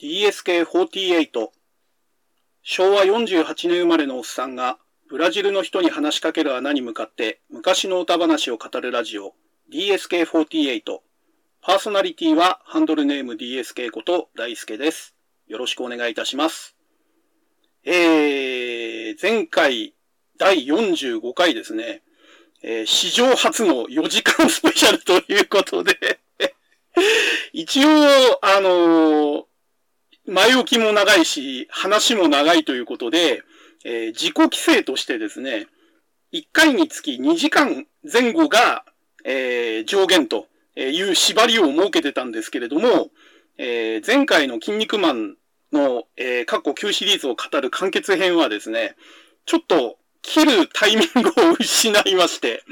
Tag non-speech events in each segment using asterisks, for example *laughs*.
DSK48 昭和48年生まれのおっさんがブラジルの人に話しかける穴に向かって昔の歌話を語るラジオ。DSK48 パーソナリティはハンドルネーム DSK こと大輔です。よろしくお願いいたします。えー、前回第45回ですね、えー、史上初の4時間スペシャルということで。*laughs* 一応、あのー、前置きも長いし、話も長いということで、えー、自己規制としてですね、1回につき2時間前後が、えー、上限という縛りを設けてたんですけれども、えー、前回の筋肉マンの、えー、過去9シリーズを語る完結編はですね、ちょっと切るタイミングを失いまして、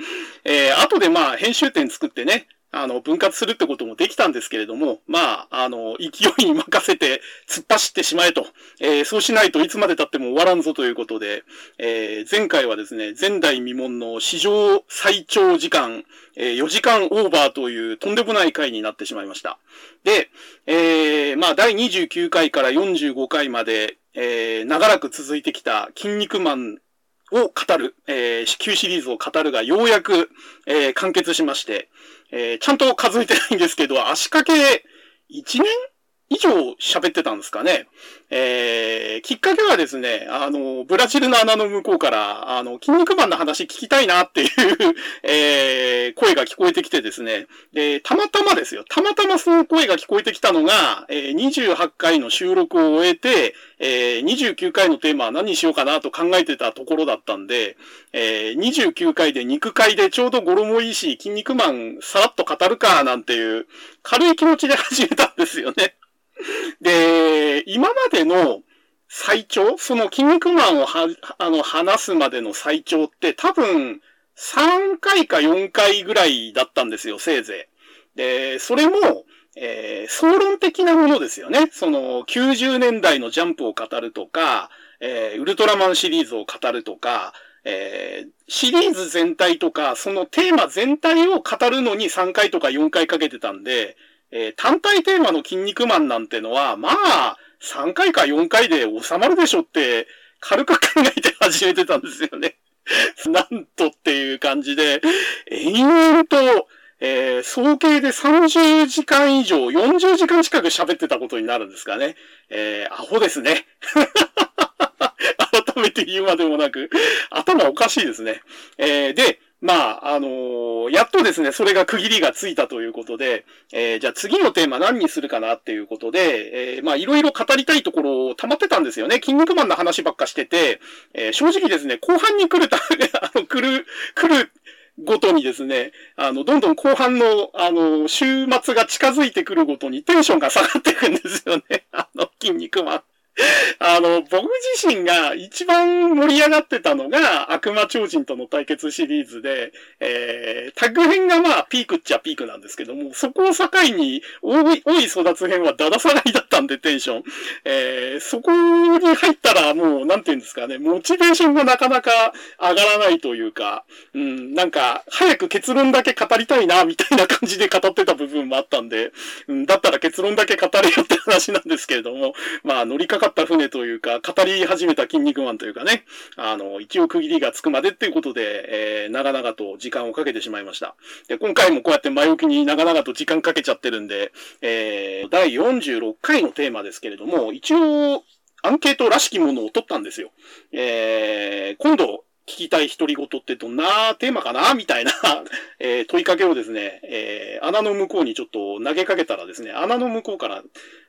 えー、後でまあ編集点作ってね、あの、分割するってこともできたんですけれども、まあ、あの、勢いに任せて突っ走ってしまえと、えー、そうしないといつまで経っても終わらんぞということで、えー、前回はですね、前代未聞の史上最長時間、えー、4時間オーバーというとんでもない回になってしまいました。で、えー、まあ、第29回から45回まで、えー、長らく続いてきた筋肉マンを語る、えー、旧シリーズを語るがようやく、えー、完結しまして、えー、ちゃんと数えてないんですけど、足掛け1年以上喋ってたんですかね。えー、きっかけはですね、あの、ブラジルの穴の向こうから、あの、筋肉マンの話聞きたいなっていう *laughs* えー、声が聞こえてきてですね、で、たまたまですよ、たまたまその声が聞こえてきたのが、えー、28回の収録を終えて、えー、29回のテーマは何にしようかなと考えてたところだったんで、えー、29回で肉回でちょうど語呂もいいし、筋肉マンさらっと語るかなんていう軽い気持ちで始めたんですよね。*laughs* で、今までの最長、その筋肉マンをは、あの、話すまでの最長って多分3回か4回ぐらいだったんですよ、せいぜい。で、それも、えー、総論的なものですよね。その、90年代のジャンプを語るとか、えー、ウルトラマンシリーズを語るとか、えー、シリーズ全体とか、そのテーマ全体を語るのに3回とか4回かけてたんで、えー、単体テーマの筋肉マンなんてのは、まあ、3回か4回で収まるでしょって、軽く考えて始めてたんですよね。*laughs* なんとっていう感じで、延々と、えー、総計で30時間以上、40時間近く喋ってたことになるんですかね。えー、アホですね。*laughs* 改めて言うまでもなく、頭おかしいですね。えー、で、まあ、あのー、やっとですね、それが区切りがついたということで、えー、じゃあ次のテーマ何にするかなっていうことで、えー、まあ、いろいろ語りたいところを溜まってたんですよね。筋肉マンの話ばっかしてて、えー、正直ですね、後半に来るた、*laughs* あの、来る、来る、ごとにですね、あの、どんどん後半の、あの、週末が近づいてくるごとにテンションが下がっていくんですよね。*laughs* あの、筋肉マン。*laughs* あの、僕自身が一番盛り上がってたのが悪魔超人との対決シリーズで、えー、タグ編がまあピークっちゃピークなんですけども、そこを境に、多い、多い育つ編はだだ下がりだったんでテンション。えー、そこに入ったらもう、なんていうんですかね、モチベーションがなかなか上がらないというか、うん、なんか、早く結論だけ語りたいな、みたいな感じで語ってた部分もあったんで、うん、だったら結論だけ語れよって話なんですけれども、まあ乗りかかかった船というか、語り始めた筋肉マンというかね、あの、一応区切りがつくまでっていうことで、えー、長々と時間をかけてしまいました。で、今回もこうやって前置きに長々と時間かけちゃってるんで、えー、第46回のテーマですけれども、一応、アンケートらしきものを取ったんですよ。えー、今度、聞きたい独り言ってどんなテーマかな？みたいな *laughs* えー、問いかけをですね、えー、穴の向こうにちょっと投げかけたらですね、穴の向こうから、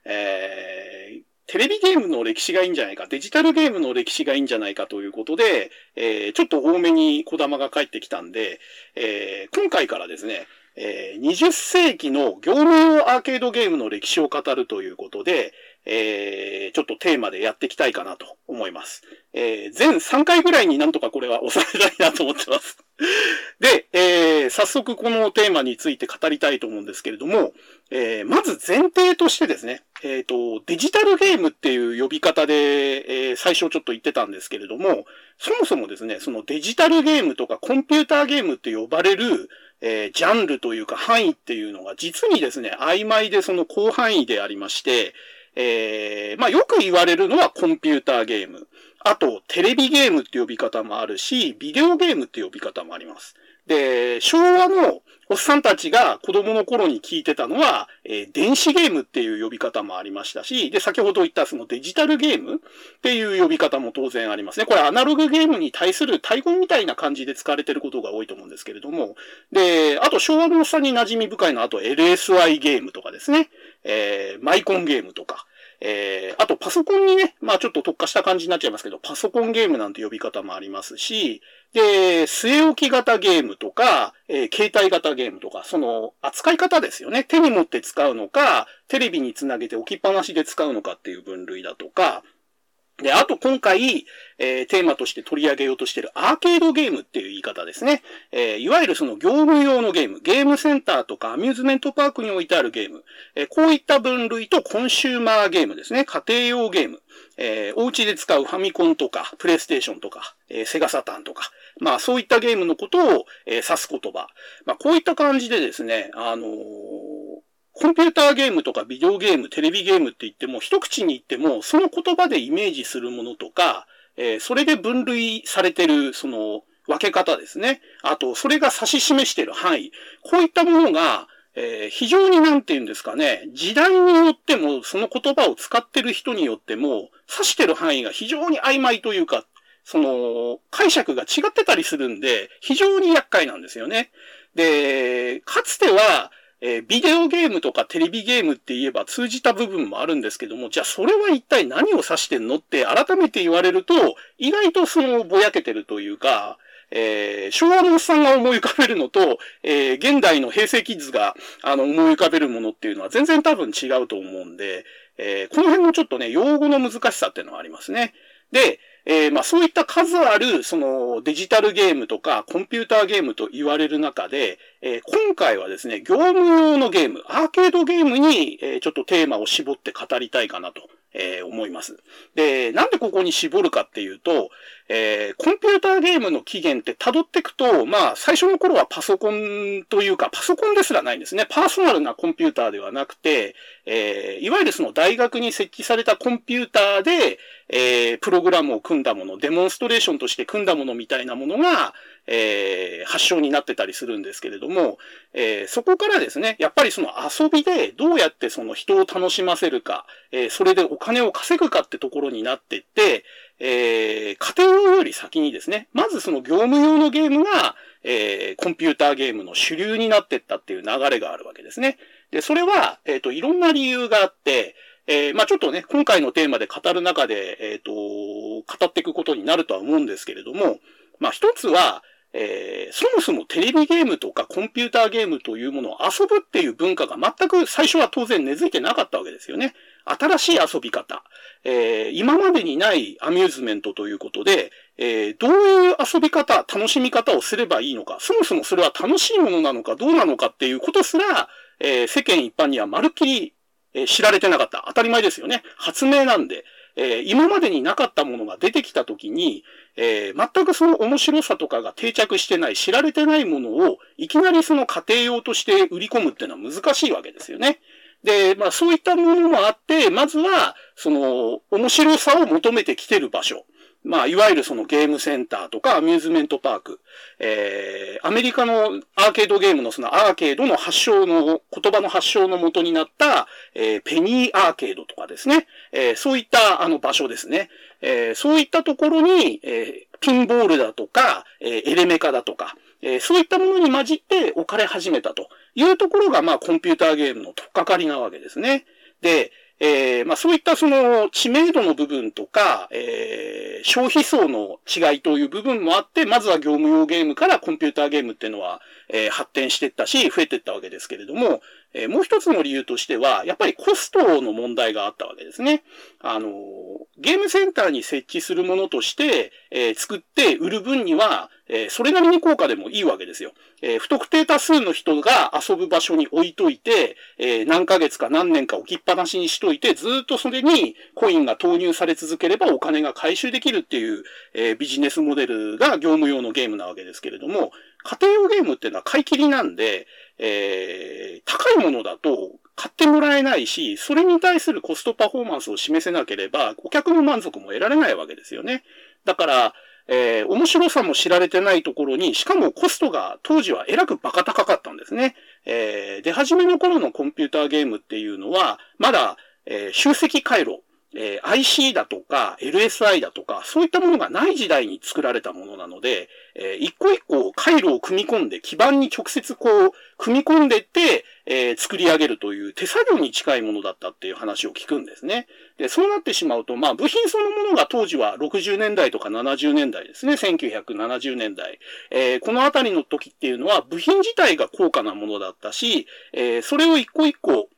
えー、テレビゲームの歴史がいいんじゃないか、デジタルゲームの歴史がいいんじゃないかということで、えー、ちょっと多めに小玉が返ってきたんで、えー、今回からですね、えー、20世紀の業務用アーケードゲームの歴史を語るということで、えー、ちょっとテーマでやっていきたいかなと思います。えー、全3回ぐらいになんとかこれは収めたいなと思ってます。*laughs* で、えー、早速このテーマについて語りたいと思うんですけれども、えー、まず前提としてですね、えっ、ー、と、デジタルゲームっていう呼び方で、えー、最初ちょっと言ってたんですけれども、そもそもですね、そのデジタルゲームとかコンピューターゲームって呼ばれる、えー、ジャンルというか範囲っていうのが実にですね、曖昧でその広範囲でありまして、えー、まあよく言われるのはコンピューターゲーム。あと、テレビゲームって呼び方もあるし、ビデオゲームって呼び方もあります。で、昭和のおっさんたちが子供の頃に聞いてたのは、えー、電子ゲームっていう呼び方もありましたし、で、先ほど言ったそのデジタルゲームっていう呼び方も当然ありますね。これアナログゲームに対する対語みたいな感じで使われてることが多いと思うんですけれども、で、あと昭和のおっさんに馴染み深いのは、あと LSI ゲームとかですね、えー、マイコンゲームとか、えー、あとパソコンにね、まあちょっと特化した感じになっちゃいますけど、パソコンゲームなんて呼び方もありますし、で、据え置き型ゲームとか、えー、携帯型ゲームとか、その扱い方ですよね。手に持って使うのか、テレビにつなげて置きっぱなしで使うのかっていう分類だとか、で、あと今回、えー、テーマとして取り上げようとしているアーケードゲームっていう言い方ですね。えー、いわゆるその業務用のゲーム、ゲームセンターとかアミューズメントパークに置いてあるゲーム、えー、こういった分類とコンシューマーゲームですね。家庭用ゲーム、えー、お家で使うファミコンとか、プレイステーションとか、えー、セガサタンとか、まあそういったゲームのことを、えー、指す言葉。まあこういった感じでですね、あのーコンピューターゲームとかビデオゲーム、テレビゲームって言っても、一口に言っても、その言葉でイメージするものとか、えー、それで分類されてる、その、分け方ですね。あと、それが指し示してる範囲。こういったものが、えー、非常になんて言うんですかね、時代によっても、その言葉を使ってる人によっても、指してる範囲が非常に曖昧というか、その、解釈が違ってたりするんで、非常に厄介なんですよね。で、かつては、えー、ビデオゲームとかテレビゲームって言えば通じた部分もあるんですけども、じゃあそれは一体何を指してんのって改めて言われると、意外とそのぼやけてるというか、えー、昭和のおっさんが思い浮かべるのと、えー、現代の平成キッズが、あの、思い浮かべるものっていうのは全然多分違うと思うんで、えー、この辺もちょっとね、用語の難しさっていうのはありますね。で、えー、まあそういった数ある、そのデジタルゲームとかコンピューターゲームと言われる中で、えー、今回はですね、業務用のゲーム、アーケードゲームに、えー、ちょっとテーマを絞って語りたいかなと、えー、思います。で、なんでここに絞るかっていうと、えー、コンピューターゲームの起源って辿っていくと、まあ、最初の頃はパソコンというか、パソコンですらないんですね。パーソナルなコンピューターではなくて、えー、いわゆるその大学に設置されたコンピューターで、えー、プログラムを組んだもの、デモンストレーションとして組んだものみたいなものが、えー、発祥になってたりするんですけれども、えー、そこからですね、やっぱりその遊びでどうやってその人を楽しませるか、えー、それでお金を稼ぐかってところになってって、えー、家庭用より先にですね、まずその業務用のゲームが、えー、コンピューターゲームの主流になってったっていう流れがあるわけですね。で、それは、えっ、ー、と、いろんな理由があって、えー、まあちょっとね、今回のテーマで語る中で、えっ、ー、と、語っていくことになるとは思うんですけれども、まあ一つは、えー、そもそもテレビゲームとかコンピューターゲームというものを遊ぶっていう文化が全く最初は当然根付いてなかったわけですよね。新しい遊び方、えー、今までにないアミューズメントということで、えー、どういう遊び方、楽しみ方をすればいいのか、そもそもそれは楽しいものなのかどうなのかっていうことすら、えー、世間一般にはまるっきり、え、知られてなかった。当たり前ですよね。発明なんで。えー、今までになかったものが出てきたときに、えー、全くその面白さとかが定着してない、知られてないものを、いきなりその家庭用として売り込むっていうのは難しいわけですよね。で、まあそういったものもあって、まずは、その、面白さを求めてきてる場所。まあ、いわゆるそのゲームセンターとかアミューズメントパーク、えー、アメリカのアーケードゲームのそのアーケードの発祥の、言葉の発祥の元になった、えー、ペニーアーケードとかですね、えー、そういったあの場所ですね。えー、そういったところに、えー、ピンボールだとか、えー、エレメカだとか、えー、そういったものに混じって置かれ始めたというところが、まあ、コンピューターゲームの取っかかりなわけですね。で、えー、まあそういったその知名度の部分とか、えー、消費層の違いという部分もあって、まずは業務用ゲームからコンピューターゲームっていうのは、えー、発展していったし、増えていったわけですけれども、えー、もう一つの理由としては、やっぱりコストの問題があったわけですね。あの、ゲームセンターに設置するものとして、えー、作って売る分には、え、それなりに高価でもいいわけですよ。え、不特定多数の人が遊ぶ場所に置いといて、え、何ヶ月か何年か置きっぱなしにしといて、ずっとそれにコインが投入され続ければお金が回収できるっていう、え、ビジネスモデルが業務用のゲームなわけですけれども、家庭用ゲームっていうのは買い切りなんで、えー、高いものだと買ってもらえないし、それに対するコストパフォーマンスを示せなければ、顧客の満足も得られないわけですよね。だから、えー、面白さも知られてないところに、しかもコストが当時はえらくバカ高かったんですね。えー、出始めの頃のコンピューターゲームっていうのは、まだ、えー、集積回路、えー、IC だとか LSI だとか、そういったものがない時代に作られたものなので、えー、一個一個回路を組み込んで、基板に直接こう、組み込んでって、えー、作り上げるという手作業に近いものだったっていう話を聞くんですね。で、そうなってしまうと、まあ、部品そのものが当時は60年代とか70年代ですね。1970年代。えー、このあたりの時っていうのは、部品自体が高価なものだったし、えー、それを一個一個、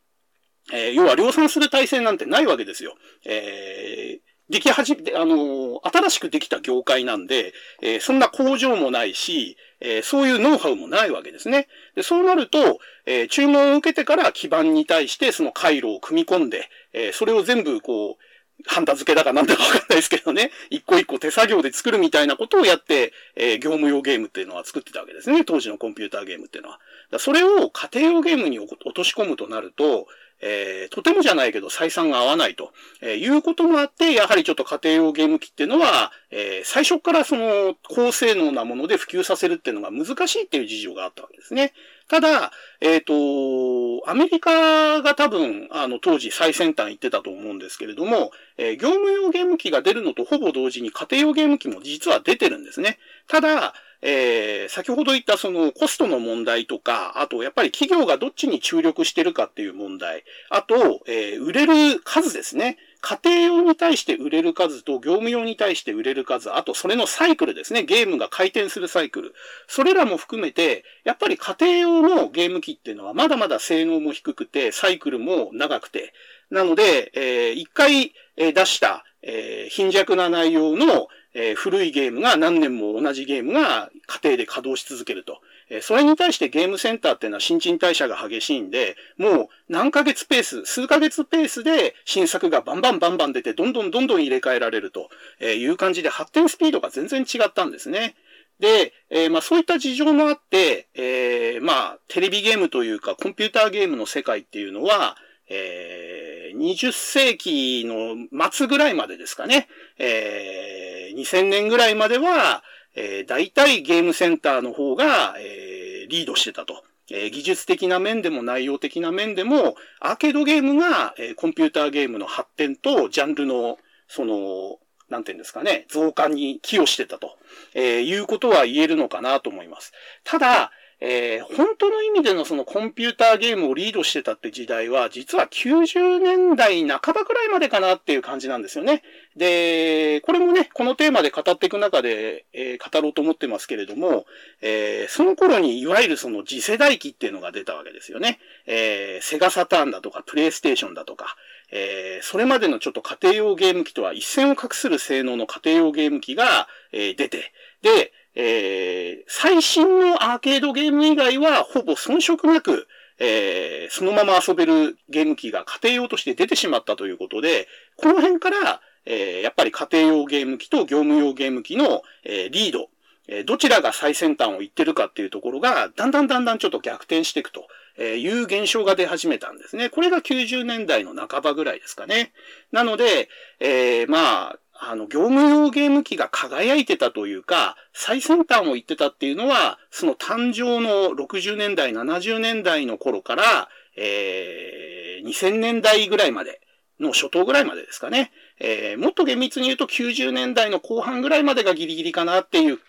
えー、要は量産する体制なんてないわけですよ。えー、でき始め、あの、新しくできた業界なんで、えー、そんな工場もないし、えー、そういうノウハウもないわけですね。で、そうなると、えー、注文を受けてから基板に対してその回路を組み込んで、え、それを全部こう、ハンダ付けだかなんだかわかんないですけどね、*laughs* 一個一個手作業で作るみたいなことをやって、えー、業務用ゲームっていうのは作ってたわけですね。当時のコンピューターゲームっていうのは。それを家庭用ゲームに落とし込むとなると、えー、とてもじゃないけど採算が合わないと、えー、いうこともあって、やはりちょっと家庭用ゲーム機っていうのは、えー、最初からその高性能なもので普及させるっていうのが難しいっていう事情があったわけですね。ただ、えっ、ー、と、アメリカが多分、あの、当時最先端行ってたと思うんですけれども、えー、業務用ゲーム機が出るのとほぼ同時に家庭用ゲーム機も実は出てるんですね。ただ、えー、先ほど言ったそのコストの問題とか、あとやっぱり企業がどっちに注力してるかっていう問題、あと、えー、売れる数ですね。家庭用に対して売れる数と業務用に対して売れる数、あとそれのサイクルですね。ゲームが回転するサイクル。それらも含めて、やっぱり家庭用のゲーム機っていうのはまだまだ性能も低くて、サイクルも長くて。なので、えー、一回出した、えー、貧弱な内容のえー、古いゲームが何年も同じゲームが家庭で稼働し続けると。え、それに対してゲームセンターっていうのは新陳代謝が激しいんで、もう何ヶ月ペース、数ヶ月ペースで新作がバンバンバンバン出て、どんどんどんどん入れ替えられるという感じで発展スピードが全然違ったんですね。で、えー、まあそういった事情もあって、えー、まあテレビゲームというかコンピューターゲームの世界っていうのは、えー、20世紀の末ぐらいまでですかね、えー、2000年ぐらいまでは、えー、大体ゲームセンターの方が、えー、リードしてたと。えー、技術的な面でも内容的な面でも、アーケードゲームが、えー、コンピューターゲームの発展とジャンルの、その、なんていうんですかね、増加に寄与してたと、えー、いうことは言えるのかなと思います。ただ、えー、本当の意味でのそのコンピューターゲームをリードしてたって時代は、実は90年代半ばくらいまでかなっていう感じなんですよね。で、これもね、このテーマで語っていく中で、えー、語ろうと思ってますけれども、えー、その頃にいわゆるその次世代機っていうのが出たわけですよね。えー、セガサターンだとか、プレイステーションだとか、えー、それまでのちょっと家庭用ゲーム機とは一線を画する性能の家庭用ゲーム機が、えー、出て、で、えー、最新のアーケードゲーム以外はほぼ遜色なく、えー、そのまま遊べるゲーム機が家庭用として出てしまったということで、この辺から、えー、やっぱり家庭用ゲーム機と業務用ゲーム機の、えー、リード、えー、どちらが最先端を言ってるかっていうところが、だんだんだんだんちょっと逆転していくという現象が出始めたんですね。これが90年代の半ばぐらいですかね。なので、えー、まあ、あの、業務用ゲーム機が輝いてたというか、最先端を言ってたっていうのは、その誕生の60年代、70年代の頃から、えー、2000年代ぐらいまでの初頭ぐらいまでですかね。えー、もっと厳密に言うと90年代の後半ぐらいまでがギリギリかなっていう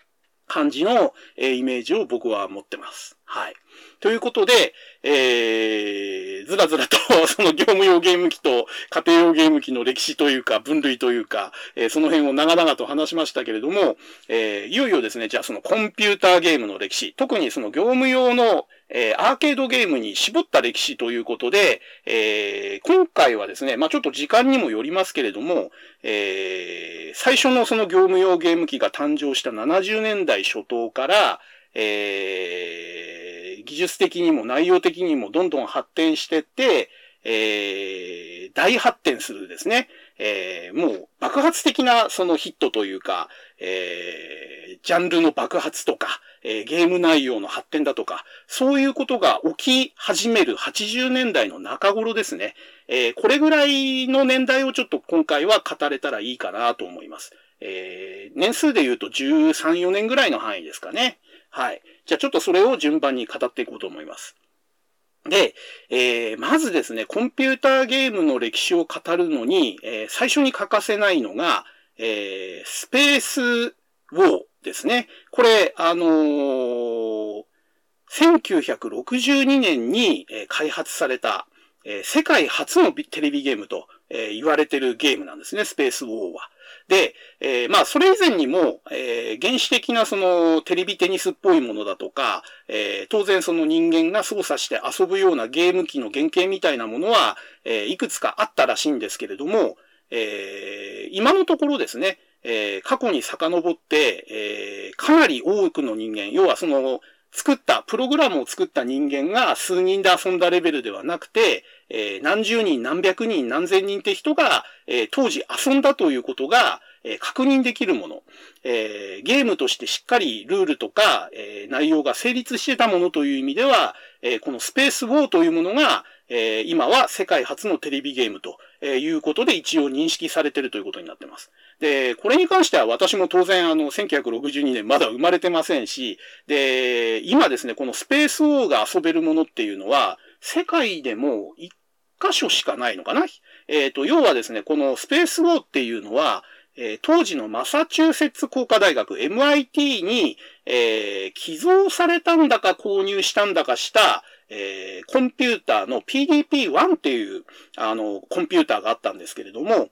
感じの、えー、イメージを僕は持ってます。はい。ということで、えー、ずらずらと *laughs* その業務用ゲーム機と家庭用ゲーム機の歴史というか、分類というか、えー、その辺を長々と話しましたけれども、えー、いよいよですね、じゃあそのコンピューターゲームの歴史、特にその業務用の、えー、アーケードゲームに絞った歴史ということで、えー、今回はですね、まあちょっと時間にもよりますけれども、えー、最初のその業務用ゲーム機が誕生した70年代初頭から、えー、技術的にも内容的にもどんどん発展してって、えー、大発展するですね、えー、もう爆発的なそのヒットというか、えー、ジャンルの爆発とか、えー、ゲーム内容の発展だとか、そういうことが起き始める80年代の中頃ですね。えー、これぐらいの年代をちょっと今回は語れたらいいかなと思います。えー、年数で言うと13、4年ぐらいの範囲ですかね。はい。じゃあちょっとそれを順番に語っていこうと思います。で、えー、まずですね、コンピューターゲームの歴史を語るのに、えー、最初に欠かせないのが、えー、スペースウォーですね。これ、あのー、1962年に開発された、えー、世界初のテレビゲームと、えー、言われてるゲームなんですね、スペースウォーは。で、えー、まあ、それ以前にも、えー、原始的なそのテレビテニスっぽいものだとか、えー、当然その人間が操作して遊ぶようなゲーム機の原型みたいなものは、えー、いくつかあったらしいんですけれども、えー、今のところですね、えー、過去に遡って、えー、かなり多くの人間、要はその、作った、プログラムを作った人間が数人で遊んだレベルではなくて、えー、何十人、何百人、何千人って人が、えー、当時遊んだということが、えー、確認できるもの、えー、ゲームとしてしっかりルールとか、えー、内容が成立してたものという意味では、えー、このスペースウォーというものが、えー、今は世界初のテレビゲームということで一応認識されてるということになってます。で、これに関しては私も当然あの1962年まだ生まれてませんし、で、今ですね、このスペースウォーが遊べるものっていうのは、世界でも一箇所しかないのかな？えっ、ー、と、要はですね、このスペースウォーっていうのは、えー、当時のマサチューセッツ工科大学 MIT に、えー、寄贈されたんだか購入したんだかした、えー、コンピューターの PDP-1 っていう、あの、コンピューターがあったんですけれども、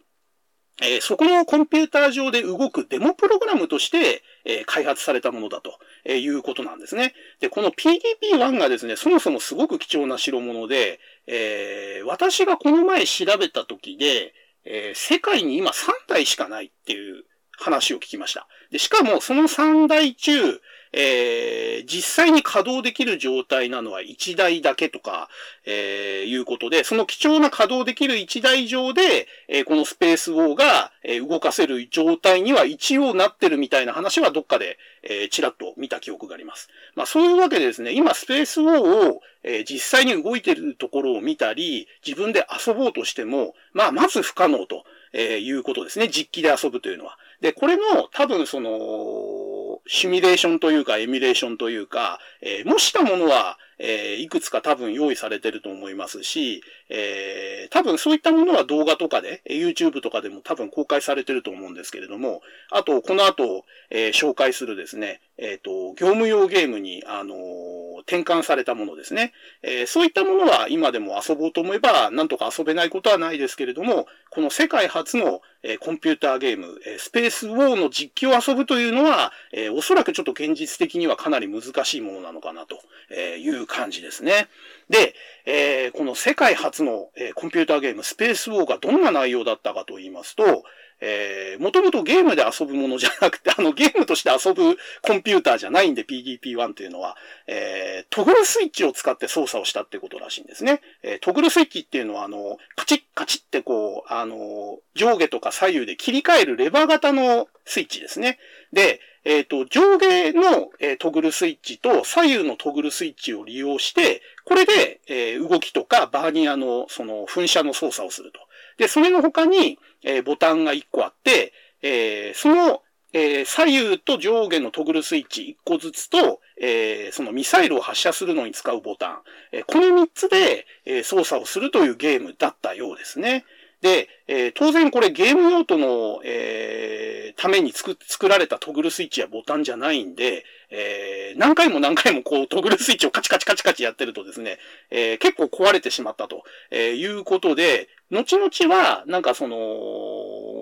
えー、そこのコンピューター上で動くデモプログラムとして、えー、開発されたものだと、えー、いうことなんですね。で、この PDP-1 がですね、そもそもすごく貴重な代物で、えー、私がこの前調べた時で、え、世界に今3台しかないっていう話を聞きました。で、しかもその3台中、えー、実際に稼働できる状態なのは1台だけとか、えー、いうことで、その貴重な稼働できる1台上で、えー、このスペースウォーが、えー、動かせる状態には一応なってるみたいな話はどっかで、えー、ちらっと見た記憶があります。まあそういうわけでですね、今スペースウォーを、えー、実際に動いてるところを見たり、自分で遊ぼうとしても、まあまず不可能と、え、いうことですね。実機で遊ぶというのは。で、これの多分その、シミュレーションというか、エミュレーションというか、えー、模したものは、えー、いくつか多分用意されてると思いますし、えー、多分そういったものは動画とかで、YouTube とかでも多分公開されてると思うんですけれども、あと、この後、えー、紹介するですね、えっ、と、業務用ゲームに、あの転換されたものですね。えそういったものは今でも遊ぼうと思えば、なんとか遊べないことはないですけれども、この世界初の、えコンピューターゲーム、えスペースウォーの実機を遊ぶというのは、えおそらくちょっと現実的にはかなり難しいものなのかなという感じですね。で、えー、この世界初の、えー、コンピューターゲームスペースウォーがどんな内容だったかと言いますと、えー、もともとゲームで遊ぶものじゃなくて、あの、ゲームとして遊ぶコンピューターじゃないんで PDP-1 というのは、えー、トグルスイッチを使って操作をしたってことらしいんですね。えー、トグルスイッチっていうのは、あの、カチッカチッってこう、あの、上下とか左右で切り替えるレバー型のスイッチですね。で、えっ、ー、と、上下の、えー、トグルスイッチと左右のトグルスイッチを利用して、これで、えー、動きとかバーニアの、その、噴射の操作をすると。で、それの他に、えー、ボタンが1個あって、えー、その、えー、左右と上下のトグルスイッチ1個ずつと、えー、そのミサイルを発射するのに使うボタン、えー、この3つで、えー、操作をするというゲームだったようですね。で、えー、当然これゲーム用途の、えー、ために作作られたトグルスイッチやボタンじゃないんで、えー、何回も何回もこうトグルスイッチをカチカチカチカチやってるとですね、えー、結構壊れてしまったと、えー、いうことで、後々は、なんかその、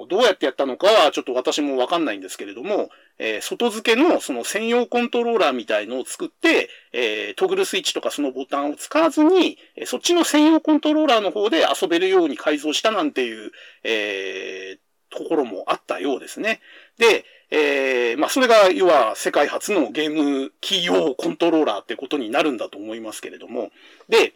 どうやってやったのかはちょっと私もわかんないんですけれども、えー、外付けのその専用コントローラーみたいのを作って、えー、トグルスイッチとかそのボタンを使わずに、そっちの専用コントローラーの方で遊べるように改造したなんていう、えー、ところもあったようですね。で、えー、まあ、それが、要は、世界初のゲームキー用コントローラーってことになるんだと思いますけれども。で、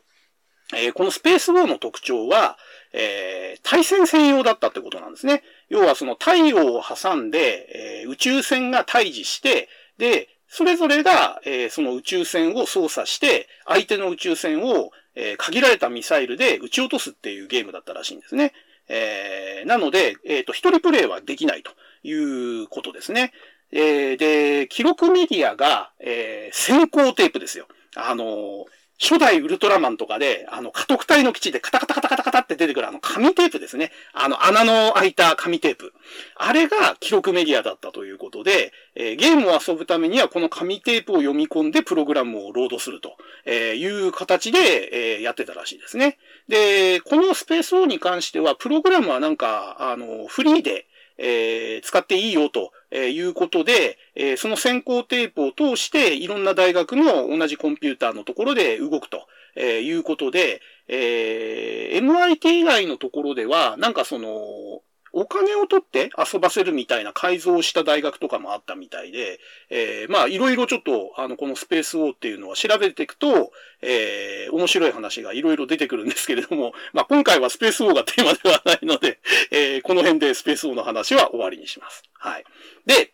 えー、このスペースウォーの特徴は、えー、対戦専用だったってことなんですね。要はその太陽を挟んで、えー、宇宙船が対峙して、で、それぞれが、えー、その宇宙船を操作して、相手の宇宙船を、えー、限られたミサイルで撃ち落とすっていうゲームだったらしいんですね。えー、なので、えっ、ー、と、一人プレイはできないということですね。えー、で、記録メディアが、えー、先行テープですよ。あのー、初代ウルトラマンとかで、あの、家督隊の基地でカタカタカタカタカタって出てくるあの紙テープですね。あの、穴の開いた紙テープ。あれが記録メディアだったということで、えー、ゲームを遊ぶためにはこの紙テープを読み込んでプログラムをロードすると、えいう形で、えー、やってたらしいですね。で、このスペース O に関しては、プログラムはなんか、あの、フリーで、えー、使っていいよということで、えー、その先行テープを通していろんな大学の同じコンピューターのところで動くということで、えー、MIT 以外のところでは、なんかその、お金を取って遊ばせるみたいな改造をした大学とかもあったみたいで、えー、まあいろいろちょっとあのこのスペースウォーっていうのは調べていくと、えー、面白い話がいろいろ出てくるんですけれども、*laughs* まあ今回はスペースウォーがテーマではないので、*laughs* えー、この辺でスペースウォーの話は終わりにします。はい。で、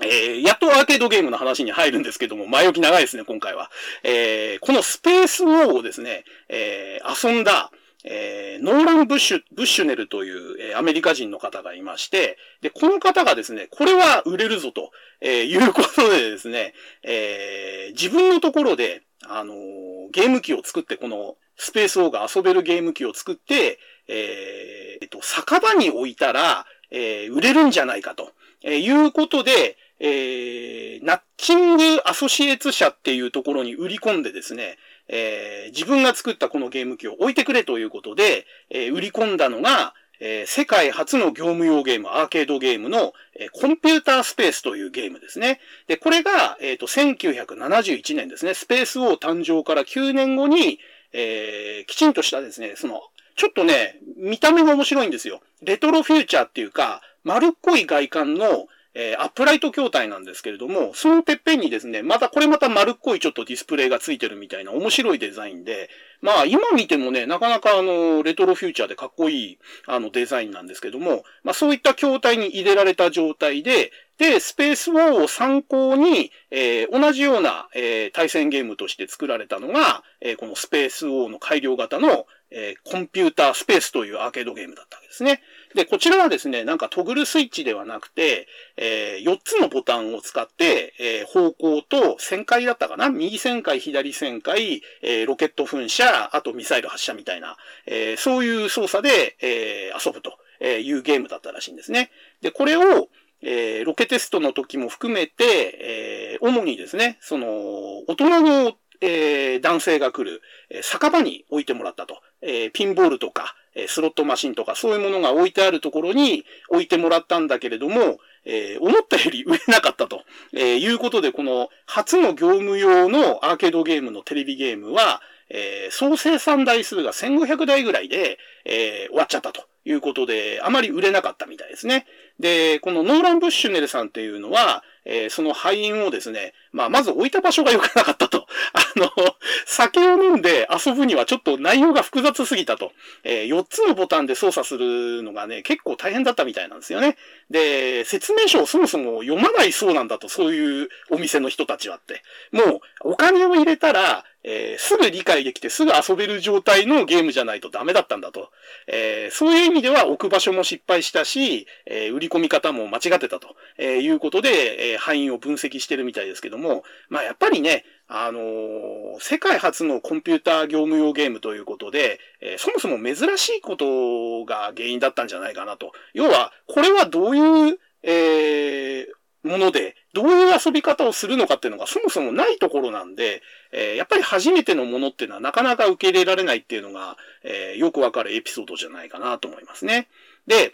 えー、やっとアーケードゲームの話に入るんですけども、前置き長いですね、今回は。えー、このスペースウォーをですね、えー、遊んだ、えー、ノーラン・ブッシュ、ブッシュネルという、えー、アメリカ人の方がいまして、で、この方がですね、これは売れるぞと、えー、いうことでですね、えー、自分のところで、あのー、ゲーム機を作って、このスペースオーが遊べるゲーム機を作って、えー、えっと、酒場に置いたら、えー、売れるんじゃないかと、えー、いうことで、えー、ナッチングアソシエツ社っていうところに売り込んでですね、えー、自分が作ったこのゲーム機を置いてくれということで、えー、売り込んだのが、えー、世界初の業務用ゲーム、アーケードゲームの、えー、コンピュータースペースというゲームですね。で、これが、えっ、ー、と、1971年ですね、スペースウォー誕生から9年後に、えー、きちんとしたですね、その、ちょっとね、見た目が面白いんですよ。レトロフューチャーっていうか、丸っこい外観の、えー、アップライト筐体なんですけれども、そのてっぺんにですね、またこれまた丸っこいちょっとディスプレイがついてるみたいな面白いデザインで、まあ今見てもね、なかなかあの、レトロフューチャーでかっこいいあのデザインなんですけども、まあそういった筐体に入れられた状態で、で、スペースウォーを参考に、えー、同じような、えー、対戦ゲームとして作られたのが、えー、このスペースウォーの改良型の、えー、コンピュータースペースというアーケードゲームだったわけですね。で、こちらはですね、なんかトグルスイッチではなくて、えー、4つのボタンを使って、えー、方向と旋回だったかな？右旋回、左旋回、えー、ロケット噴射、あとミサイル発射みたいな、えー、そういう操作で、えー、遊ぶというゲームだったらしいんですね。で、これを、えー、ロケテストの時も含めて、えー、主にですね、その、大人の、えー、男性が来る、えー、酒場に置いてもらったと。えー、ピンボールとか、スロットマシンとかそういうものが置いてあるところに置いてもらったんだけれども、えー、思ったより売れなかったと、えー、いうことで、この初の業務用のアーケードゲームのテレビゲームは、えー、総生産台数が1500台ぐらいで、えー、終わっちゃったということで、あまり売れなかったみたいですね。で、このノーラン・ブッシュネルさんっていうのは、えー、その敗因をですね、まあ、まず置いた場所が良くなかったと。*laughs* あの、酒を飲んで遊ぶにはちょっと内容が複雑すぎたと。えー、4つのボタンで操作するのがね、結構大変だったみたいなんですよね。で、説明書をそもそも読まないそうなんだと、そういうお店の人たちはって。もう、お金を入れたら、えー、すぐ理解できてすぐ遊べる状態のゲームじゃないとダメだったんだと。えー、そういう意味では置く場所も失敗したし、えー、売り込み方も間違ってたと、えいうことで、え範囲を分析してるみたいですけども、まあやっぱりね、あの世界初のコンピューター業務用ゲームということで、えそもそも珍しいことが原因だったんじゃないかなと。要は、これはどういう、えもので、どういう遊び方をするのかっていうのがそもそもないところなんで、えー、やっぱり初めてのものっていうのはなかなか受け入れられないっていうのが、えー、よくわかるエピソードじゃないかなと思いますね。で、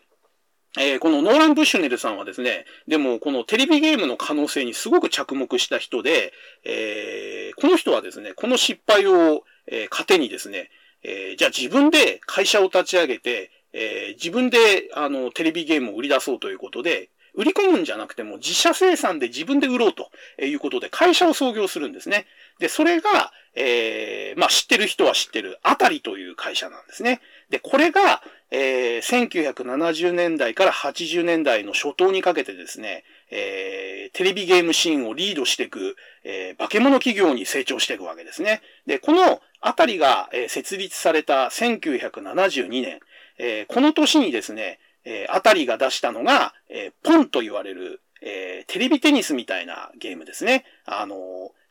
えー、このノーラン・ブッシュネルさんはですね、でもこのテレビゲームの可能性にすごく着目した人で、えー、この人はですね、この失敗を、えー、糧にですね、えー、じゃあ自分で会社を立ち上げて、えー、自分であのテレビゲームを売り出そうということで、売り込むんじゃなくても自社生産で自分で売ろうということで会社を創業するんですね。で、それが、えー、まあ知ってる人は知ってる、あたりという会社なんですね。で、これが、えー、1970年代から80年代の初頭にかけてですね、えー、テレビゲームシーンをリードしていく、えー、化け物企業に成長していくわけですね。で、このあたりが、えー、設立された1972年、えー、この年にですね、えー、あたりが出したのが、えー、ポンと言われる、えー、テレビテニスみたいなゲームですね。あのー、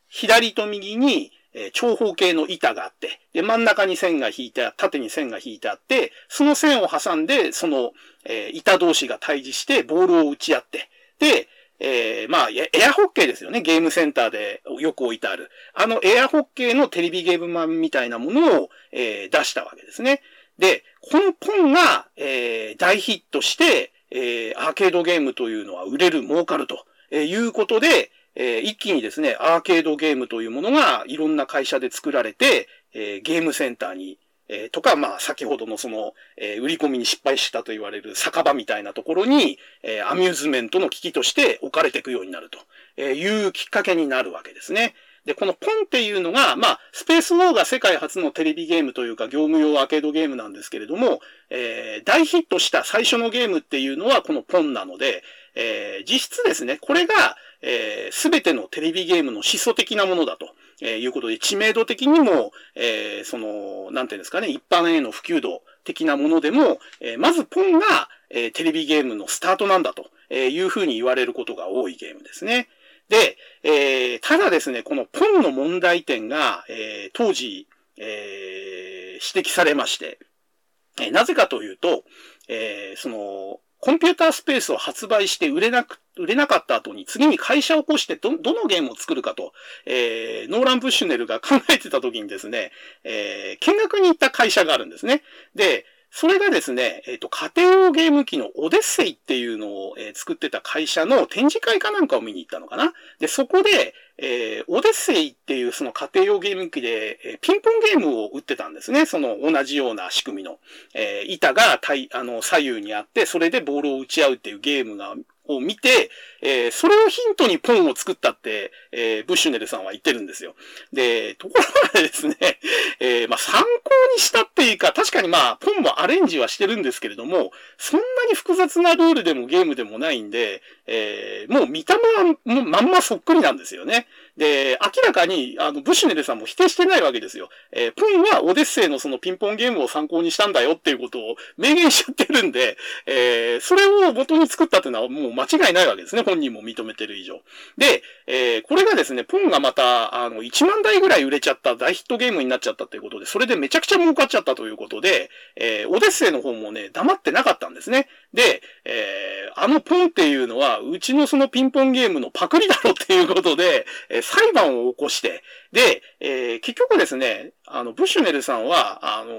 左と右に、えー、長方形の板があって、で、真ん中に線が引いて、縦に線が引いてあって、その線を挟んで、その、えー、板同士が対峙して、ボールを打ち合って、で、えー、まあ、エアホッケーですよね。ゲームセンターでよく置いてある。あのエアホッケーのテレビゲームマンみたいなものを、えー、出したわけですね。で、このポンが、えー、大ヒットして、えー、アーケードゲームというのは売れる、儲かるということで、えー、一気にですね、アーケードゲームというものがいろんな会社で作られて、えー、ゲームセンターに、えー、とか、まあ、先ほどのその、えー、売り込みに失敗したと言われる酒場みたいなところに、えー、アミューズメントの機器として置かれていくようになるとえいうきっかけになるわけですね。で、このポンっていうのが、まあ、スペースウォーが世界初のテレビゲームというか、業務用アーケードゲームなんですけれども、えー、大ヒットした最初のゲームっていうのはこのポンなので、えー、実質ですね、これが、えす、べてのテレビゲームの始祖的なものだと、えー、いうことで、知名度的にも、えー、その、なんていうんですかね、一般への普及度的なものでも、えー、まずポンが、えー、テレビゲームのスタートなんだというふうに言われることが多いゲームですね。で、えー、ただですね、このポンの問題点が、えー、当時、えー、指摘されまして、えー、なぜかというと、えー、その、コンピュータースペースを発売して売れなく、売れなかった後に次に会社を起こしてど、どのゲームを作るかと、えー、ノーラン・ブッシュネルが考えてた時にですね、えー、見学に行った会社があるんですね。で、それがですね、えっ、ー、と、家庭用ゲーム機のオデッセイっていうのを、えー、作ってた会社の展示会かなんかを見に行ったのかな。で、そこで、えー、オデッセイっていうその家庭用ゲーム機で、えー、ピンポンゲームを売ってたんですね。その同じような仕組みの。えー、板が対、あの、左右にあって、それでボールを打ち合うっていうゲームがを見て、えー、それをヒントにポンを作ったって、えー、ブッシュネルさんは言ってるんですよ。で、ところがですね、えー、まあ、参考にしたっていうか、確かにまあ、ポンもアレンジはしてるんですけれども、そんなに複雑なルールでもゲームでもないんで、えー、もう見た目はまんまそっくりなんですよね。で、明らかに、あの、ブシュネルさんも否定してないわけですよ。えー、ポンはオデッセイのそのピンポンゲームを参考にしたんだよっていうことを明言しちゃってるんで、えー、それを元に作ったっていうのはもう間違いないわけですね。本人も認めてる以上。で、えー、これがですね、ポンがまた、あの、1万台ぐらい売れちゃった大ヒットゲームになっちゃったということで、それでめちゃくちゃ儲かっちゃったということで、えー、オデッセイの方もね、黙ってなかったんですね。で、えー、あのポンっていうのは、うちのそのピンポンゲームのパクリだろっていうことで、えー、裁判を起こして、で、えー、結局ですね、あの、ブシュネルさんは、あの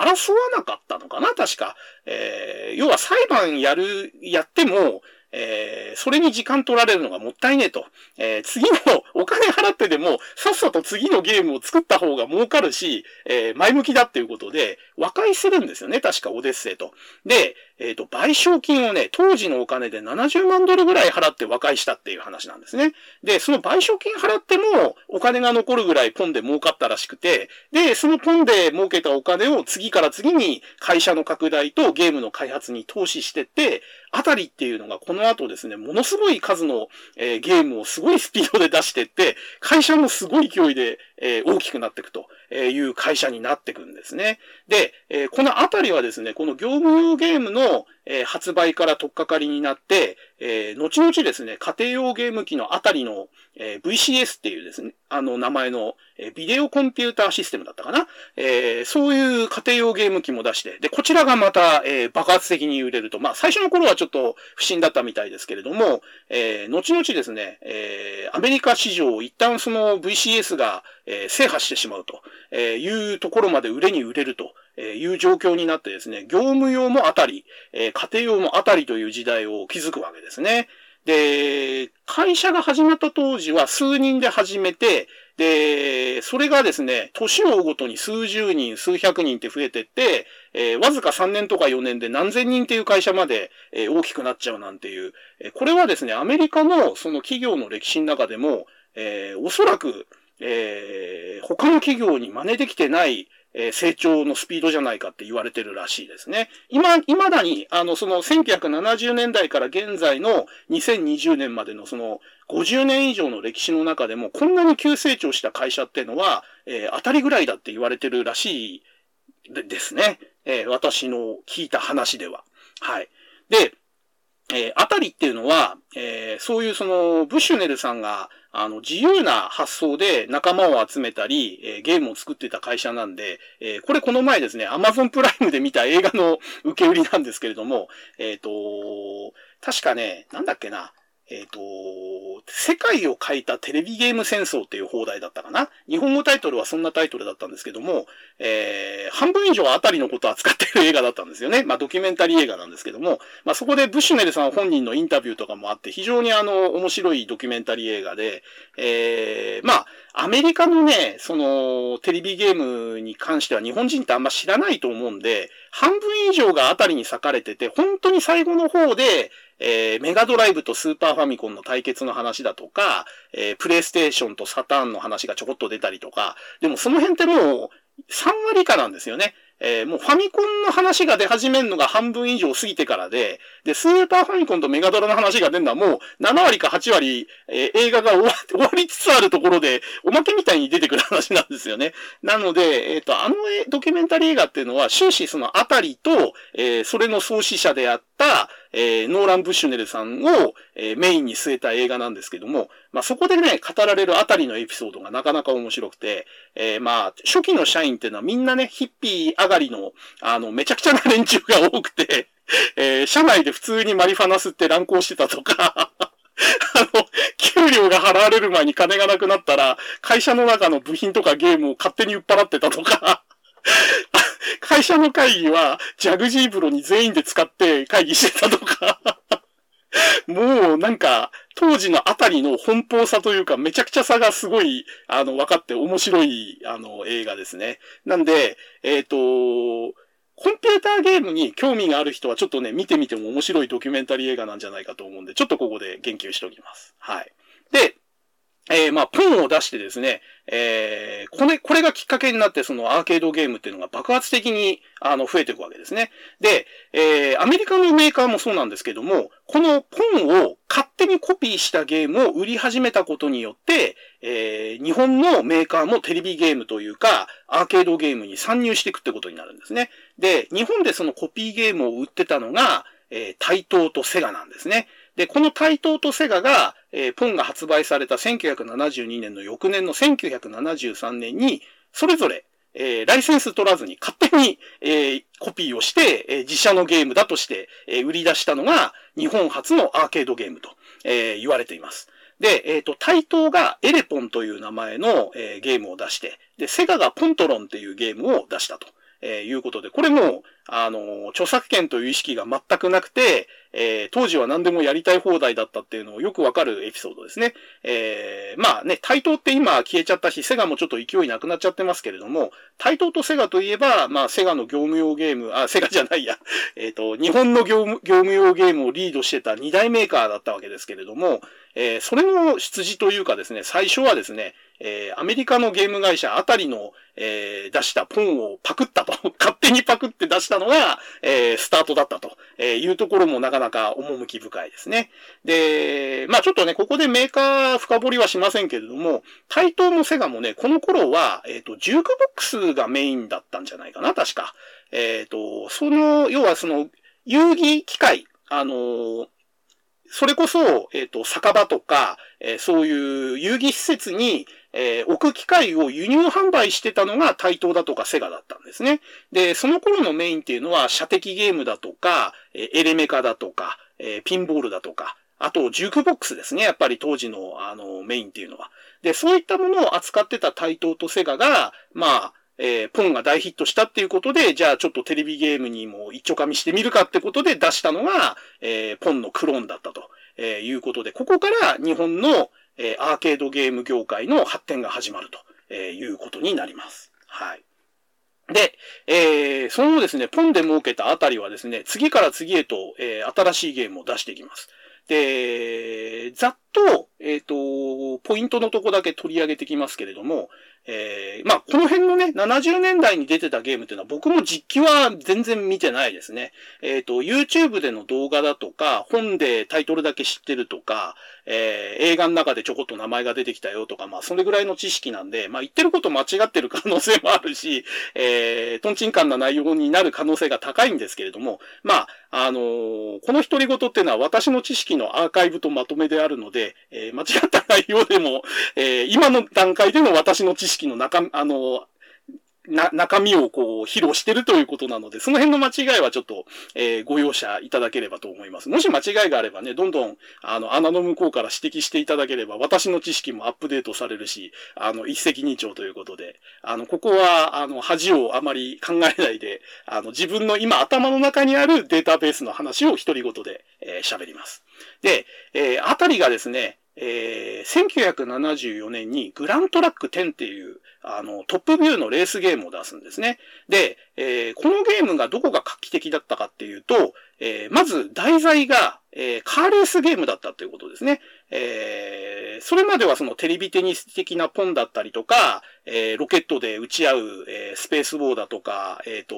争わなかったのかな確か。えー、要は裁判やる、やっても、えー、それに時間取られるのがもったいねえと。えー、次のお金払ってでも、さっさと次のゲームを作った方が儲かるし、えー、前向きだっていうことで、和解するんですよね、確かオデッセイと。で、えっ、ー、と、賠償金をね、当時のお金で70万ドルぐらい払って和解したっていう話なんですね。で、その賠償金払っても、お金が残るぐらいポンで儲かったらしくて、で、そのポンで儲けたお金を次から次に会社の拡大とゲームの開発に投資してって、あたりっていうのがこの後ですね、ものすごい数の、えー、ゲームをすごいスピードで出してって、会社もすごい勢いで、えー、大きくなっていくという会社になっていくんですね。で、えー、このあたりはですね、この業務用ゲームの、えー、発売から取っかかりになって、えー、後々ですね、家庭用ゲーム機のあたりの、えー、VCS っていうですね、あの名前の、え、ビデオコンピューターシステムだったかな、え、そういう家庭用ゲーム機も出して、で、こちらがまた、えー、爆発的に売れると。まあ、最初の頃はちょっと不審だったみたいですけれども、え、後々ですね、えー、アメリカ市場を一旦その VCS が、え、制覇してしまうと、え、いうところまで売れに売れると。えいう状況になってですね、業務用もあたり、え家庭用もあたりという時代を築くわけですね。で、会社が始まった当時は数人で始めて、で、それがですね、年を追うごとに数十人、数百人って増えてって、えー、わずか3年とか4年で何千人っていう会社まで、えー、大きくなっちゃうなんていう、えー、これはですね、アメリカのその企業の歴史の中でも、え、おそらく、えー、他の企業に真似できてない、えー、成長のスピードじゃないかって言われてるらしいですね。今、未だに、あの、その1970年代から現在の2020年までのその50年以上の歴史の中でも、こんなに急成長した会社っていうのは、えー、当たりぐらいだって言われてるらしいでですね。えー、私の聞いた話では。はい。で、えー、あたりっていうのは、えー、そういうその、ブッシュネルさんが、あの、自由な発想で仲間を集めたり、えー、ゲームを作ってた会社なんで、えー、これこの前ですね、アマゾンプライムで見た映画の受け売りなんですけれども、えっ、ー、と、確かね、なんだっけな、えっ、ー、と、世界を変えたテレビゲーム戦争っていう放題だったかな？日本語タイトルはそんなタイトルだったんですけども、えー、半分以上あたりのことを扱ってる映画だったんですよね。まあドキュメンタリー映画なんですけども、まあそこでブシュネルさん本人のインタビューとかもあって、非常にあの、面白いドキュメンタリー映画で、えー、まあ、アメリカのね、その、テレビゲームに関しては日本人ってあんま知らないと思うんで、半分以上があたりに裂かれてて、本当に最後の方で、えー、メガドライブとスーパーファミコンの対決の話だとか、えー、プレイステーションとサターンの話がちょこっと出たりとか、でもその辺ってもう3割以下なんですよね。えー、もうファミコンの話が出始めるのが半分以上過ぎてからで、で、スーパーファミコンとメガドラの話が出るのはもう7割か8割、えー、映画が終わ *laughs* 終わりつつあるところで、おまけみたいに出てくる話なんですよね。なので、えっ、ー、と、あのドキュメンタリー映画っていうのは終始そのあたりと、え、それの創始者であった、えー、ノーラン・ブッシュネルさんを、えー、メインに据えた映画なんですけども、まあ、そこでね、語られるあたりのエピソードがなかなか面白くて、えー、まあ、初期の社員っていうのはみんなね、ヒッピー上がりの、あの、めちゃくちゃな連中が多くて、えー、社内で普通にマリファナスって乱行してたとか、*laughs* あの、給料が払われる前に金がなくなったら、会社の中の部品とかゲームを勝手に売っ払ってたとか、会社の会議は、ジャグジー風呂に全員で使って会議してたとかもうなんか、当時のあたりの奔放さというか、めちゃくちゃ差がすごい、あの、分かって面白い、あの、映画ですね。なんで、えっ、ー、と、コンピューターゲームに興味がある人はちょっとね、見てみても面白いドキュメンタリー映画なんじゃないかと思うんで、ちょっとここで言及しておきます。はい。で、えー、まあ、ポンを出してですね、えー、これ、これがきっかけになって、そのアーケードゲームっていうのが爆発的に、あの、増えていくわけですね。で、えー、アメリカのメーカーもそうなんですけども、このポンを勝手にコピーしたゲームを売り始めたことによって、えー、日本のメーカーもテレビゲームというか、アーケードゲームに参入していくってことになるんですね。で、日本でそのコピーゲームを売ってたのが、えー、対等とセガなんですね。で、この対等とセガが、えー、ポンが発売された1972年の翌年の1973年に、それぞれ、えー、ライセンス取らずに勝手に、えー、コピーをして、えー、自社のゲームだとして、え、売り出したのが日本初のアーケードゲームと、え、言われています。で、えっ、ー、と、対等がエレポンという名前の、えー、ゲームを出して、で、セガがポントロンっていうゲームを出したと。えー、いうことで、これも、あの、著作権という意識が全くなくて、えー、当時は何でもやりたい放題だったっていうのをよくわかるエピソードですね。えー、まあね、対等って今消えちゃったし、セガもちょっと勢いなくなっちゃってますけれども、対等とセガといえば、まあセガの業務用ゲーム、あ、セガじゃないや、*laughs* えっ、ー、と、日本の業務業務用ゲームをリードしてた二大メーカーだったわけですけれども、えー、それの出自というかですね、最初はですね、えー、アメリカのゲーム会社あたりの、えー、出したポンをパクったと、*laughs* 勝手にパクって出したのが、えー、スタートだったとえいうところもなかなか趣深いですね。で、まあちょっとね、ここでメーカー深掘りはしませんけれども、対等のセガもね、この頃は、えっ、ー、と、ジュークボックスがメインだったんじゃないかな、確か。えっ、ー、と、その、要はその、遊戯機械、あのーそれこそ、えっ、ー、と、酒場とか、えー、そういう遊戯施設に、えー、置く機械を輸入販売してたのが対等だとかセガだったんですね。で、その頃のメインっていうのは、射的ゲームだとか、えエレメカだとか、えピンボールだとか、あと、ジュークボックスですね。やっぱり当時の、あの、メインっていうのは。で、そういったものを扱ってた対等とセガが、まあ、えー、ポンが大ヒットしたっていうことで、じゃあちょっとテレビゲームにも一丁噛みしてみるかってことで出したのが、えー、ポンのクローンだったと、えいうことで、ここから日本の、えアーケードゲーム業界の発展が始まると、えいうことになります。はい。で、えー、そのですね、ポンで設けたあたりはですね、次から次へと、えー、新しいゲームを出していきます。で、ざっと、えっ、ー、と、ポイントのとこだけ取り上げてきますけれども、えー、まあ、この辺のね、70年代に出てたゲームっていうのは僕も実機は全然見てないですね。えっ、ー、と、YouTube での動画だとか、本でタイトルだけ知ってるとか、えー、映画の中でちょこっと名前が出てきたよとか、まあ、それぐらいの知識なんで、まあ、言ってること間違ってる可能性もあるし、えー、トンチンカンな内容になる可能性が高いんですけれども、まあ、あのー、この独り言っていうのは私の知識のアーカイブとまとめであるので、えー、間違った内容でも、えー、今の段階での私の知識の中、あの、な、中身をこう、披露してるということなので、その辺の間違いはちょっと、えー、ご容赦いただければと思います。もし間違いがあればね、どんどん、あの、穴の向こうから指摘していただければ、私の知識もアップデートされるし、あの、一石二鳥ということで、あの、ここは、あの、恥をあまり考えないで、あの、自分の今頭の中にあるデータベースの話を一人ごとで、えー、喋ります。で、えー、あたりがですね、えー、1974年にグラントラック10っていう、あの、トップビューのレースゲームを出すんですね。で、えー、このゲームがどこが画期的だったかっていうと、えー、まず題材が、えー、カーレースゲームだったということですね。えー、それまではそのテレビテニス的なポンだったりとか、えー、ロケットで打ち合う、えー、スペースウォーだとか、えっ、ー、と、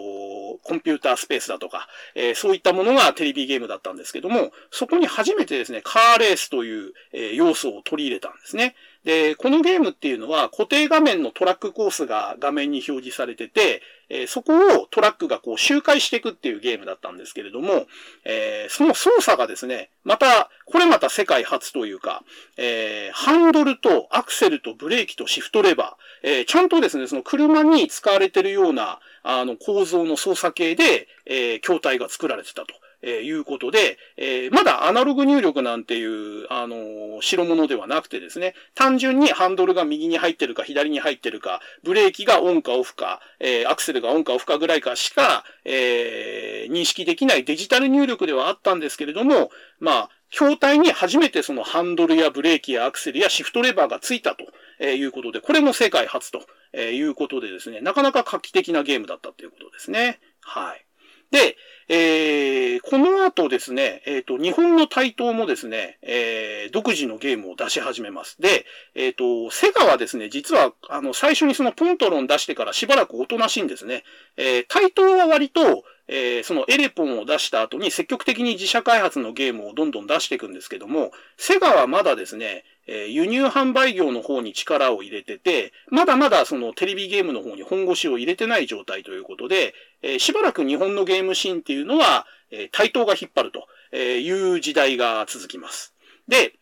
コンピュータースペースだとか、えー、そういったものがテレビゲームだったんですけども、そこに初めてですね、カーレースという、えー、要素を取り入れたんですね。で、このゲームっていうのは固定画面のトラックコースが画面に表示されてて、えー、そこをトラックがこう周回していくっていうゲームだったんですけれども、えー、その操作がですね、また、これまた世界初というか、えー、ハンドルとアクセルとブレーキとシフトレバー、えー、ちゃんとですね、その車に使われてるような、あの、構造の操作系で、えー、筐体が作られてたと。えー、いうことで、え、まだアナログ入力なんていう、あのー、白物ではなくてですね、単純にハンドルが右に入ってるか左に入ってるか、ブレーキがオンかオフか、え、アクセルがオンかオフかぐらいかしか、え、認識できないデジタル入力ではあったんですけれども、まあ、筐体に初めてそのハンドルやブレーキやアクセルやシフトレバーがついたということで、これも世界初ということでですね、なかなか画期的なゲームだったということですね。はい。で、えー、この後ですね、えっ、ー、と、日本の台頭もですね、えー、独自のゲームを出し始めます。で、えっ、ー、と、セガはですね、実は、あの、最初にそのポントロン出してからしばらくおとなしいんですね。えー、台頭は割と、えー、そのエレポンを出した後に積極的に自社開発のゲームをどんどん出していくんですけども、セガはまだですね、えー、輸入販売業の方に力を入れてて、まだまだそのテレビゲームの方に本腰を入れてない状態ということで、えー、しばらく日本のゲームシーンっていうのは、えー、対等が引っ張るという時代が続きます。で、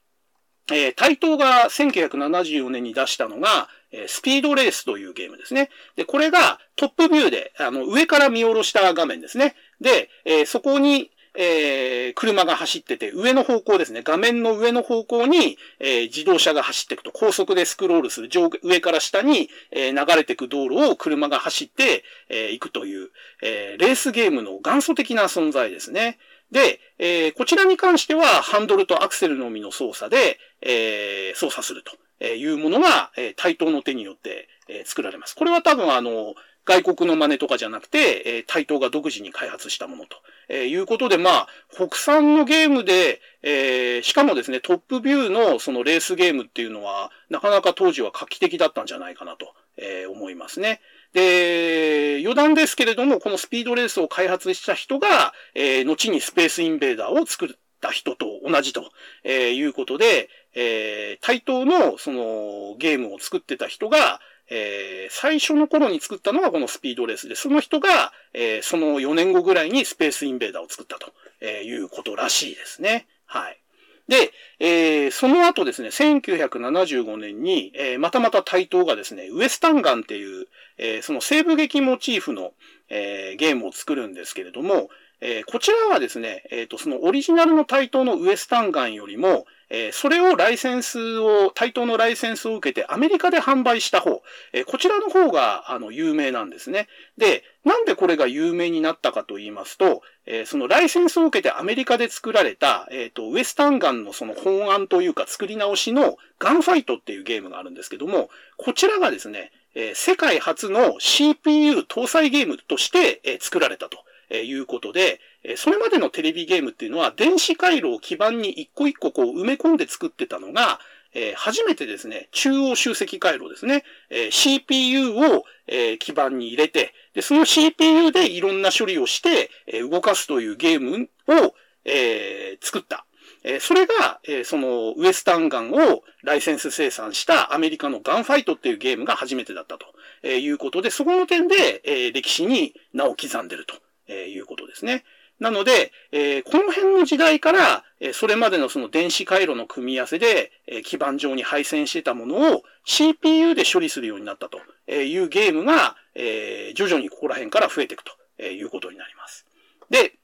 えー、対等が1974年に出したのが、えスピードレースというゲームですね。で、これがトップビューで、あの、上から見下ろした画面ですね。で、えー、そこに、えー、車が走ってて、上の方向ですね。画面の上の方向に、えー、自動車が走っていくと、高速でスクロールする、上上から下に、えー、流れていく道路を車が走って、えー、行くという、えー、レースゲームの元祖的な存在ですね。で、えー、こちらに関しては、ハンドルとアクセルのみの操作で、えー、操作するとえいうものが、えー、対等の手によって、え、作られます。これは多分あの、外国の真似とかじゃなくて、えー、対等が独自に開発したものと、えー、いうことで、まあ、国産のゲームで、えー、しかもですね、トップビューのそのレースゲームっていうのは、なかなか当時は画期的だったんじゃないかなと、えー、思いますね。で、余談ですけれども、このスピードレースを開発した人が、えー、後にスペースインベーダーを作った人と同じと、えー、いうことで、えー、対等のそのゲームを作ってた人が、えー、最初の頃に作ったのがこのスピードレースで、その人が、えー、その4年後ぐらいにスペースインベーダーを作ったと、えー、いうことらしいですね。はい。で、えー、その後ですね、1975年に、えー、またまた対等がですね、ウエスタンガンっていう、えー、その西部劇モチーフの、えー、ゲームを作るんですけれども、えー、こちらはですね、えっ、ー、と、そのオリジナルの対等のウエスタンガンよりも、えー、それをライセンスを、対等のライセンスを受けてアメリカで販売した方、えー、こちらの方が、あの、有名なんですね。で、なんでこれが有名になったかと言いますと、えー、そのライセンスを受けてアメリカで作られた、えっ、と、ウエスタンガンのその本案というか作り直しのガンファイトっていうゲームがあるんですけども、こちらがですね、え世界初の CPU 搭載ゲームとして、え作られたと。えいうことで、えそれまでのテレビゲームっていうのは電子回路を基板に一個一個こう埋め込んで作ってたのが、え、初めてですね、中央集積回路ですね、え、CPU を、え、基板に入れて、で、その CPU でいろんな処理をして、え、動かすというゲームを、え、作った。え、それが、え、そのウエスタンガンをライセンス生産したアメリカのガンファイトっていうゲームが初めてだったと、え、いうことで、そこの点で、え、歴史に名を刻んでると、えー、いうことですね。なので、えー、この辺の時代から、えー、それまでのその電子回路の組み合わせで、えー、基板上に配線してたものを CPU で処理するようになったというゲームが、えー、徐々にここら辺から増えていくということになります。で、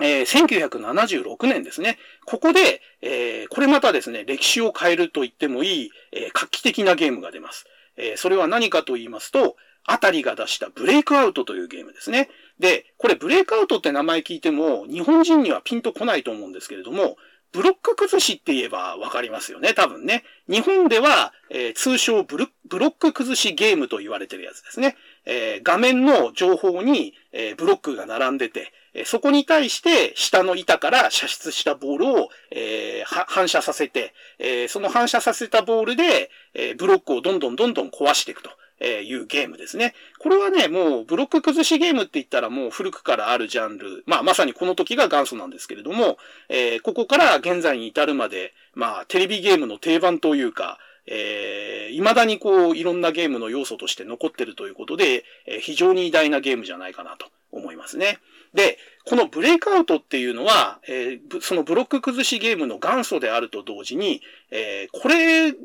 えー、1976年ですね。ここで、えー、これまたですね、歴史を変えると言ってもいい、えー、画期的なゲームが出ます。えー、それは何かと言いますと、あたりが出したブレイクアウトというゲームですね。で、これブレイクアウトって名前聞いても、日本人にはピンとこないと思うんですけれども、ブロック崩しって言えばわかりますよね、多分ね。日本では、えー、通称ブロック崩しゲームと言われてるやつですね。えー、画面の情報に、えー、ブロックが並んでて、えそこに対して下の板から射出したボールを、え反射させて、えその反射させたボールで、えブロックをどんどんどんどん壊していくと。えいうゲームですね。これはね、もうブロック崩しゲームって言ったらもう古くからあるジャンル。まあまさにこの時が元祖なんですけれども、えー、ここから現在に至るまで、まあテレビゲームの定番というか、えー、未だにこう、いろんなゲームの要素として残ってるということで、えー、非常に偉大なゲームじゃないかなと思いますね。で、このブレイクアウトっていうのは、えー、そのブロック崩しゲームの元祖であると同時に、えー、これを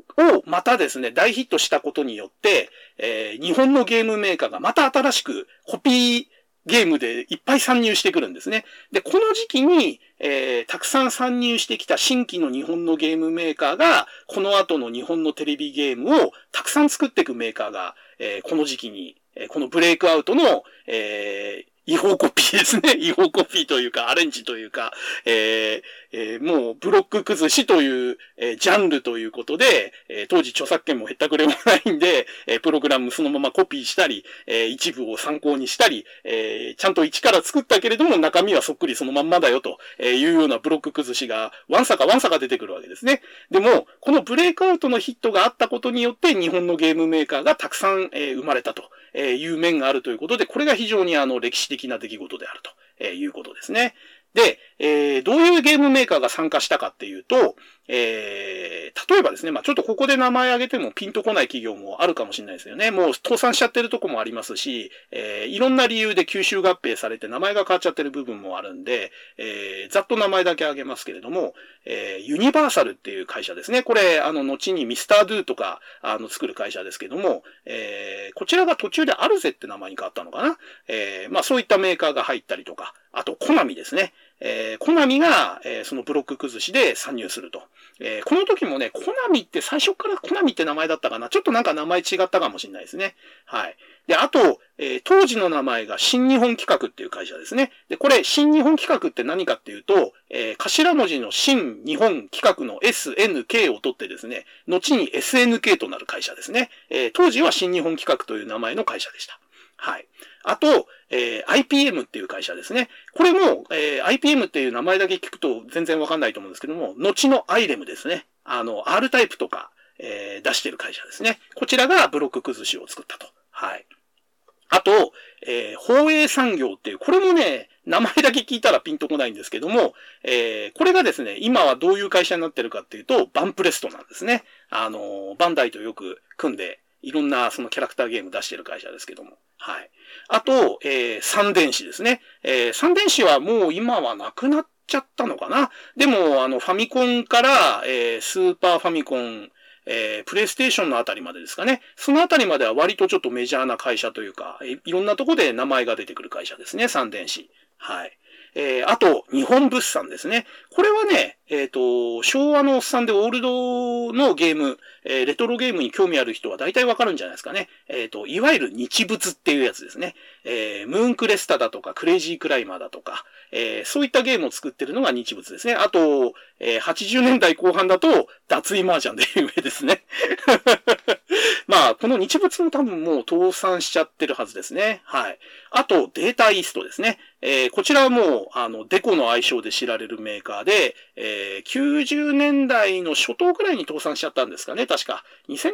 またですね、大ヒットしたことによって、えー、日本のゲームメーカーがまた新しくコピーゲームでいっぱい参入してくるんですね。で、この時期に、えー、たくさん参入してきた新規の日本のゲームメーカーが、この後の日本のテレビゲームをたくさん作っていくメーカーが、えー、この時期に、えー、このブレイクアウトの、えー、違法コピーですね。*laughs* 違法コピーというか、アレンジというか、えーえー、もうブロック崩しという、えー、ジャンルということで、えー、当時著作権もへったくれもないんで、えプログラムそのままコピーしたり、え一部を参考にしたり、えちゃんと一から作ったけれども中身はそっくりそのまんまだよというようなブロック崩しが、ワンサかワンサか出てくるわけですね。でも、このブレイクアウトのヒットがあったことによって日本のゲームメーカーがたくさん、え生まれたという面があるということで、これが非常にあの歴史的な出来事であるということですね。で、えー、どういうゲームメーカーが参加したかっていうと、えー、例えばですね、まあちょっとここで名前挙げてもピンとこない企業もあるかもしれないですよね。もう倒産しちゃってるとこもありますし、えー、いろんな理由で吸収合併されて名前が変わっちゃってる部分もあるんで、えー、ざっと名前だけ挙げますけれども、えー、ユニバーサルっていう会社ですね。これ、あの、後にミスタードゥとか、あの、作る会社ですけども、えー、こちらが途中でアルゼって名前に変わったのかな。えー、まあそういったメーカーが入ったりとか、あと、コナミですね。えー、コナミが、えー、そのブロック崩しで参入すると。えー、この時もね、コナミって最初からコナミって名前だったかなちょっとなんか名前違ったかもしれないですね。はい。で、あと、えー、当時の名前が新日本企画っていう会社ですね。で、これ、新日本企画って何かっていうと、えー、頭文字の新日本企画の SNK を取ってですね、後に SNK となる会社ですね。えー、当時は新日本企画という名前の会社でした。はい。あと、えー、IPM っていう会社ですね。これも、えー、IPM っていう名前だけ聞くと全然わかんないと思うんですけども、後の IREM ですね。あの、R タイプとか、えー、出してる会社ですね。こちらがブロック崩しを作ったと。はい。あと、えー、放映産業っていう、これもね、名前だけ聞いたらピンとこないんですけども、えー、これがですね、今はどういう会社になってるかっていうと、バンプレストなんですね。あの、バンダイとよく組んで、いろんなそのキャラクターゲーム出してる会社ですけども。はい。あと、えー、三電子ですね。えー、三電子はもう今はなくなっちゃったのかな。でも、あの、ファミコンから、えー、スーパーファミコン、えー、プレイステーションのあたりまでですかね。そのあたりまでは割とちょっとメジャーな会社というか、いろんなとこで名前が出てくる会社ですね。三電子。はい。えー、あと、日本物産ですね。これはね、えっ、ー、と、昭和のおっさんでオールドのゲーム、えー、レトロゲームに興味ある人は大体わかるんじゃないですかね。えっ、と、いわゆる日物っていうやつですね。えムーンクレスタだとか、クレイジークライマーだとか、えそういったゲームを作ってるのが日物ですね。あと、え80年代後半だと、脱衣麻雀で有名ですね。*laughs* まあ、この日物も多分もう倒産しちゃってるはずですね。はい。あと、データイーストですね。えー、こちらはもう、あの、デコの愛称で知られるメーカーで、えー、90年代の初頭くらいに倒産しちゃったんですかね、確か。2000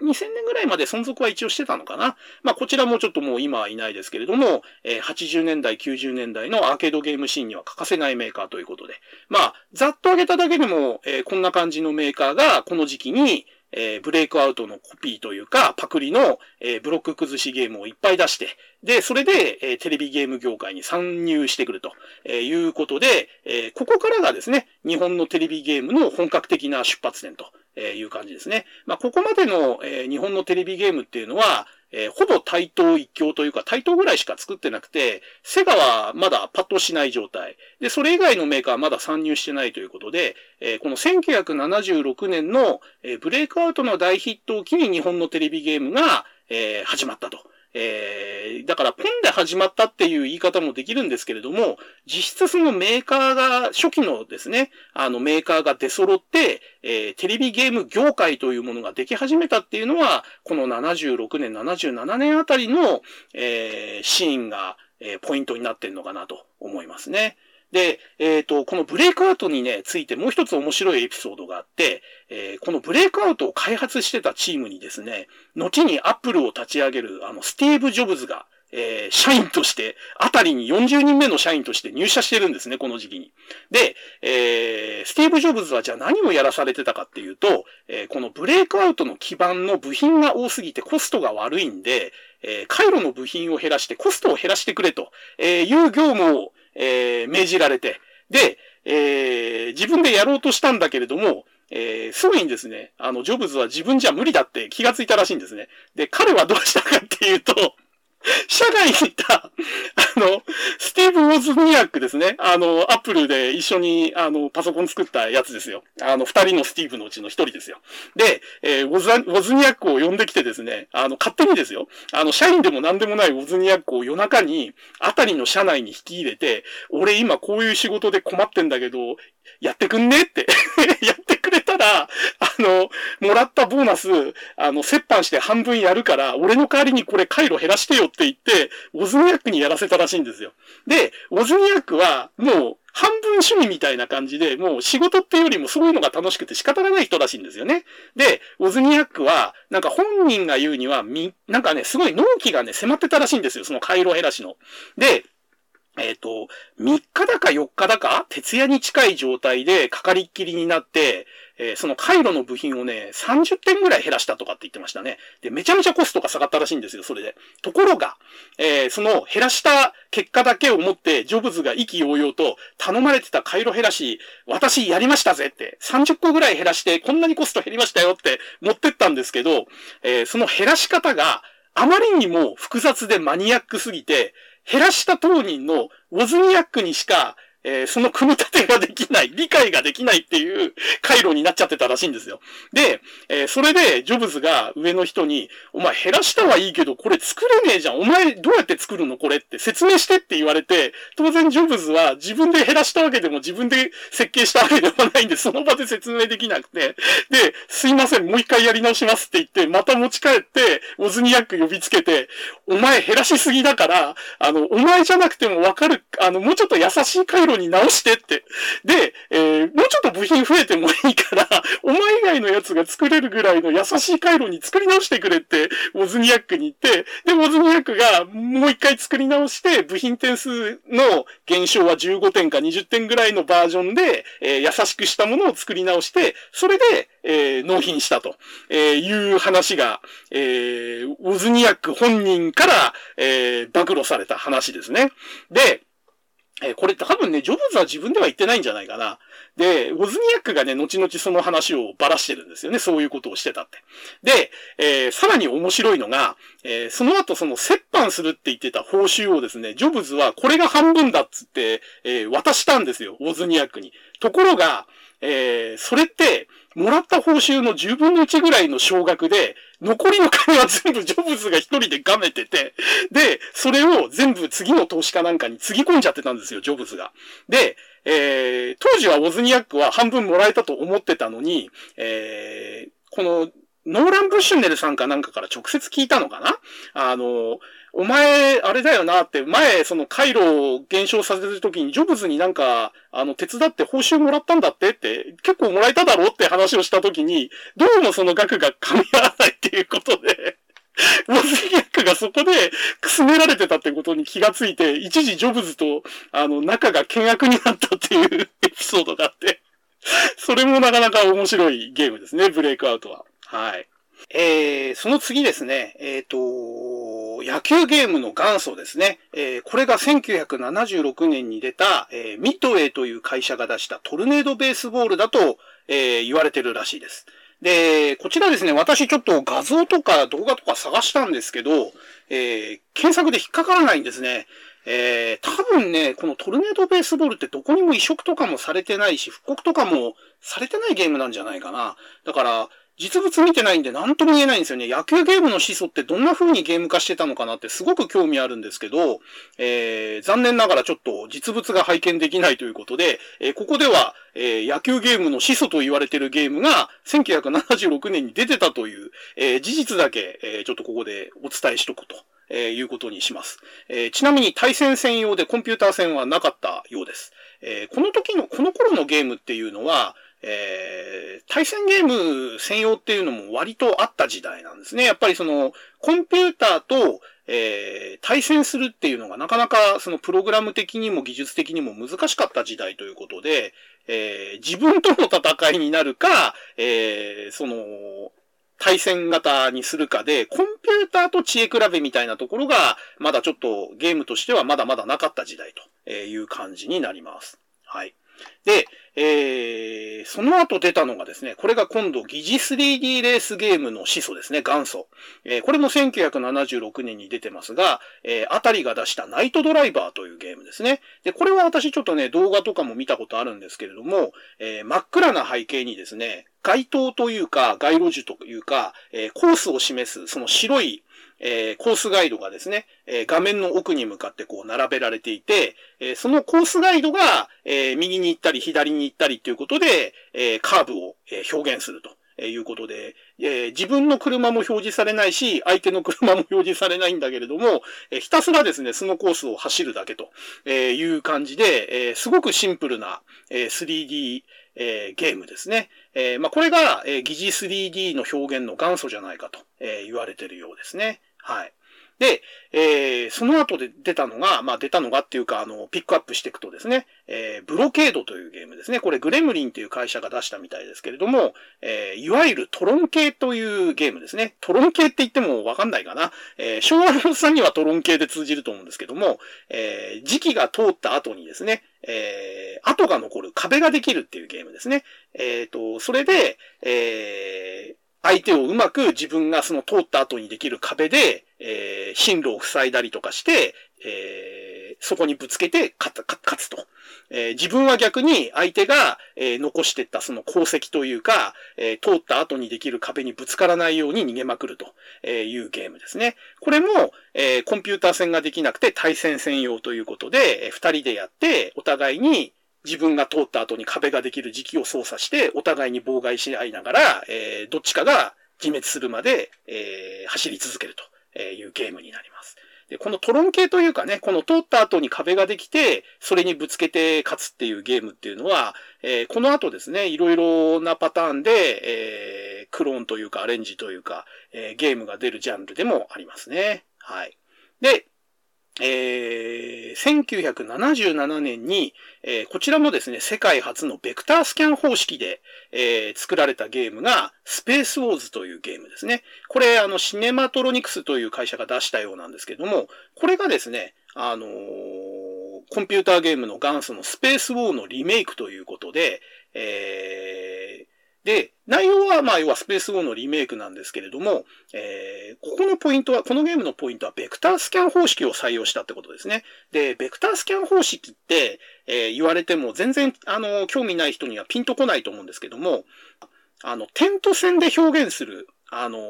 年、2000年ぐらいまで存続は一応してたのかな。まあ、こちらもちょっともう今はいないですけれども、えー、80年代、90年代のアーケードゲームシーンには欠かせないメーカーということで。まあ、ざっと挙げただけでも、えー、こんな感じのメーカーが、この時期に、えー、ブレイクアウトのコピーというか、パクリの、えー、ブロック崩しゲームをいっぱい出して、で、それで、えー、テレビゲーム業界に参入してくると、えいうことで、えここからがですね、日本のテレビゲームの本格的な出発点とえいう感じですね。まあ、ここまでの、え日本のテレビゲームっていうのは、えー、ほぼ対等一強というか、対等ぐらいしか作ってなくて、セガはまだパッとしない状態。で、それ以外のメーカーはまだ参入してないということで、えー、この1976年の、えー、ブレイクアウトの大ヒットを機に日本のテレビゲームが、えー、始まったと。えー、だからペンで始まったっていう言い方もできるんですけれども、実質そのメーカーが、初期のですね、あのメーカーが出揃って、えー、テレビゲーム業界というものができ始めたっていうのは、この76年、77年あたりの、えー、シーンが、えー、ポイントになってるのかなと思いますね。で、えっ、ー、と、このブレイクアウトにね、ついてもう一つ面白いエピソードがあって、えー、このブレイクアウトを開発してたチームにですね、後にアップルを立ち上げる、あの、スティーブ・ジョブズが、えー、社員として、あたりに40人目の社員として入社してるんですね、この時期に。で、えー、スティーブ・ジョブズはじゃあ何をやらされてたかっていうと、えー、このブレイクアウトの基盤の部品が多すぎてコストが悪いんで、えー、回路の部品を減らしてコストを減らしてくれという業務を、えー、命じられて、で、えー、自分でやろうとしたんだけれども、えー、すぐにですね、あの、ジョブズは自分じゃ無理だって気がついたらしいんですね。で、彼はどうしたかっていうと、社外にいた、あの、スティーブ・ウォズニアックですね。あの、アップルで一緒に、あの、パソコン作ったやつですよ。あの、二人のスティーブのうちの一人ですよ。で、えー、ウォズ、ウォズニアックを呼んできてですね、あの、勝手にですよ。あの、社員でも何でもないウォズニアックを夜中に、あたりの社内に引き入れて、俺今こういう仕事で困ってんだけど、やってくんねって *laughs* やってら、あの、もらったボーナス、あの、折半して半分やるから、俺の代わりにこれ回路減らしてよって言って、オズニアックにやらせたらしいんですよ。で、オズニアックは、もう、半分趣味みたいな感じで、もう仕事っていうよりもそういうのが楽しくて仕方がない人らしいんですよね。で、オズニアックは、なんか本人が言うには、み、なんかね、すごい納期がね、迫ってたらしいんですよ、その回路減らしの。で、えっ、ー、と、3日だか4日だか、徹夜に近い状態でかかりっきりになって、えー、その回路の部品をね、30点ぐらい減らしたとかって言ってましたね。で、めちゃめちゃコストが下がったらしいんですよ、それで。ところが、えー、その減らした結果だけをもって、ジョブズが意気揚々と頼まれてた回路減らし、私やりましたぜって、30個ぐらい減らして、こんなにコスト減りましたよって持ってったんですけど、えー、その減らし方があまりにも複雑でマニアックすぎて、減らした当人のウォズニアックにしかえー、その組み立てができない、理解ができないっていう回路になっちゃってたらしいんですよ。で、えー、それで、ジョブズが上の人に、お前減らしたはいいけど、これ作れねえじゃん。お前どうやって作るのこれって説明してって言われて、当然ジョブズは自分で減らしたわけでも自分で設計したわけでもないんで、その場で説明できなくて、で、すいません、もう一回やり直しますって言って、また持ち帰って、オズニアック呼びつけて、お前減らしすぎだから、あの、お前じゃなくてもわかる、あの、もうちょっと優しい回路に直してって。で、えー、もうちょっと部品増えてもいいから、お前以外のやつが作れるぐらいの優しい回路に作り直してくれって、ウォズニアックに言って、で、ウォズニアックがもう一回作り直して、部品点数の減少は15点か20点ぐらいのバージョンで、えー、優しくしたものを作り直して、それで、えー、納品したと、えー、いう話が、えー、ウォズニアック本人から、えー、暴露された話ですね。で、え、これ多分ね、ジョブズは自分では言ってないんじゃないかな。で、ウォズニアックがね、後々その話をばらしてるんですよね。そういうことをしてたって。で、えー、さらに面白いのが、えー、その後その折半するって言ってた報酬をですね、ジョブズはこれが半分だっつって、えー、渡したんですよ。ウォズニアックに。ところが、えー、それって、もらった報酬の10分の1ぐらいの少額で、残りの金は全部ジョブズが一人でガメてて、で、それを全部次の投資家なんかにつぎ込んじゃってたんですよ、ジョブズが。で、えー、当時はウォズニアックは半分もらえたと思ってたのに、えー、このノーラン・ブッシュネルさんかなんかから直接聞いたのかな？あの、お前、あれだよなって、前、その回路を減少させるときに、ジョブズになんか、あの、手伝って報酬もらったんだってって、結構もらえただろうって話をしたときに、どうもその額が噛み合わないっていうことで、モズニャックがそこでくすめられてたってことに気がついて、一時ジョブズと、あの、仲が険悪になったっていうエピソードがあって、それもなかなか面白いゲームですね、ブレイクアウトは。はい。えー、その次ですね、えっ、ー、と、野球ゲームの元祖ですね。えー、これが1976年に出た、えー、ミッドウェイという会社が出したトルネードベースボールだと、えー、言われてるらしいです。で、こちらですね、私ちょっと画像とか動画とか探したんですけど、えー、検索で引っかからないんですね。えー、多分ね、このトルネードベースボールってどこにも移植とかもされてないし、復刻とかもされてないゲームなんじゃないかな。だから、実物見てないんで何とも言えないんですよね。野球ゲームの始祖ってどんな風にゲーム化してたのかなってすごく興味あるんですけど、えー、残念ながらちょっと実物が拝見できないということで、えー、ここでは、えー、野球ゲームの始祖と言われてるゲームが1976年に出てたという、えー、事実だけ、えー、ちょっとここでお伝えしとくと。えー、いうことにします、えー。ちなみに対戦専用でコンピューター戦はなかったようです。えー、この時の、この頃のゲームっていうのは、えー、対戦ゲーム専用っていうのも割とあった時代なんですね。やっぱりその、コンピューターと、えー、対戦するっていうのがなかなかそのプログラム的にも技術的にも難しかった時代ということで、えー、自分との戦いになるか、えー、その、対戦型にするかで、コンピューターと知恵比べみたいなところが、まだちょっとゲームとしてはまだまだなかった時代という感じになります。はい。で、えー、その後出たのがですね、これが今度疑似 3D レースゲームの始祖ですね、元祖。えー、これも1976年に出てますが、えー、あたりが出したナイトドライバーというゲームですね。で、これは私ちょっとね、動画とかも見たことあるんですけれども、えー、真っ暗な背景にですね、街灯というか、街路樹というか、えー、コースを示す、その白い、えー、コースガイドがですね、えー、画面の奥に向かってこう並べられていて、えー、そのコースガイドが、え右に行ったり左に行ったりということで、えカーブを、え表現すると。いうことで、え自分の車も表示されないし、相手の車も表示されないんだけれども、えひたすらですね、そのコースを走るだけとえいう感じで、えすごくシンプルな、え 3D、えゲームですね。えまあ、これが、え疑似 3D の表現の元祖じゃないかと、え言われてるようですね。はい。で、えー、その後で出たのが、まあ出たのがっていうか、あの、ピックアップしていくとですね、えー、ブロケードというゲームですね。これグレムリンという会社が出したみたいですけれども、えー、いわゆるトロン系というゲームですね。トロン系って言ってもわかんないかな。えー、昭和のさんにはトロン系で通じると思うんですけども、えー、時期が通った後にですね、えー、跡が残る壁ができるっていうゲームですね。えっ、ー、と、それで、えー、相手をうまく自分がその通った後にできる壁で、えー、進路を塞いだりとかして、えー、そこにぶつけて勝つと。えー、自分は逆に相手が、え、残してったその功績というか、え、通った後にできる壁にぶつからないように逃げまくるというゲームですね。これも、え、コンピューター戦ができなくて対戦専用ということで、えー、二人でやって、お互いに、自分が通った後に壁ができる時期を操作して、お互いに妨害し合いながら、えー、どっちかが自滅するまで、えー、走り続けるというゲームになります。で、このトロン系というかね、この通った後に壁ができて、それにぶつけて勝つっていうゲームっていうのは、えー、この後ですね、いろいろなパターンで、えー、クローンというかアレンジというか、えー、ゲームが出るジャンルでもありますね。はい。で、えー、1977年に、えー、こちらもですね、世界初のベクタースキャン方式で、えー、作られたゲームが、スペースウォーズというゲームですね。これ、あの、シネマトロニクスという会社が出したようなんですけども、これがですね、あのー、コンピューターゲームの元祖のスペースウォーのリメイクということで、え、で、内容は、まあ、要はスペースウォーのリメイクなんですけれども、えー、ここのポイントは、このゲームのポイントは、ベクタースキャン方式を採用したってことですね。で、ベクタースキャン方式って、えー、言われても全然、あの、興味ない人にはピンとこないと思うんですけども、あの、点と線で表現する、あの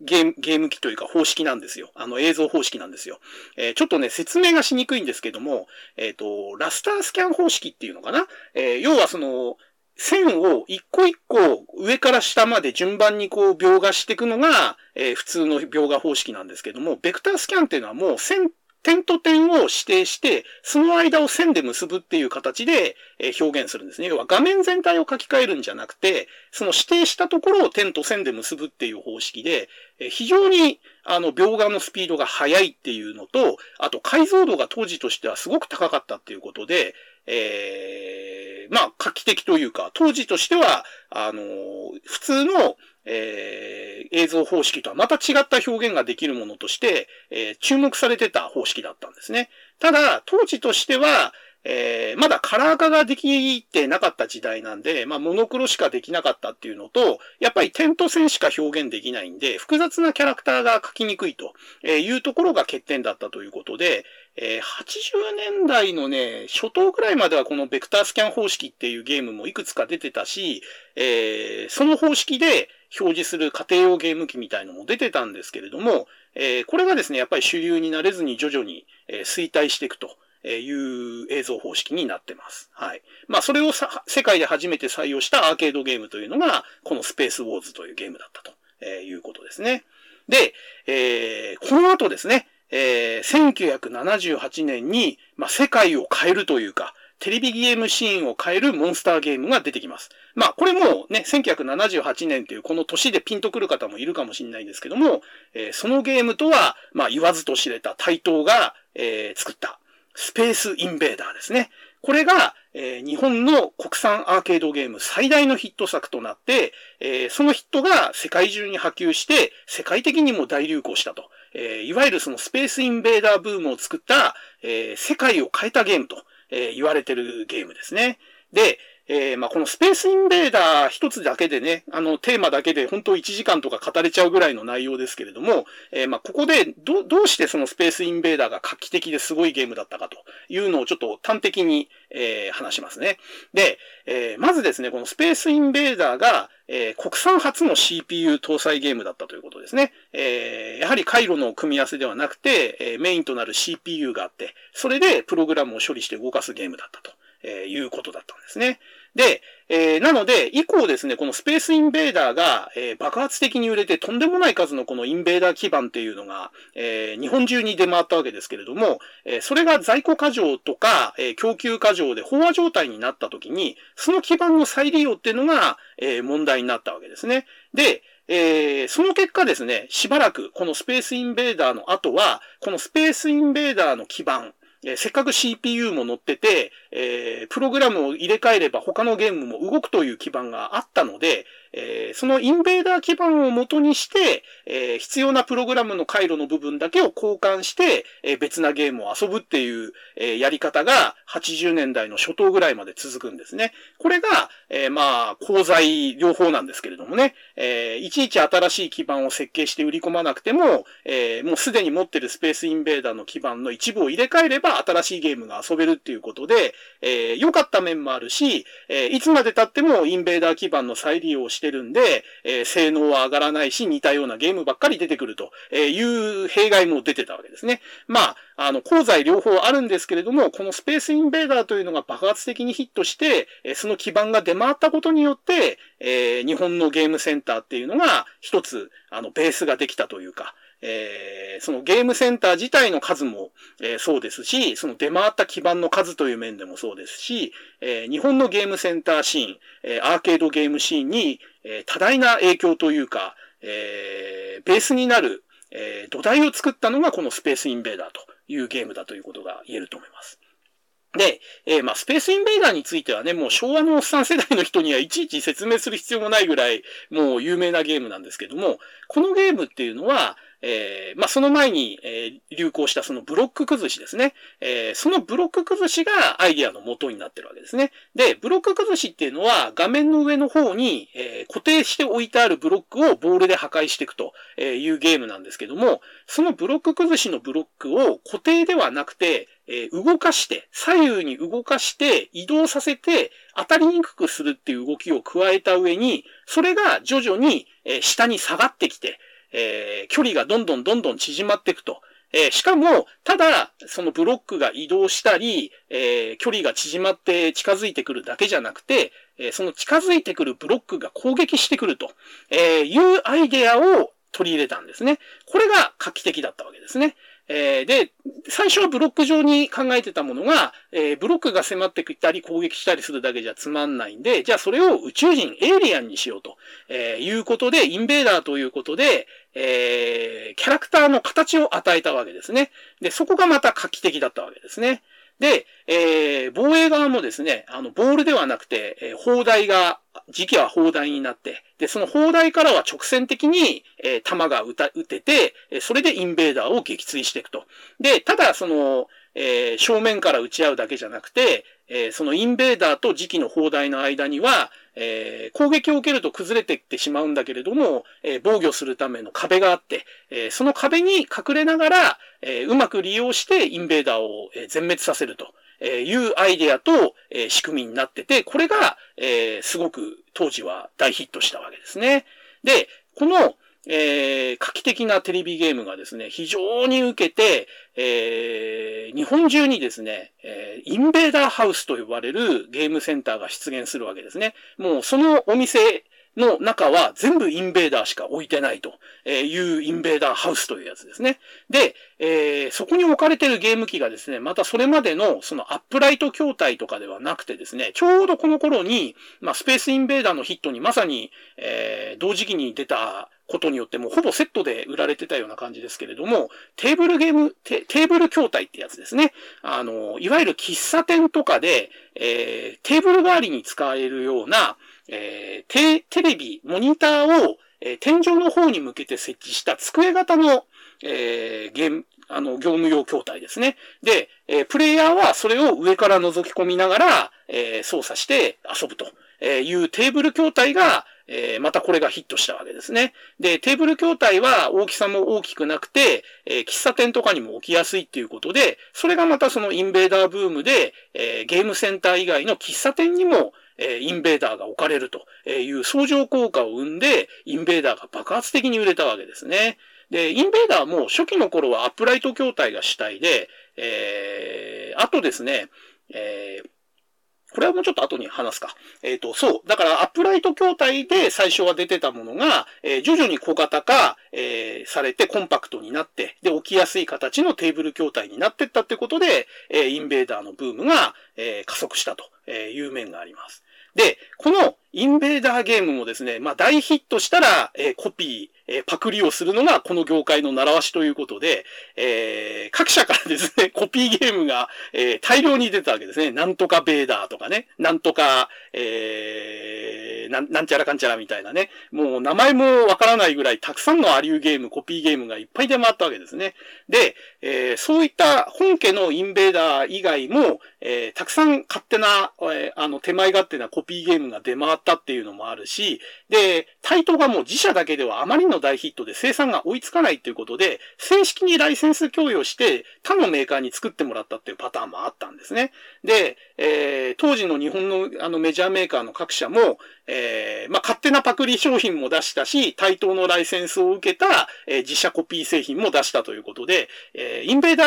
ゲーム、ゲーム機というか方式なんですよ。あの映像方式なんですよ。えー、ちょっとね、説明がしにくいんですけども、えっ、ー、と、ラスタースキャン方式っていうのかな？えー、要はその、線を一個一個上から下まで順番にこう描画していくのが、えー、普通の描画方式なんですけども、ベクタースキャンっていうのはもう線点と点を指定して、その間を線で結ぶっていう形でえ表現するんですね。要は画面全体を書き換えるんじゃなくて、その指定したところを点と線で結ぶっていう方式でえ、非常にあの描画のスピードが速いっていうのと、あと解像度が当時としてはすごく高かったっていうことで、えー、まあ画期的というか、当時としては、あの、普通のえー、映像方式とはまた違った表現ができるものとして、えー、注目されてた方式だったんですね。ただ、当時としては、えー、まだカラー化ができてなかった時代なんで、まあ、モノクロしかできなかったっていうのと、やっぱり点と線しか表現できないんで、複雑なキャラクターが描きにくいというところが欠点だったということで、えー、80年代のね、初頭くらいまではこのベクタースキャン方式っていうゲームもいくつか出てたし、えー、その方式で表示する家庭用ゲーム機みたいのも出てたんですけれども、えー、これがですね、やっぱり主流になれずに徐々に、衰退していくと。えいう映像方式になってます。はい。まあ、それをさ世界で初めて採用したアーケードゲームというのが、このスペースウォーズというゲームだったということですね。で、えー、この後ですね、えー、1978年に、まあ、世界を変えるというか、テレビゲームシーンを変えるモンスターゲームが出てきます。まあ、これもね、1978年というこの年でピンとくる方もいるかもしれないんですけども、えー、そのゲームとは、まあ、言わずと知れた対等が、えー、作ったスペースインベーダーですね。これが、えー、日本の国産アーケードゲーム最大のヒット作となって、えー、そのヒットが世界中に波及して、世界的にも大流行したと。えー、いわゆるそのスペースインベーダーブームを作った、え、世界を変えたゲームと、え、言われてるゲームですね。で、えー、まあ、このスペースインベーダー一つだけでね、あの、テーマだけで本当1時間とか語れちゃうぐらいの内容ですけれども、えー、まあ、ここでど、どうしてそのスペースインベーダーが画期的ですごいゲームだったかというのをちょっと端的に、えー、話しますね。で、えー、まずですね、このスペースインベーダーが、えー、国産初の CPU 搭載ゲームだったということですね。えー、やはり回路の組み合わせではなくて、えー、メインとなる CPU があって、それでプログラムを処理して動かすゲームだったと、え、いうことだったんですね。で、えー、なので、以降ですね、このスペースインベーダーが、えー、爆発的に売れてとんでもない数のこのインベーダー基盤っていうのが、えー、日本中に出回ったわけですけれども、えそれが在庫過剰とか、え供給過剰で飽和状態になった時に、その基盤の再利用っていうのが、え問題になったわけですね。で、えー、その結果ですね、しばらくこのスペースインベーダーの後は、このスペースインベーダーの基盤、えー、せっかく CPU も乗ってて、えー、プログラムを入れ替えれば他のゲームも動くという基盤があったので、えー、そのインベーダー基盤を元にして、えー、必要なプログラムの回路の部分だけを交換して、えー、別なゲームを遊ぶっていう、えー、やり方が80年代の初頭ぐらいまで続くんですね。これが、えー、まあ、功罪両方なんですけれどもね、えー、いちいち新しい基盤を設計して売り込まなくても、えー、もうすでに持ってるスペースインベーダーの基盤の一部を入れ替えれば新しいゲームが遊べるっていうことで、えー、良かった面もあるし、えー、いつまで経ってもインベーダー基盤の再利用をししてるんで、えー、性能は上がらないし、似たようなゲームばっかり出てくるという弊害も出てたわけですね。まあ、あの、功罪両方あるんですけれども、このスペースインベーダーというのが爆発的にヒットして、その基盤が出回ったことによって、えー、日本のゲームセンターっていうのが一つ、あの、ベースができたというか、えー、そのゲームセンター自体の数も、えー、そうですし、その出回った基盤の数という面でもそうですし、えー、日本のゲームセンターシーン、えアーケードゲームシーンに、え多大な影響というか、えベースになる、え土台を作ったのがこのスペースインベーダーというゲームだということが言えると思います。で、えー、まあ、スペースインベーダーについてはね、もう昭和のおっさん世代の人にはいちいち説明する必要もないぐらい、もう有名なゲームなんですけども、このゲームっていうのは、えー、まあ、その前に、えー、流行したそのブロック崩しですね。えー、そのブロック崩しがアイディアの元になってるわけですね。で、ブロック崩しっていうのは画面の上の方に、え固定して置いてあるブロックをボールで破壊していくというゲームなんですけども、そのブロック崩しのブロックを固定ではなくて、え動かして、左右に動かして移動させて当たりにくくするっていう動きを加えた上に、それが徐々にえ下に下がってきて、えー、距離がどんどんどんどん縮まっていくとえー、しかも、ただ、そのブロックが移動したり、えー、距離が縮まって近づいてくるだけじゃなくて、えー、その近づいてくるブロックが攻撃してくると、えいうアイデアを取り入れたんですね。これが画期的だったわけですね。えー、で、最初はブロック上に考えてたものが、えー、ブロックが迫ってきたり攻撃したりするだけじゃつまんないんで、じゃあそれを宇宙人、エイリアンにしようと、えー、いうことで、インベーダーということで、えー、キャラクターの形を与えたわけですね。で、そこがまた画期的だったわけですね。で、えー、防衛側もですね、あの、ボールではなくて、えー、砲台が、時期は砲台になって、で、その砲台からは直線的に、えー、弾が撃た、撃てて、それでインベーダーを撃墜していくと。で、ただ、その、えー、正面から撃ち合うだけじゃなくて、えー、そのインベーダーと時期の砲台の間には、えー、攻撃を受けると崩れていってしまうんだけれども、え防御するための壁があって、えその壁に隠れながら、えうまく利用してインベーダーを全滅させると。いうアイデアと、え仕組みになってて、これが、えすごく当時は大ヒットしたわけですね。で、この、えー、画期的なテレビゲームがですね、非常に受けて、えー、日本中にですね、えー、インベーダーハウスと呼ばれるゲームセンターが出現するわけですね。もうそのお店の中は全部インベーダーしか置いてないというインベーダーハウスというやつですね。で、えー、そこに置かれてるゲーム機がですね、またそれまでのそのアップライト筐体とかではなくてですね、ちょうどこの頃に、まあ、スペースインベーダーのヒットにまさに、えー、同時期に出たことによってもほぼセットで売られてたような感じですけれども、テーブルゲーム、テーブル筐体ってやつですね。あの、いわゆる喫茶店とかで、えー、テーブル代わりに使えるような、えー、テ、テレビ、モニターを、えー、天井の方に向けて設置した机型の、えー、ゲーム、あの、業務用筐体ですね。で、えー、プレイヤーはそれを上から覗き込みながら、えー、操作して遊ぶというテーブル筐体が、えー、またこれがヒットしたわけですね。で、テーブル筐体は大きさも大きくなくて、えー、喫茶店とかにも置きやすいっていうことで、それがまたそのインベーダーブームで、えー、ゲームセンター以外の喫茶店にも、えインベーダーが置かれるという相乗効果を生んで、インベーダーが爆発的に売れたわけですね。で、インベーダーも初期の頃はアップライト筐体が主体で、えー、あとですね、えーこれはもうちょっと後に話すか。えっ、ー、と、そう。だから、アップライト筐体で最初は出てたものが、えー、徐々に小型化、えー、されてコンパクトになって、で、置きやすい形のテーブル筐体になってったってことで、えインベーダーのブームが、え加速したという面があります。で、このインベーダーゲームもですね、まあ大ヒットしたら、えー、コピー、えー、パクリをするのがこの業界の習わしということで、えー、各社からですね、*laughs* コピーゲームが、えー、大量に出たわけですね。なんとかベーダーとかね、なんとか、えー、なん、なんちゃらかんちゃらみたいなね。もう名前もわからないぐらいたくさんのアリューゲーム、コピーゲームがいっぱい出回ったわけですね。で、えー、そういった本家のインベーダー以外も、えー、たくさん勝手な、えー、あの、手前勝手なコピーゲームが出回ったっていうのもあるし、で、タイトがもう自社だけではあまりの大ヒットで生産が追いつかないっていうことで、正式にライセンス供与して他のメーカーに作ってもらったっていうパターンもあったんですね。で、えー、当時の日本のあのメジャーメーカーの各社も、えー、まあ、勝手なパクリ商品も出したし、対等のライセンスを受けた、えー、自社コピー製品も出したということで、えー、インベーダ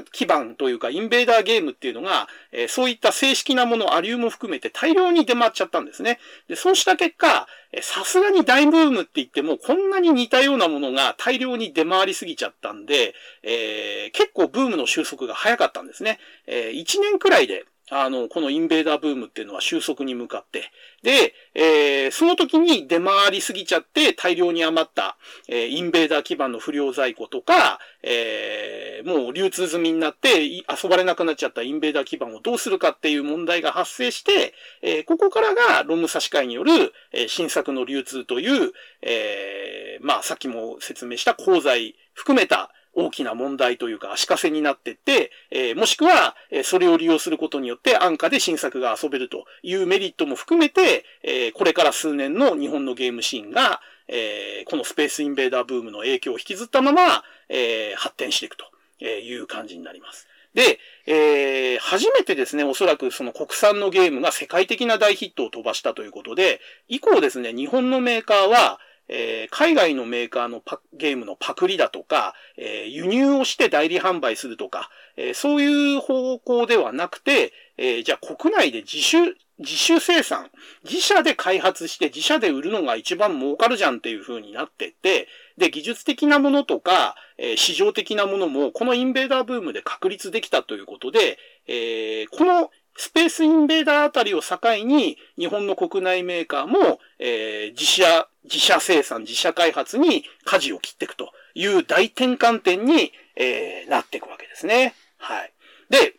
ー基盤というか、インベーダーゲームっていうのが、えー、そういった正式なもの、アリューも含めて大量に出回っちゃったんですね。で、そうした結果、さすがに大ブームって言っても、こんなに似たようなものが大量に出回りすぎちゃったんで、えー、結構ブームの収束が早かったんですね。えー、1年くらいで、あの、このインベーダーブームっていうのは収束に向かって、で、えー、その時に出回りすぎちゃって大量に余った、えー、インベーダー基盤の不良在庫とか、えー、もう流通済みになって遊ばれなくなっちゃったインベーダー基盤をどうするかっていう問題が発生して、えー、ここからがロム差し替えによる、えー、新作の流通という、えー、まあさっきも説明した鋼材含めた大きな問題というか足かせになってって、えー、もしくは、えそれを利用することによって安価で新作が遊べるというメリットも含めて、えー、これから数年の日本のゲームシーンが、えー、このスペースインベーダーブームの影響を引きずったまま、え、発展していくという感じになります。で、えー、初めてですね、おそらくその国産のゲームが世界的な大ヒットを飛ばしたということで、以降ですね、日本のメーカーは、えー、海外のメーカーのゲームのパクリだとか、えー、輸入をして代理販売するとか、えー、そういう方向ではなくて、えじゃあ国内で自主、自主生産、自社で開発して自社で売るのが一番儲かるじゃんっていう風になってて、で、技術的なものとか、えー、市場的なものも、このインベーダーブームで確立できたということで、えー、このスペースインベーダーあたりを境に、日本の国内メーカーも、えー、自社、自社生産、自社開発に舵を切っていくという大転換点に、えー、なっていくわけですね。はい。で、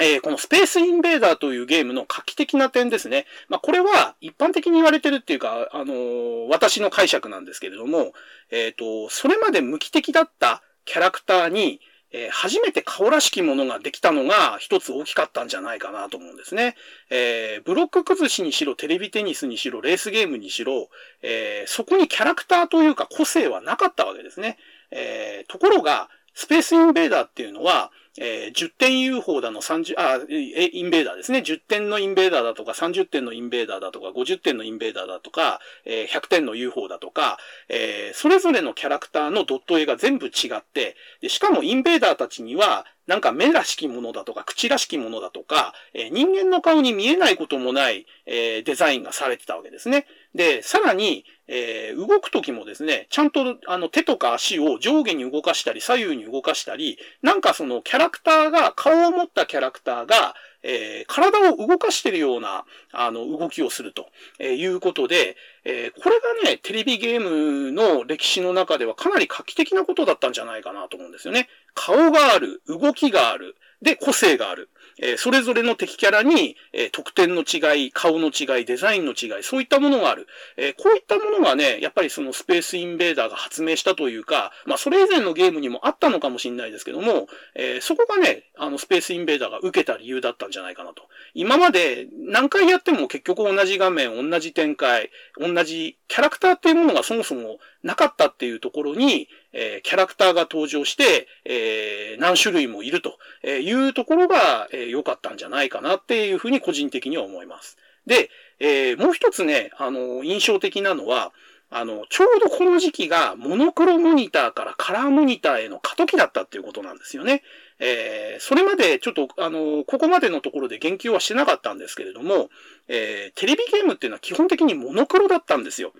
えー、このスペースインベーダーというゲームの画期的な点ですね。まあ、これは一般的に言われてるっていうか、あのー、私の解釈なんですけれども、えっ、ー、と、それまで無機的だったキャラクターに、えー、初めて顔らしきものができたのが一つ大きかったんじゃないかなと思うんですね。えー、ブロック崩しにしろ、テレビテニスにしろ、レースゲームにしろ、えー、そこにキャラクターというか個性はなかったわけですね。え、ところが、スペースインベーダーっていうのは、えー、10点 UFO だの30、あ、インベーダーですね。10点のインベーダーだとか、30点のインベーダーだとか、50点のインベーダーだとか、えー、100点の UFO だとか、えー、それぞれのキャラクターのドット絵が全部違って、でしかもインベーダーたちには、なんか目らしきものだとか、口らしきものだとか、えー、人間の顔に見えないこともない、えー、デザインがされてたわけですね。で、さらに、えー、動くときもですね、ちゃんとあの手とか足を上下に動かしたり、左右に動かしたり、なんかそのキャラクターが、顔を持ったキャラクターが、えー、体を動かしてるような、あの、動きをすると、えいうことで、えー、これがね、テレビゲームの歴史の中ではかなり画期的なことだったんじゃないかなと思うんですよね。顔がある、動きがある、で、個性がある。え、それぞれの敵キャラに、えー、得点の違い、顔の違い、デザインの違い、そういったものがある。え、こういったものがね、やっぱりそのスペースインベーダーが発明したというか、まあそれ以前のゲームにもあったのかもしれないですけども、えそこがね、あのスペースインベーダーが受けた理由だったんじゃないかなと。今まで何回やっても結局同じ画面、同じ展開、同じキャラクターっていうものがそもそもなかったっていうところに、えー、キャラクターが登場して、えー、何種類もいるというところが良、えー、かったんじゃないかなっていうふうに個人的には思います。で、えー、もう一つね、あの、印象的なのは、あの、ちょうどこの時期がモノクロモニターからカラーモニターへの過渡期だったっていうことなんですよね。えー、それまでちょっと、あの、ここまでのところで言及はしてなかったんですけれども、えー、テレビゲームっていうのは基本的にモノクロだったんですよ。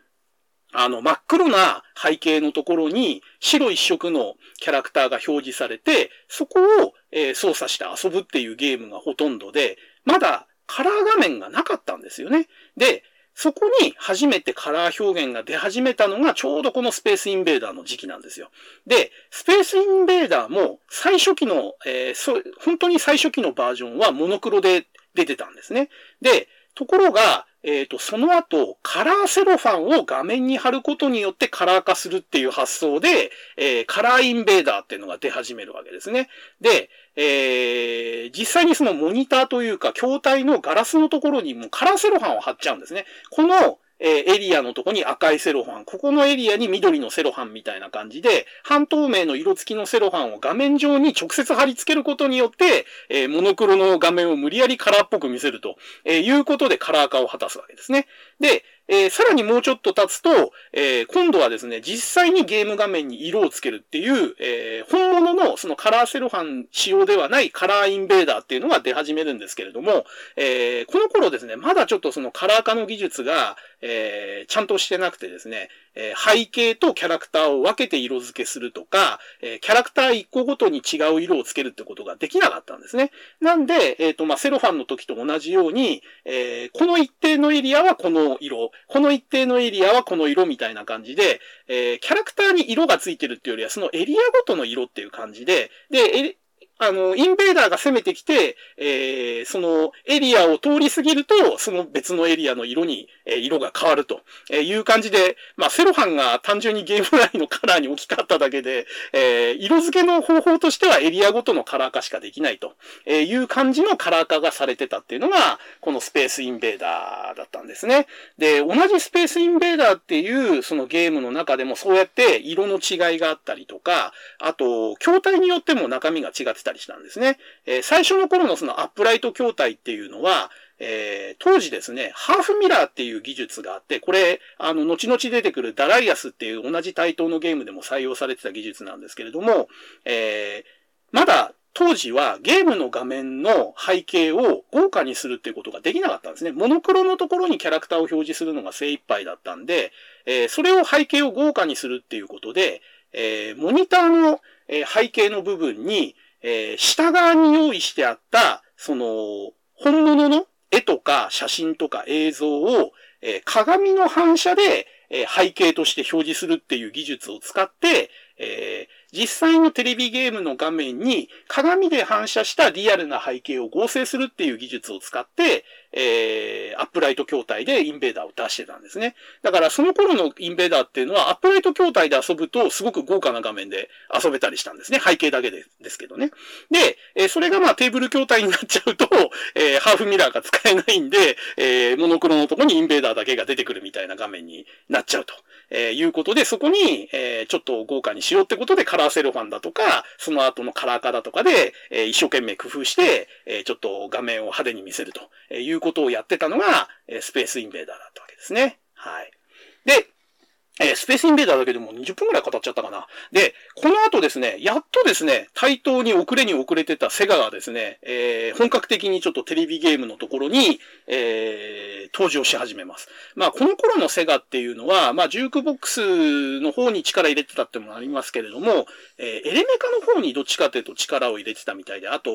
あの、真っ黒な背景のところに白一色のキャラクターが表示されて、そこを、え、操作して遊ぶっていうゲームがほとんどで、まだカラー画面がなかったんですよね。で、そこに初めてカラー表現が出始めたのがちょうどこのスペースインベーダーの時期なんですよ。で、スペースインベーダーも最初期の、えー、そ本当に最初期のバージョンはモノクロで出てたんですね。で、ところが、えっ、ー、と、その後、カラーセロファンを画面に貼ることによってカラー化するっていう発想で、えー、カラーインベーダーっていうのが出始めるわけですね。で、えー、実際にそのモニターというか、筐体のガラスのところにもカラーセロファンを貼っちゃうんですね。この、えエリアのとこに赤いセロハン、ここのエリアに緑のセロハンみたいな感じで、半透明の色付きのセロハンを画面上に直接貼り付けることによって、えモノクロの画面を無理やりカラーっぽく見せると、えいうことでカラー化を果たすわけですね。で、えー、さらにもうちょっと経つと、えー、今度はですね、実際にゲーム画面に色をつけるっていう、えー、本物のそのカラーセロハン仕様ではないカラーインベーダーっていうのが出始めるんですけれども、えこの頃ですね、まだちょっとそのカラー化の技術が、えちゃんとしてなくてですね、え背景とキャラクターを分けて色付けするとか、えキャラクター1個ごとに違う色をつけるってことができなかったんですね。なんで、えっ、と、まあ、セロファンの時と同じように、えこの一定のエリアはこの色、この一定のエリアはこの色みたいな感じで、えー、キャラクターに色がついてるっていうよりは、そのエリアごとの色っていう感じで、で、あの、インベーダーが攻めてきて、えー、そのエリアを通り過ぎると、その別のエリアの色に、えー、色が変わるという感じで、まあ、セロハンが単純にゲーム内のカラーに置き換わっただけで、えー、色付けの方法としてはエリアごとのカラー化しかできないという感じのカラー化がされてたっていうのが、このスペースインベーダーだったんですね。で、同じスペースインベーダーっていうそのゲームの中でもそうやって色の違いがあったりとか、あと、筐体によっても中身が違ってたりしたんですね。えー、最初の頃のそのアップライト筐体っていうのは、えー、当時ですね、ハーフミラーっていう技術があって、これ、あの、後々出てくるダライアスっていう同じ対等のゲームでも採用されてた技術なんですけれども、えー、まだ当時はゲームの画面の背景を豪華にするっていうことができなかったんですね。モノクロのところにキャラクターを表示するのが精一杯だったんで、えー、それを背景を豪華にするっていうことで、えー、モニターの、え背景の部分に、えー、下側に用意してあった、その、本物の絵とか写真とか映像を、えー、鏡の反射で、えー、背景として表示するっていう技術を使って、えー、実際のテレビゲームの画面に鏡で反射したリアルな背景を合成するっていう技術を使って、えー、アップライト筐体でインベーダーを出してたんですね。だからその頃のインベーダーっていうのはアップライト筐体で遊ぶとすごく豪華な画面で遊べたりしたんですね。背景だけでですけどね。で、えー、それがまあテーブル筐体になっちゃうと、えー、ハーフミラーが使えないんで、えー、モノクロのとこにインベーダーだけが出てくるみたいな画面になっちゃうと、えー、いうことで、そこに、えー、ちょっと豪華にしようってことでカラーセロファンだとか、その後のカラー化だとかで、えー、一生懸命工夫して、えー、ちょっと画面を派手に見せるということをやってたのが、えー、スペースインベーダーだったわけですね。はい。で、えー、スペースインベーダーだけでも20分くらい語っちゃったかな。で、この後ですね、やっとですね、対等に遅れに遅れてたセガがですね、えー、本格的にちょっとテレビゲームのところに、えー、登場し始めます。まあ、この頃のセガっていうのは、まあ、ジュークボックスの方に力入れてたってもありますけれども、えー、エレメカの方にどっちかというと力を入れてたみたいで、あと、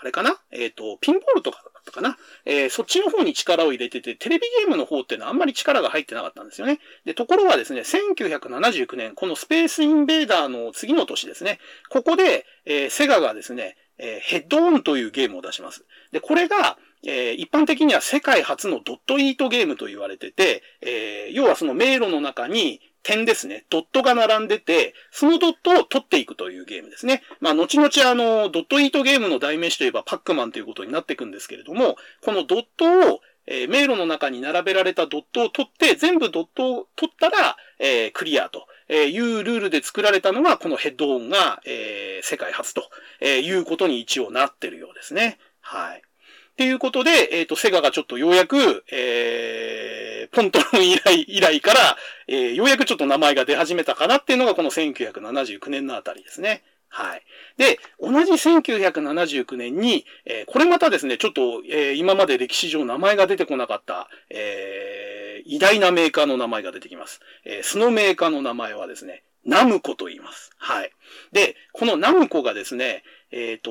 あれかな？えっ、ー、と、ピンボールとかだったかな？えー、そっちの方に力を入れてて、テレビゲームの方っていうのはあんまり力が入ってなかったんですよね。で、ところがですね、1979年、このスペースインベーダーの次の年ですね、ここで、えー、セガがですね、えー、ヘッドオンというゲームを出します。で、これが、えー、一般的には世界初のドットイートゲームと言われてて、えー、要はその迷路の中に点ですね、ドットが並んでて、そのドットを取っていくというゲームですね。まあ、後々あの、ドットイートゲームの代名詞といえばパックマンということになっていくんですけれども、このドットを、えー、迷路の中に並べられたドットを取って、全部ドットを取ったら、えー、クリアというルールで作られたのが、このヘッドオンが、えー、世界初ということに一応なってるようですね。はい。っていうことで、えっ、ー、と、セガがちょっとようやく、えー、ポントロン以来、以来から、えー、ようやくちょっと名前が出始めたかなっていうのがこの1979年のあたりですね。はい。で、同じ1979年に、えー、これまたですね、ちょっと、えー、今まで歴史上名前が出てこなかった、えー、偉大なメーカーの名前が出てきます。えー、そのメーカーの名前はですね、ナムコと言います。はい。で、このナムコがですね、えっ、ー、と、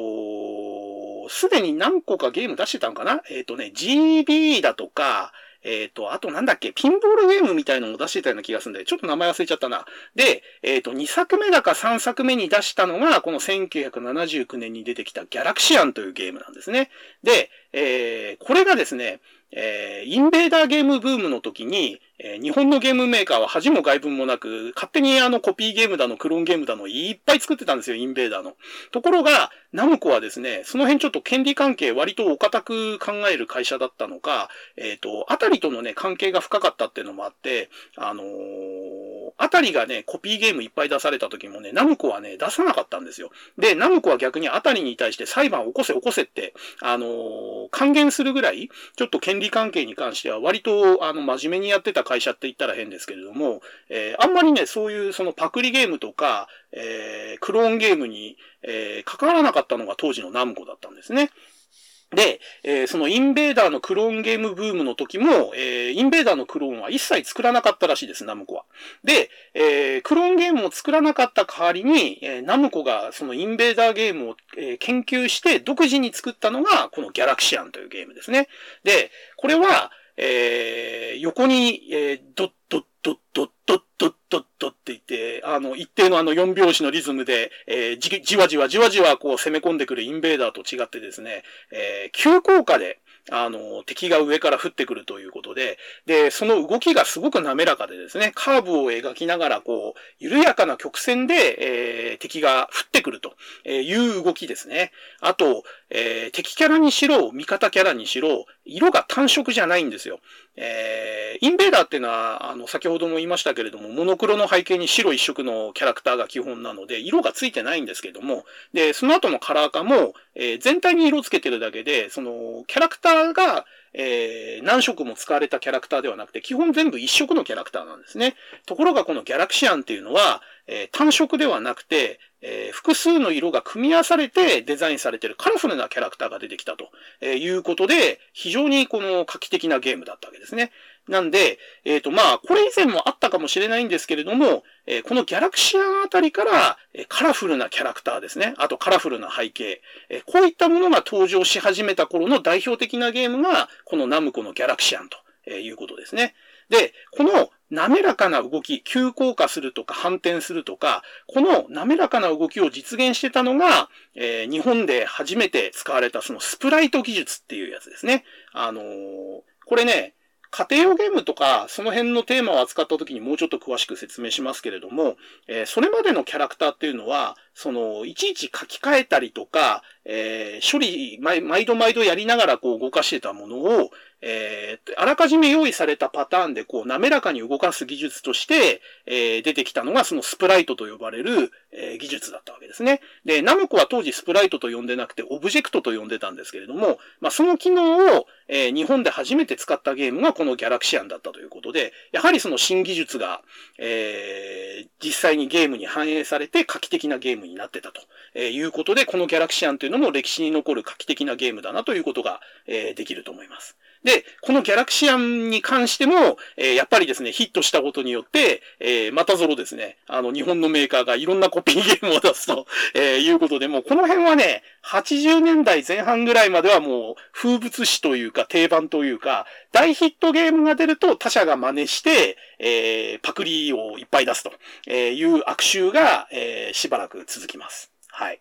すでに何個かゲーム出してたんかな？えっ、ー、とね、GB だとか、えっ、ー、と、あとなんだっけ、ピンボールゲームみたいのも出してたような気がするんで、ちょっと名前忘れちゃったな。で、えっ、と、2作目だか3作目に出したのが、この1979年に出てきたギャラクシアンというゲームなんですね。で、えー、これがですね、えー、インベーダーゲームブームの時に、えー、日本のゲームメーカーは恥も外文もなく、勝手にあのコピーゲームだの、クローンゲームだの、いっぱい作ってたんですよ、インベーダーの。ところが、ナムコはですね、その辺ちょっと権利関係割とお堅く考える会社だったのか、えっ、ー、と、あたりとのね、関係が深かったっていうのもあって、あのー、あたりがね、コピーゲームいっぱい出された時もね、ナムコはね、出さなかったんですよ。で、ナムコは逆にあたりに対して裁判を起こせ起こせって、あのー、還元するぐらい、ちょっと権利関係に関しては割と、あの、真面目にやってた会社って言ったら変ですけれども、えー、あんまりね、そういうそのパクリゲームとか、えー、クローンゲームに、えー、関わらなかったのが当時のナムコだったんですね。で、えー、そのインベーダーのクローンゲームブームの時も、えー、インベーダーのクローンは一切作らなかったらしいです、ナムコは。で、えー、クローンゲームを作らなかった代わりに、え、ナムコがそのインベーダーゲームを、え、研究して独自に作ったのが、このギャラクシアンというゲームですね。で、これは、え、横に、えー、ドッドッドッドッドッドッドッドって言って、あの、一定のあの4拍子のリズムで、えー、じ、じわじわじわじわこう攻め込んでくるインベーダーと違ってですね、えー、急降下で、あの、敵が上から降ってくるということで、で、その動きがすごく滑らかでですね、カーブを描きながら、こう、緩やかな曲線で、えー、敵が降ってくるという動きですね。あと、えー、敵キャラにしろ、味方キャラにしろ、色が単色じゃないんですよ。えー、インベーダーっていうのは、あの、先ほども言いましたけれども、モノクロの背景に白一色のキャラクターが基本なので、色がついてないんですけども、で、その後のカラー化も、えー、全体に色つけてるだけで、その、キャラクターが、えー、何色も使われたキャラクターではなくて、基本全部一色のキャラクターなんですね。ところがこのギャラクシアンっていうのは、え、単色ではなくて、えー、複数の色が組み合わされてデザインされているカラフルなキャラクターが出てきたとえいうことで、非常にこの画期的なゲームだったわけですね。なんで、えっ、ー、と、まあ、これ以前もあったかもしれないんですけれども、えー、このギャラクシアンあたりから、えー、カラフルなキャラクターですね。あとカラフルな背景、えこういったものが登場し始めた頃の代表的なゲームが、このナムコのギャラクシアンとえいうことですね。で、この滑らかな動き、急降下するとか反転するとか、この滑らかな動きを実現してたのが、えー、日本で初めて使われたそのスプライト技術っていうやつですね。あのー、これね、家庭用ゲームとか、その辺のテーマを扱った時にもうちょっと詳しく説明しますけれども、えー、それまでのキャラクターっていうのは、その、いちいち書き換えたりとか、えー、処理、毎度毎度やりながらこう動かしてたものを、えー、あらかじめ用意されたパターンでこう滑らかに動かす技術として、えー、出てきたのがそのスプライトと呼ばれる、えー、技術だったわけですね。で、ナムコは当時スプライトと呼んでなくてオブジェクトと呼んでたんですけれども、まあ、その機能を、えー、日本で初めて使ったゲームがこのギャラクシアンだったということで、やはりその新技術が、えー、実際にゲームに反映されて画期的なゲームになってたと、えいうことで、このギャラクシアンというのも歴史に残る画期的なゲームだなということが、えー、できると思います。で、このギャラクシアンに関しても、えー、やっぱりですね、ヒットしたことによって、えー、またぞろですね、あの、日本のメーカーがいろんなコピーゲームを出すと、えー、いうことで、もうこの辺はね、80年代前半ぐらいまではもう風物詩というか定番というか、大ヒットゲームが出ると他社が真似して、えー、パクリをいっぱい出すという悪臭が、えー、しばらく続きます。はい。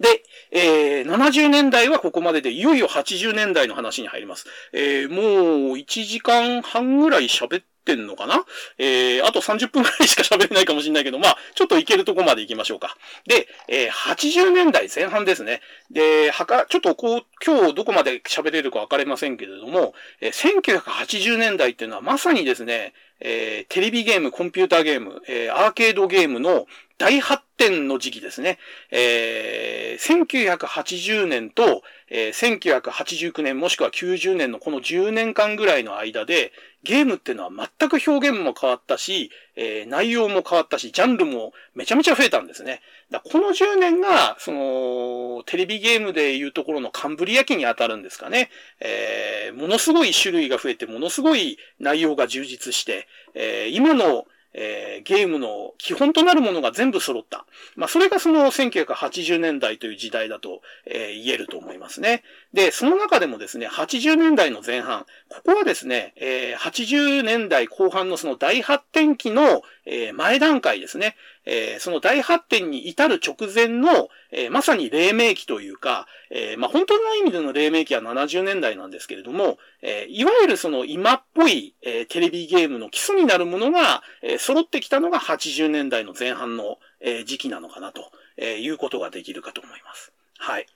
で、えー、70年代はここまでで、いよいよ80年代の話に入ります。えー、もう1時間半ぐらい喋ってんのかな？えー、あと30分ぐらいしか喋れないかもしれないけど、まあ、ちょっといけるとこまで行きましょうか。で、えー、80年代前半ですね。で、はか、ちょっとこう、今日どこまで喋れるかわかりませんけれども、えー、1980年代っていうのはまさにですね、えー、テレビゲーム、コンピューターゲーム、えー、アーケードゲームの大発展の時期ですね。えー、1980年と、えー、1989年もしくは90年のこの10年間ぐらいの間で、ゲームっていうのは全く表現も変わったし、えー、内容も変わったし、ジャンルもめちゃめちゃ増えたんですね。だこの10年が、その、テレビゲームでいうところのカンブリア期に当たるんですかね。えー、ものすごい種類が増えて、ものすごい内容が充実して、えー、今のえー、ゲームの基本となるものが全部揃った。まあ、それがその1980年代という時代だと、えー、言えると思いますね。で、その中でもですね、80年代の前半、ここはですね、えー、80年代後半のその大発展期の、え、前段階ですね。えー、その大発展に至る直前の、えー、まさに黎明期というか、えー、まあ、本当の意味での黎明期は70年代なんですけれども、えいわゆるその今っぽい、えテレビゲームの基礎になるものが、え揃ってきたのが80年代の前半の、え時期なのかなと、えいうことができるかと思います。はい。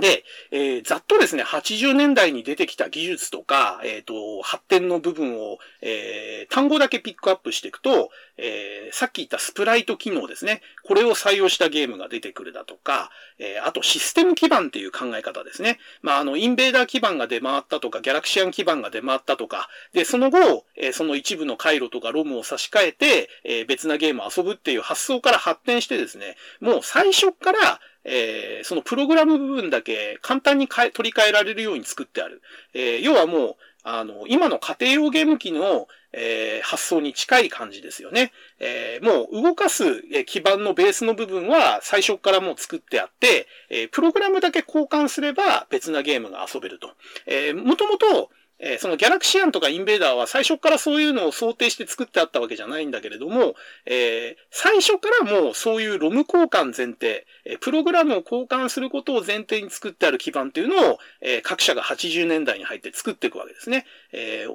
で、えー、ざっとですね、80年代に出てきた技術とか、えっ、ー、と、発展の部分を、えー、単語だけピックアップしていくと、えー、さっき言ったスプライト機能ですね。これを採用したゲームが出てくるだとか、えー、あとシステム基盤っていう考え方ですね。まあ、あの、インベーダー基盤が出回ったとか、ギャラクシアン基盤が出回ったとか、で、その後、えー、その一部の回路とかロムを差し替えて、えー、別なゲームを遊ぶっていう発想から発展してですね、もう最初から、えー、そのプログラム部分だけ簡単に取り替えられるように作ってある。えー、要はもう、あの、今の家庭用ゲーム機の、えー、発想に近い感じですよね。えー、もう動かすえ基盤のベースの部分は最初からもう作ってあって、えー、プログラムだけ交換すれば別なゲームが遊べると。えー、もともと、えー、そのギャラクシアンとかインベーダーは最初からそういうのを想定して作ってあったわけじゃないんだけれども、えー、最初からもうそういうロム交換前提、え、プログラムを交換することを前提に作ってある基盤というのを、え、各社が80年代に入って作っていくわけですね。えー、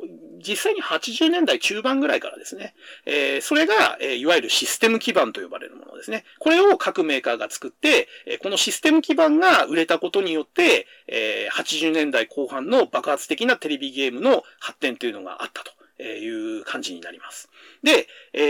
実際に80年代中盤ぐらいからですね、えー、それが、えー、いわゆるシステム基盤と呼ばれるものですね。これを各メーカーが作って、え、このシステム基盤が売れたことによって、え、80年代後半の爆発的なテレビゲームの発展というのがあったと。いう感じになります。で、え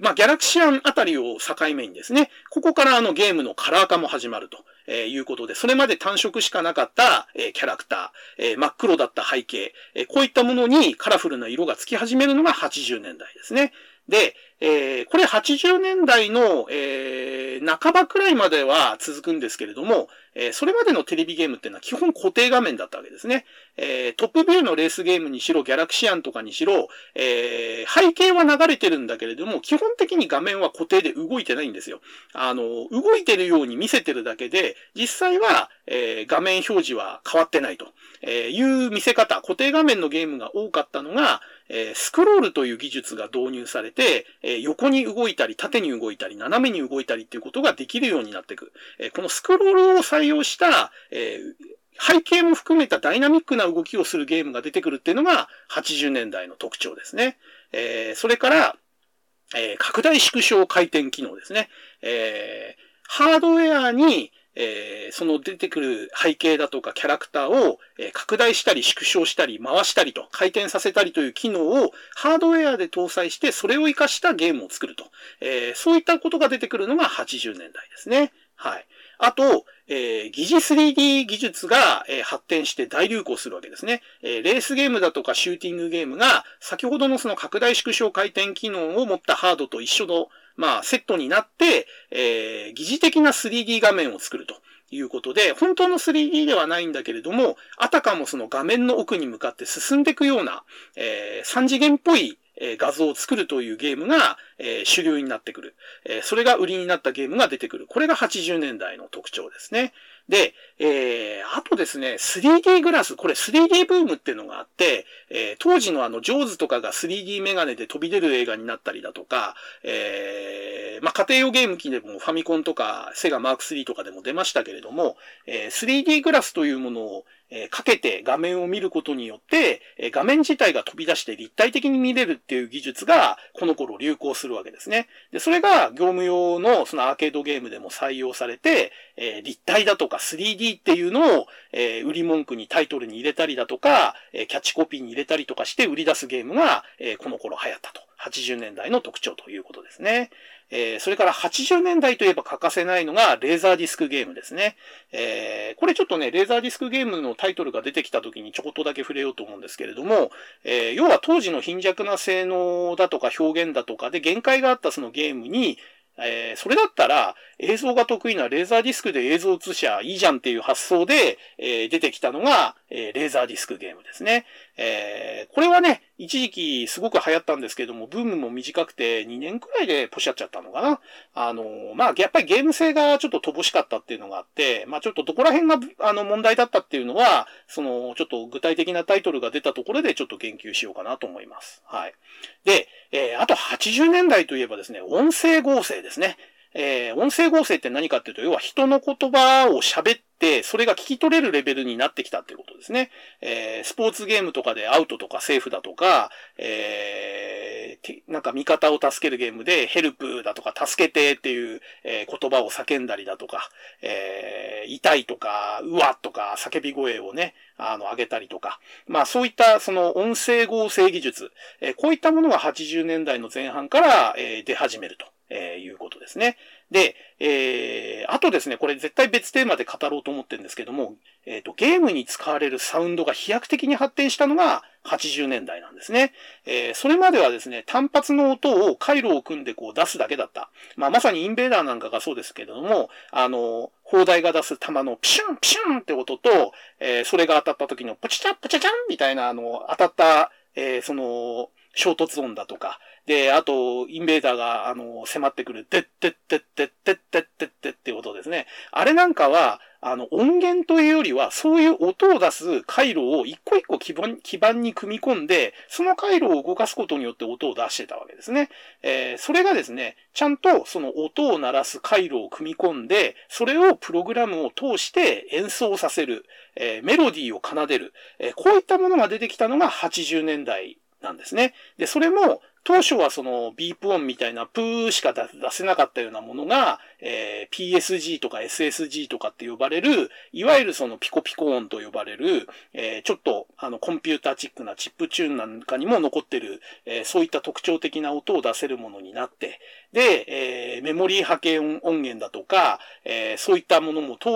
ー、まあ、ギャラクシアンあたりを境目にですね、ここからあのゲームのカラー化も始まると。えー、いうことで、それまで単色しかなかった、えー、キャラクター、えー、真っ黒だった背景、え、こういったものにカラフルな色がつき始めるのが80年代ですね。で、えー、これ80年代の、えー、半ばくらいまでは続くんですけれども、えー、それまでのテレビゲームっていうのは基本固定画面だったわけですね。えー、トップビューのレースゲームにしろ、ギャラクシアンとかにしろ、えー、背景は流れてるんだけれども、基本的に画面は固定で動いてないんですよ。あの、動いてるように見せてるだけで、実際は、えー、画面表示は変わってないという見せ方、固定画面のゲームが多かったのが、え、スクロールという技術が導入されて、え、横に動いたり、縦に動いたり、斜めに動いたりっていうことができるようになっていく。え、このスクロールを採用した、え背景も含めたダイナミックな動きをするゲームが出てくるっていうのが80年代の特徴ですね。えそれから、え拡大縮小回転機能ですね。えハードウェアに、えー、その出てくる背景だとかキャラクターを、えー、拡大したり縮小したり回したりと回転させたりという機能をハードウェアで搭載してそれを活かしたゲームを作ると。えー、そういったことが出てくるのが80年代ですね。はい。あと、えー、疑似 3D 技術が、えー、発展して大流行するわけですね、えー。レースゲームだとかシューティングゲームが、先ほどのその拡大縮小回転機能を持ったハードと一緒の、まあ、セットになって、えー、疑似的な 3D 画面を作ると。いうことで、本当の 3D ではないんだけれども、あたかもその画面の奥に向かって進んでいくような、えー、3次元っぽい画像を作るというゲームが、え、主流になってくる、え。それが売りになったゲームが出てくる。これが80年代の特徴ですね。で、えー、あとですね、3D グラス、これ 3D ブームっていうのがあって、えー、当時のあの、ジョーズとかが 3D メガネで飛び出る映画になったりだとか、えー、まあ、家庭用ゲーム機でもファミコンとか、セガマーク3とかでも出ましたけれども、えー、3D グラスというものを、えかけて画面を見ることによって、え画面自体が飛び出して立体的に見れるっていう技術が、この頃流行するわけですね。で、それが業務用のそのアーケードゲームでも採用されて、え立体だとか 3D っていうのを、え売り文句にタイトルに入れたりだとか、えキャッチコピーに入れたりとかして売り出すゲームが、えこの頃流行ったと。80年代の特徴ということですね。えー、それから80年代といえば欠かせないのがレーザーディスクゲームですね。えー、これちょっとね、レーザーディスクゲームのタイトルが出てきた時にちょこっとだけ触れようと思うんですけれども、えー、要は当時の貧弱な性能だとか表現だとかで限界があったそのゲームに、えー、それだったら映像が得意なレーザーディスクで映像映しゃいいじゃんっていう発想で、えー、出てきたのが、えー、レーザーディスクゲームですね。えー、これはね、一時期すごく流行ったんですけども、ブームも短くて2年くらいでポシャっちゃったのかな。あの、まあ、やっぱりゲーム性がちょっと乏しかったっていうのがあって、まあ、ちょっとどこら辺があの問題だったっていうのは、その、ちょっと具体的なタイトルが出たところでちょっと言及しようかなと思います。はい。で、えー、あと80年代といえばですね、音声合成ですね。えー、音声合成って何かっていうと、要は人の言葉を喋って、それが聞き取れるレベルになってきたっていうことですね。えー、スポーツゲームとかでアウトとかセーフだとか、えー、なんか味方を助けるゲームでヘルプだとか助けてっていう、えー、言葉を叫んだりだとか、えー、痛いとか、うわっとか叫び声をね、あの、上げたりとか。まあそういったその音声合成技術、えー、こういったものが80年代の前半から、えー、出始めると。えー、いうことですね。で、えー、あとですね、これ絶対別テーマで語ろうと思ってるんですけども、えっ、ー、と、ゲームに使われるサウンドが飛躍的に発展したのが80年代なんですね。えー、それまではですね、単発の音を回路を組んでこう出すだけだった。まあ、まさにインベーダーなんかがそうですけれども、あの、砲台が出す弾のピシュンピシュンって音と、えー、それが当たった時のポチチャポチャチャンみたいなあの、当たった、えー、その、衝突音だとか、で、あと、インベーダーが、あの、迫ってくる、てってってってってってってってってってことですね。あれなんかは、あの、音源というよりは、そういう音を出す回路を一個一個基盤基盤に組み込んで、その回路を動かすことによって音を出してたわけですね。えー、それがですね、ちゃんとその音を鳴らす回路を組み込んで、それをプログラムを通して演奏させる、えー、メロディーを奏でる、えー、こういったものが出てきたのが80年代なんですね。で、それも当初はそのビープ音みたいなプーしか出せなかったようなものが、えー、PSG とか SSG とかって呼ばれる、いわゆるそのピコピコ音と呼ばれる、えー、ちょっとあのコンピューターチックなチップチューンなんかにも残ってる、えー、そういった特徴的な音を出せるものになって、で、えー、メモリー波形音源だとか、えー、そういったものも通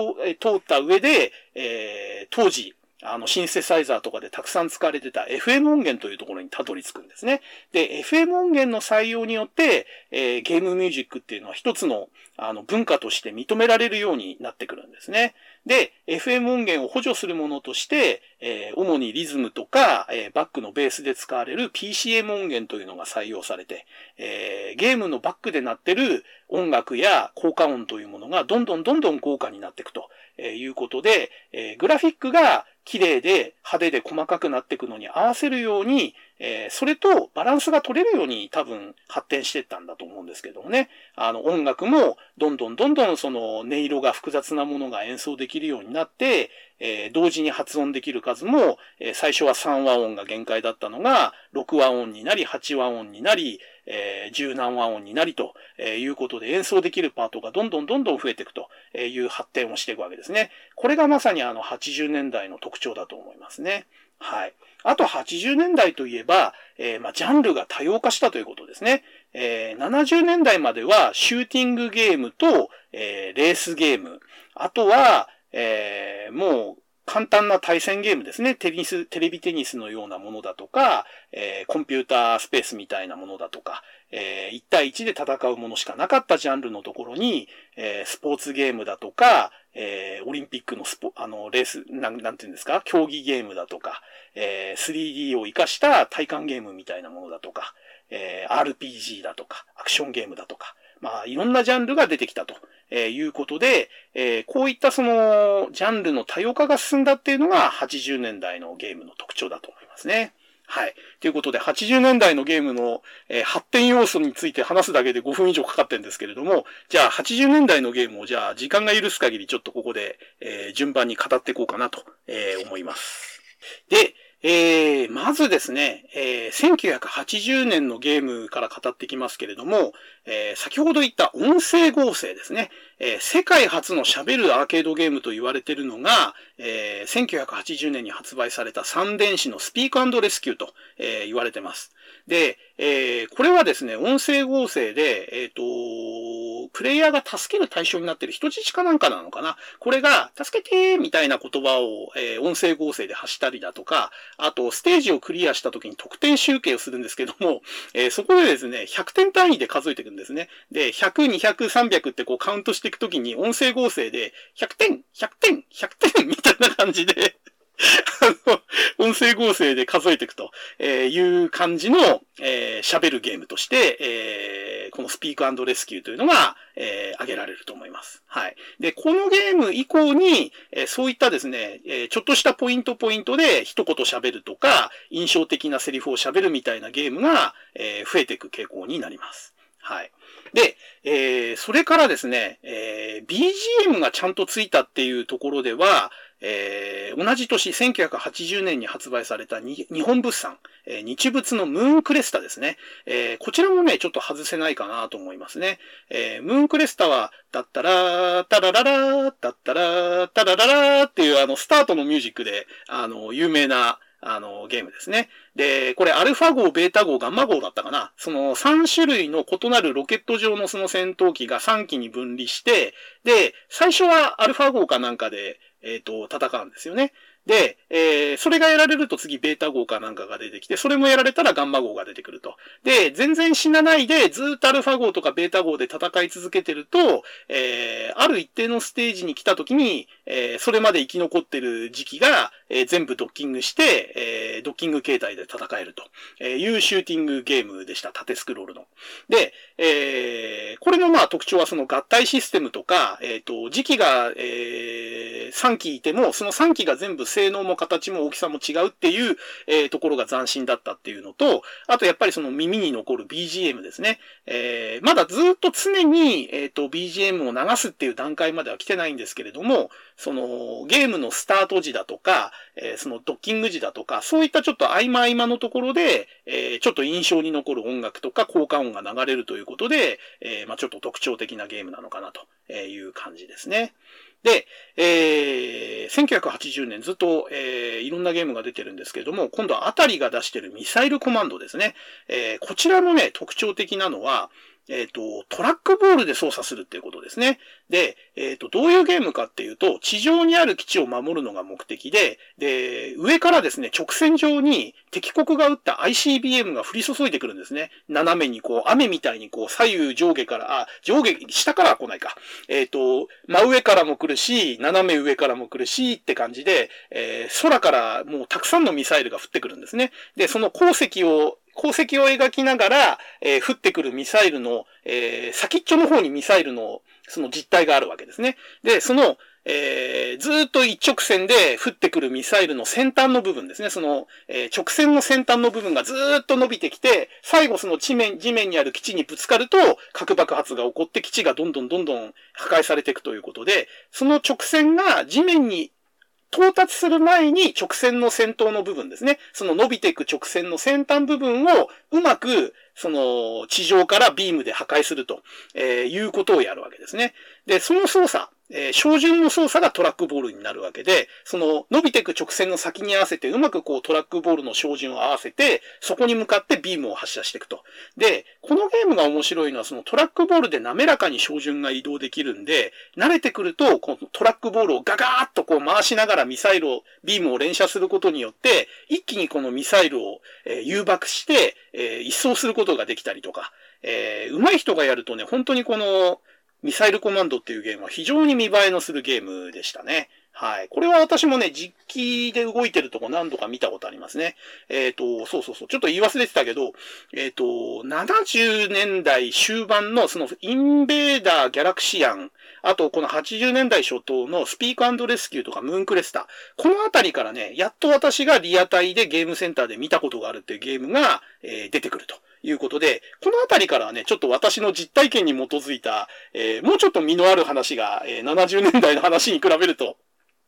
った上で、えー、当時、あの、シンセサイザーとかでたくさん使われてた FM 音源というところにたどり着くんですね。で、FM 音源の採用によって、えー、ゲームミュージックっていうのは一つの、あの、文化として認められるようになってくるんですね。で、FM 音源を補助するものとして、えー、主にリズムとか、えー、バックのベースで使われる PCM 音源というのが採用されて、えー、ゲームのバックで鳴ってる音楽や効果音というものがどんどんどんどん豪華になっていくということで、えグラフィックが綺麗で派手で細かくなっていくのに合わせるように、えー、それとバランスが取れるように多分発展していったんだと思うんですけどもね。あの音楽もどんどんどんどんその音色が複雑なものが演奏できるようになって、えー、同時に発音できる数も、えー、最初は3和音が限界だったのが、6和音になり、8和音になり、えー、十何和音になりとえいうことで演奏できるパートがどんどんどんどん増えていくという発展をしていくわけですね。これがまさにあの80年代の特徴だと思いますね。はい。あと80年代といえば、えー、まあ、ジャンルが多様化したということですね。えー、70年代まではシューティングゲームと、えー、レースゲーム。あとは、えー、もう簡単な対戦ゲームですね。テニス、テレビテニスのようなものだとか、えー、コンピュータースペースみたいなものだとか、えー、1対1で戦うものしかなかったジャンルのところに、えー、スポーツゲームだとか、えー、オリンピックのスポ、あの、レース、なん、なんていうんですか、競技ゲームだとか、えー、3D を活かした体感ゲームみたいなものだとか、えー、RPG だとか、アクションゲームだとか、まあ、いろんなジャンルが出てきたと、え、いうことで、え、こういったその、ジャンルの多様化が進んだっていうのが80年代のゲームの特徴だと思いますね。はい。ということで、80年代のゲームの、えー、発展要素について話すだけで5分以上かかってるんですけれども、じゃあ80年代のゲームをじゃあ時間が許す限りちょっとここで、えー、順番に語っていこうかなと、えー、思います。で、えー、まずですね、えー、1980年のゲームから語ってきますけれども、えー、先ほど言った音声合成ですね、えー、世界初の喋るアーケードゲームと言われているのが、えー、1980年に発売された三電子のスピークレスキューと、えー、言われてます。で、えー、これはですね、音声合成で、えっ、ー、と、プレイヤーが助ける対象になっている人質かなんかなのかなこれが、助けてーみたいな言葉を、えー、音声合成で発したりだとか、あと、ステージをクリアした時に得点集計をするんですけども、えー、そこでですね、100点単位で数えていくんですね。で、100、200、300ってこうカウントしていくときに音声合成で、100点、100点、100点みたいな感じで *laughs* あの、音声合成で数えていくという感じの、えー、喋るゲームとして、えー、このスピークレスキューというのが、えー、挙げられると思います。はい。で、このゲーム以降に、えー、そういったですね、え、ちょっとしたポイントポイントで一言喋るとか、印象的なセリフを喋るみたいなゲームが、え、増えていく傾向になります。はい。で、えー、それからですね、えー、BGM がちゃんとついたっていうところでは、えー、同じ年、1980年に発売された日本物産、えー、日物のムーンクレスタですね。えー、こちらもね、ちょっと外せないかなと思いますね。え、ムーンクレスタは、だったら、タラララ、だったら、タラララっていうあの、スタートのミュージックで、あの、有名な、あの、ゲームですね。で、これアルファ号、ベータ号、ガンマ号だったかなその3種類の異なるロケット上のその戦闘機が3機に分離して、で、最初はアルファ号かなんかで、えっ、ー、と、戦うんですよね。で、えー、それがやられると次ベータ号かなんかが出てきて、それもやられたらガンマ号が出てくると。で、全然死なないで、ずっとアルファ号とかベータ号で戦い続けてると、えー、ある一定のステージに来た時に、えー、それまで生き残ってる時期が、えー、全部ドッキングして、えー、ドッキング形態で戦えるとえいうシューティングゲームでした。縦スクロールの。で、え、これのまあ特徴はその合体システムとか、えっ、と、時期が、え、3機いても、その3機が全部性能も形も大きさも違うっていう、え、ところが斬新だったっていうのと、あとやっぱりその耳に残る BGM ですね。え、まだずっと常に、えっ、と、BGM を流すっていう段階までは来てないんですけれども、その、ゲームのスタート時だとか、えー、そのドッキング時だとか、そういったちょっと合間合間のところで、えー、ちょっと印象に残る音楽とか効果音が流れるということで、えー、まあちょっと特徴的なゲームなのかなという感じですね。で、えー、1980年ずっと、えー、いろんなゲームが出てるんですけれども、今度はあたりが出してるミサイルコマンドですね。えー、こちらのね、特徴的なのは、えっ、ー、と、トラックボールで操作するっていうことですね。で、えっ、ー、と、どういうゲームかっていうと、地上にある基地を守るのが目的で、で、上からですね、直線上に敵国が撃った ICBM が降り注いでくるんですね。斜めにこう、雨みたいにこう、左右上下から、あ、上下、下からは来ないか。えっ、ー、と、真上からも来るし、斜め上からも来るし、って感じで、え、空からもうたくさんのミサイルが降ってくるんですね。で、その鉱石を功績を描きながら、えー、降ってくるミサイルの、えー、先っちょの方にミサイルの、その実体があるわけですね。で、その、えー、ずっと一直線で降ってくるミサイルの先端の部分ですね。その、えー、直線の先端の部分がずっと伸びてきて、最後その地面、地面にある基地にぶつかると、核爆発が起こって基地がどんどんどんどん破壊されていくということで、その直線が地面に到達する前に直線の先頭の部分ですね。その伸びていく直線の先端部分をうまく、その地上からビームで破壊すると、えー、いうことをやるわけですね。で、その操作、えー、照準の操作がトラックボールになるわけで、その伸びていく直線の先に合わせてうまくこうトラックボールの照準を合わせて、そこに向かってビームを発射していくと。で、このゲームが面白いのはそのトラックボールで滑らかに照準が移動できるんで、慣れてくると、このトラックボールをガガーッとこう回しながらミサイルを、ビームを連射することによって、一気にこのミサイルを、えー、誘爆して、えー、一掃することができたりとか、えー、上手い人がやるとね、本当にこの、ミサイルコマンドっていうゲームは非常に見栄えのするゲームでしたね。はい。これは私もね、実機で動いてるとこ何度か見たことありますね。えっ、ー、と、そうそうそう。ちょっと言い忘れてたけど、えっ、ー、と、70年代終盤のそのインベーダーギャラクシアン、あとこの80年代初頭のスピークレスキューとかムーンクレスタ。このあたりからね、やっと私がリアタイでゲームセンターで見たことがあるっていうゲームが、えー、出てくると。いうことで、このあたりからはね、ちょっと私の実体験に基づいた、えー、もうちょっと身のある話が、えー、70年代の話に比べると、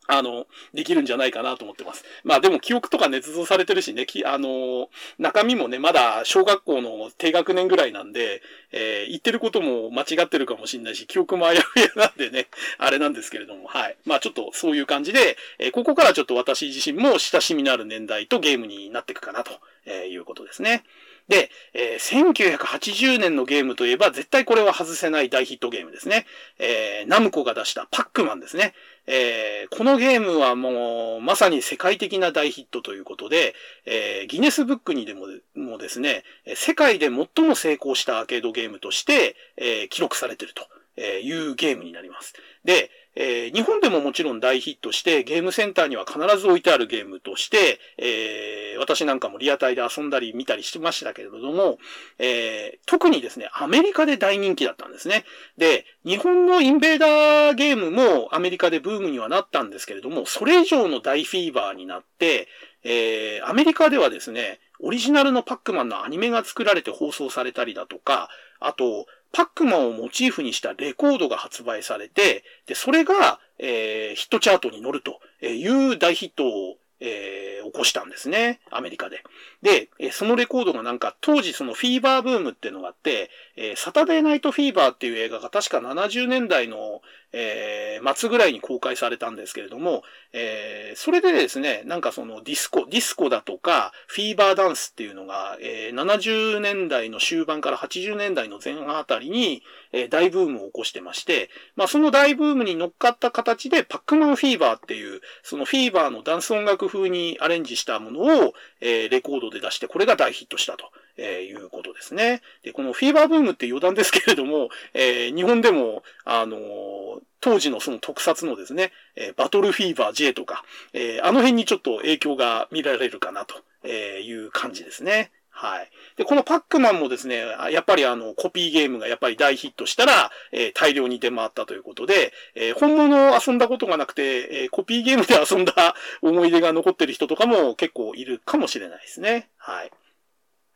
あの、できるんじゃないかなと思ってます。まあでも記憶とか捏造されてるしね、きあの、中身もね、まだ小学校の低学年ぐらいなんで、えー、言ってることも間違ってるかもしれないし、記憶もあやふやなんでね、*laughs* あれなんですけれども、はい。まあちょっとそういう感じで、えー、ここからちょっと私自身も親しみのある年代とゲームになっていくかなとえいうことですね。で、えー、1980年のゲームといえば絶対これは外せない大ヒットゲームですね。えー、ナムコが出したパックマンですね。えー、このゲームはもうまさに世界的な大ヒットということで、えー、ギネスブックにでももですね、世界で最も成功したアーケードゲームとして、えー、記録されているというゲームになります。で、えー、日本でももちろん大ヒットして、ゲームセンターには必ず置いてあるゲームとして、えー、私なんかもリアタイで遊んだり見たりしてましたけれども、えー、特にですね、アメリカで大人気だったんですね。で、日本のインベーダーゲームもアメリカでブームにはなったんですけれども、それ以上の大フィーバーになって、えー、アメリカではですね、オリジナルのパックマンのアニメが作られて放送されたりだとか、あと、パックマンをモチーフにしたレコードが発売されて、で、それが、えー、ヒットチャートに乗るという大ヒットをえー、起こしたんですね。アメリカで。で、そのレコードがなんか、当時そのフィーバーブームっていうのがあって、えー、サタデーナイトフィーバーっていう映画が確か70年代の、えー、末ぐらいに公開されたんですけれども、えー、それでですね、なんかそのディスコ、ディスコだとか、フィーバーダンスっていうのが、えー、70年代の終盤から80年代の前半あたりに、えー、大ブームを起こしてまして、まあその大ブームに乗っかった形で、パックマンフィーバーっていう、そのフィーバーのダンス音楽風にアレンジしたものを、えー、レコードで出して、これが大ヒットしたと。えー、いうことですね。で、このフィーバーブームって余談ですけれども、え、日本でも、あの、当時のその特撮のですね、え、バトルフィーバー J とか、え、あの辺にちょっと影響が見られるかなという感じですね。はい。で、このパックマンもですね、やっぱりあの、コピーゲームがやっぱり大ヒットしたら、えー、大量に出回ったということで、えー、本物を遊んだことがなくて、えー、コピーゲームで遊んだ思い出が残ってる人とかも結構いるかもしれないですね。はい。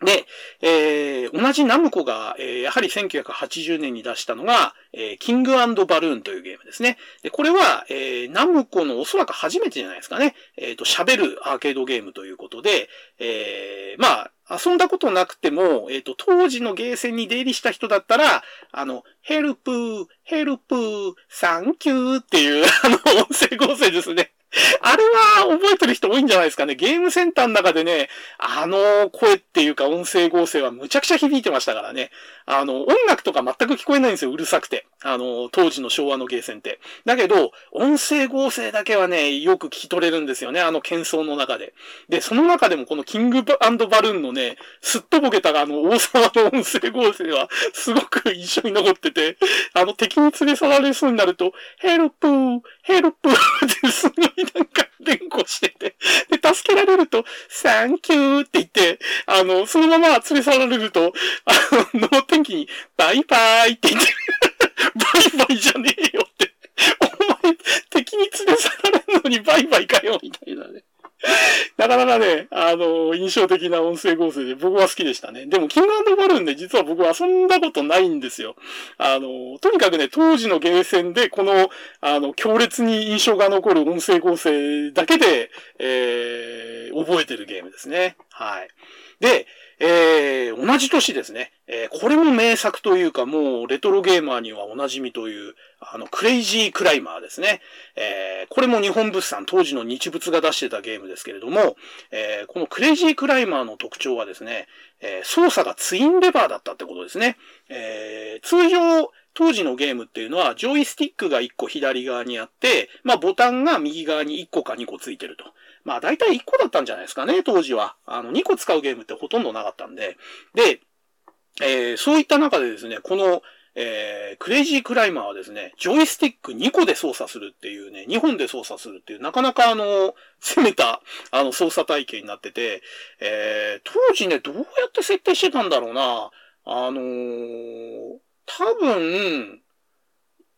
で、えー、同じナムコが、えー、やはり1980年に出したのが、えー、キングバルーンというゲームですね。で、これは、えー、ナムコのおそらく初めてじゃないですかね。えっ、ー、と、喋るアーケードゲームということで、えー、まあ、遊んだことなくても、えっ、ー、と、当時のゲーセンに出入りした人だったら、あの、ヘルプー、ヘルプー、サンキューっていう、あの、音声合成ですね。*laughs* あれは覚えてる人多いんじゃないですかね。ゲームセンターの中でね、あの声っていうか音声合成はむちゃくちゃ響いてましたからね。あの、音楽とか全く聞こえないんですよ、うるさくて。あの、当時の昭和のゲーセンって。だけど、音声合成だけはね、よく聞き取れるんですよね、あの喧騒の中で。で、その中でもこのキングバルーンのね、すっとぼけたがあの王様の音声合成はすごく一緒に残ってて、あの敵に連れ去られそうになると、ヘルプー、ヘルプーってすごいなんか連呼してて、で、助けられると、サンキューって言って、あの、そのまま連れ去られると、あの、脳天気に、バイバイって言って、バイバイじゃねえよって、お前、敵に連れ去られるのにバイバイかよ、みたいなね。*laughs* なかなかね、あの、印象的な音声合成で僕は好きでしたね。でも、キングバルーンで実は僕は遊んだことないんですよ。あの、とにかくね、当時のゲーセンでこの、あの、強烈に印象が残る音声合成だけで、えー、覚えてるゲームですね。はい。で、えー、同じ年ですね。えー、これも名作というか、もうレトロゲーマーにはお馴染みという、あの、クレイジークライマーですね。えー、これも日本物産、当時の日物が出してたゲームですけれども、えー、このクレイジークライマーの特徴はですね、えー、操作がツインレバーだったってことですね。えー、通常、当時のゲームっていうのは、ジョイスティックが1個左側にあって、まあボタンが右側に1個か2個ついてると。まあ大体1個だったんじゃないですかね、当時は。あの、2個使うゲームってほとんどなかったんで。で、えー、そういった中でですね、この、えー、クレイジークライマーはですね、ジョイスティック2個で操作するっていうね、2本で操作するっていう、なかなかあの、*laughs* 攻めた、あの、操作体系になってて、えー、当時ね、どうやって設定してたんだろうな。あのー、多分、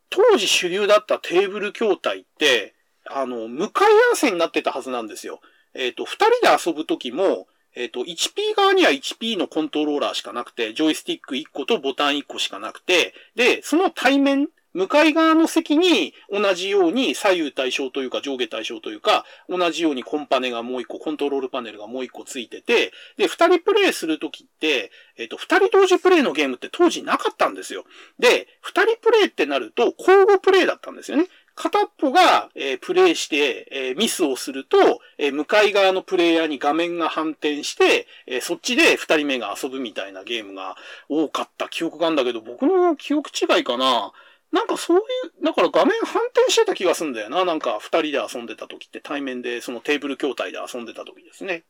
当時主流だったテーブル筐体って、あの、向かい合わせになってたはずなんですよ。えっ、ー、と、二人で遊ぶときも、えっ、ー、と、1P 側には 1P のコントローラーしかなくて、ジョイスティック1個とボタン1個しかなくて、で、その対面、向かい側の席に同じように左右対称というか上下対称というか、同じようにコンパネがもう一個、コントロールパネルがもう一個ついてて、で、二人プレイするときって、えっ、と、二人同時プレイのゲームって当時なかったんですよ。で、二人プレイってなると交互プレイだったんですよね。片っぽが、えー、プレイして、えー、ミスをすると、えー、向かい側のプレイヤーに画面が反転して、えそっちで二人目が遊ぶみたいなゲームが多かった記憶があるんだけど、僕の記憶違いかな。なんかそういう、だから画面反転してた気がすんだよな。なんか二人で遊んでた時って対面でそのテーブル筐体で遊んでた時ですね。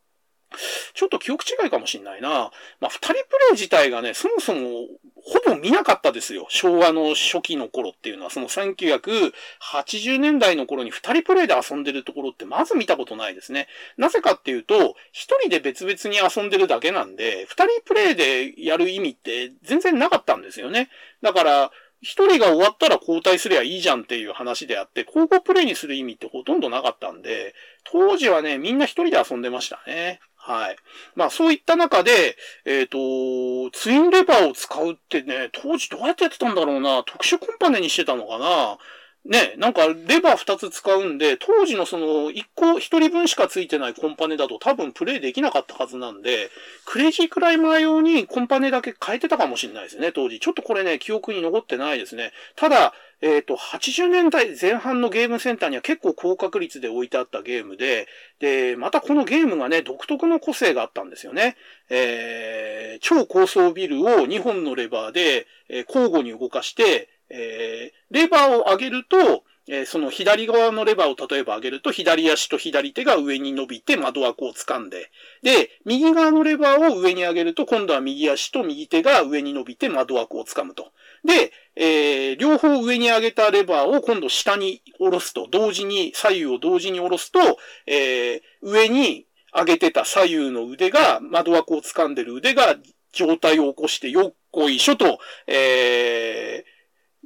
ちょっと記憶違いかもしんないな。まあ、二人プレイ自体がね、そもそも、ほぼ見なかったですよ。昭和の初期の頃っていうのは、その1980年代の頃に二人プレイで遊んでるところってまず見たことないですね。なぜかっていうと、一人で別々に遊んでるだけなんで、二人プレイでやる意味って全然なかったんですよね。だから、一人が終わったら交代すりゃいいじゃんっていう話であって、交互プレイにする意味ってほとんどなかったんで、当時はね、みんな一人で遊んでましたね。はい。まあそういった中で、えっ、ー、と、ツインレバーを使うってね、当時どうやってやってたんだろうな。特殊コンパネにしてたのかな。ね、なんかレバー2つ使うんで、当時のその1個1人分しかついてないコンパネだと多分プレイできなかったはずなんで、クレイジークライマー用にコンパネだけ変えてたかもしれないですね、当時。ちょっとこれね、記憶に残ってないですね。ただ、えっ、ー、と、80年代前半のゲームセンターには結構高確率で置いてあったゲームで、で、またこのゲームがね、独特の個性があったんですよね。えー、超高層ビルを2本のレバーで、えー、交互に動かして、えー、レバーを上げると、えー、その左側のレバーを例えば上げると、左足と左手が上に伸びて窓枠を掴んで、で、右側のレバーを上に上げると、今度は右足と右手が上に伸びて窓枠を掴むと。で、えー、両方上に上げたレバーを今度下に下ろすと、同時に、左右を同時に下ろすと、えー、上に上げてた左右の腕が、窓枠を掴んでる腕が状態を起こしてよっこいしょと、えー、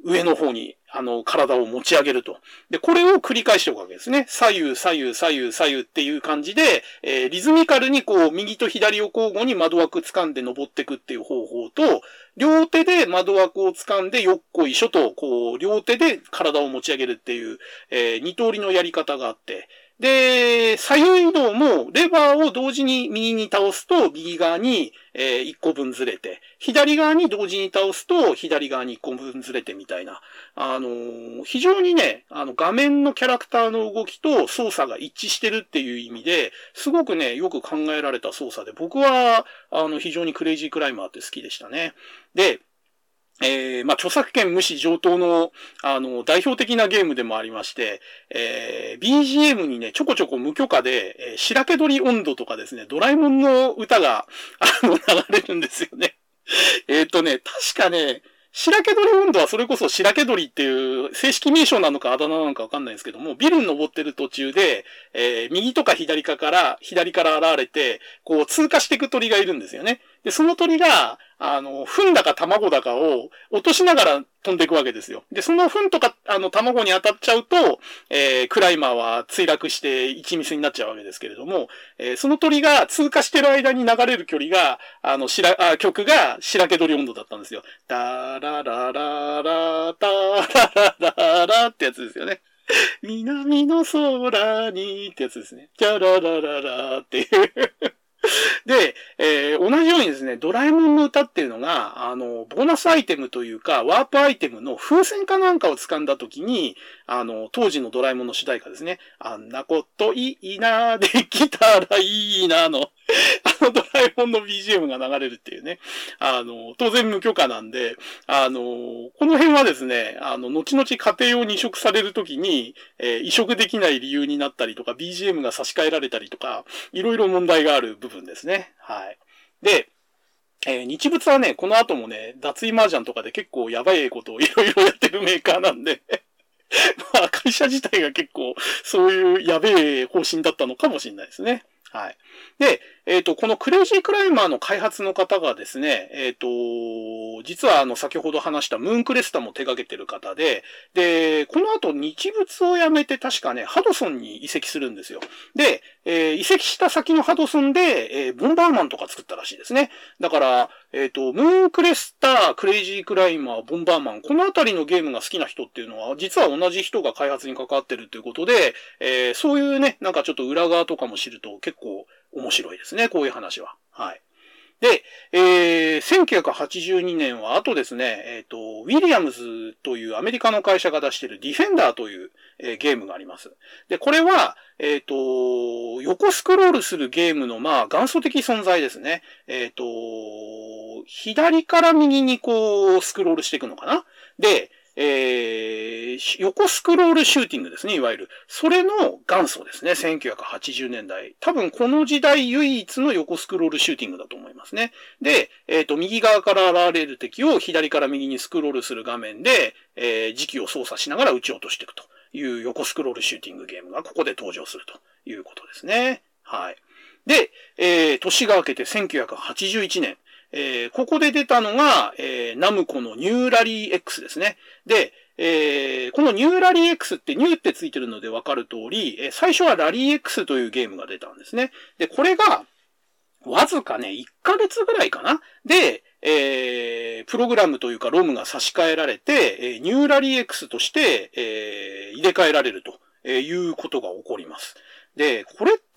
上の方に、あの、体を持ち上げると。で、これを繰り返しておくわけですね。左右、左右、左右、左右っていう感じで、えー、リズミカルにこう、右と左を交互に窓枠掴んで登っていくっていう方法と、両手で窓枠を掴んでよっこいしょと、こう、両手で体を持ち上げるっていう、えー、二通りのやり方があって、で、左右移動もレバーを同時に右に倒すと右側に、え、1個分ずれて、左側に同時に倒すと左側に1個分ずれてみたいな。あの、非常にね、あの画面のキャラクターの動きと操作が一致してるっていう意味で、すごくね、よく考えられた操作で、僕は、あの、非常にクレイジークライマーって好きでしたね。で、えー、まあ、著作権無視上等の、あの、代表的なゲームでもありまして、えー、BGM にね、ちょこちょこ無許可で、えー、白け鳥温度とかですね、ドラえもんの歌が、あの、流れるんですよね。えっとね、確かね、白け鳥温度はそれこそ白け鳥っていう正式名称なのかあだ名なのかわかんないんですけども、ビルに登ってる途中で、えー、右とか左かから、左から現れて、こう通過していく鳥がいるんですよね。で、その鳥が、あの、糞だか卵だかを落としながら飛んでいくわけですよ。で、その糞とか、あの、卵に当たっちゃうと、えー、クライマーは墜落して一ミスになっちゃうわけですけれども、えー、その鳥が通過してる間に流れる距離が、あの、しら、あ、曲が白け鳥温度だったんですよ。ダララララ、タララララってやつですよね。南の空にってやつですね。チャララララっていう *laughs* で、えー、同じようにですね、ドラえもんの歌っていうのが、あの、ボーナスアイテムというか、ワープアイテムの風船かなんかを掴んだ時に、あの、当時のドラえもんの主題歌ですね。あんなこといいな、できたらいいな、の、*laughs* あのドラえもんの BGM が流れるっていうね。あの、当然無許可なんで、あの、この辺はですね、あの、後々家庭用に移植されるときに、えー、移植できない理由になったりとか、BGM が差し替えられたりとか、いろいろ問題がある部分ですね。はい。で、えー、日物はね、この後もね、脱衣麻雀とかで結構やばいことをいろいろやってるメーカーなんで *laughs* まあ、会社自体が結構、そういうやべえ方針だったのかもしれないですね。はい。で、えっ、ー、と、このクレイジークライマーの開発の方がですね、えっ、ー、と、実はあの、先ほど話したムーンクレスタも手掛けてる方で、で、この後日物を辞めて確かね、ハドソンに移籍するんですよ。で、えー、移籍した先のハドソンで、えー、ボンバーマンとか作ったらしいですね。だから、えっ、ー、と、ムーンクレスタ、クレイジークライマー、ボンバーマン、このあたりのゲームが好きな人っていうのは、実は同じ人が開発に関わってるということで、えー、そういうね、なんかちょっと裏側とかも知ると結構面白いですね、こういう話は。はい。で、えー、1982年は、あとですね、えっ、ー、と、ウィリアムズというアメリカの会社が出しているディフェンダーという、えー、ゲームがあります。で、これは、えっ、ー、と、横スクロールするゲームの、まあ、元祖的存在ですね。えっ、と、左から右にこう、スクロールしていくのかなで、えー、横スクロールシューティングですね、いわゆる。それの元祖ですね、1980年代。多分この時代唯一の横スクロールシューティングだと思いますね。で、えっ、ー、と、右側から現れる敵を左から右にスクロールする画面で、えー、時期を操作しながら撃ち落としていくという横スクロールシューティングゲームがここで登場するということですね。はい。で、えー、年が明けて1981年。えー、ここで出たのが、えー、ナムコのニューラリー X ですね。で、えー、このニューラリー X ってニューってついてるのでわかる通り、え、最初はラリー X というゲームが出たんですね。で、これが、わずかね、1ヶ月ぐらいかなで、えー、プログラムというかロムが差し替えられて、え、ニューラリー X として、え、入れ替えられるということが起こります。で、これって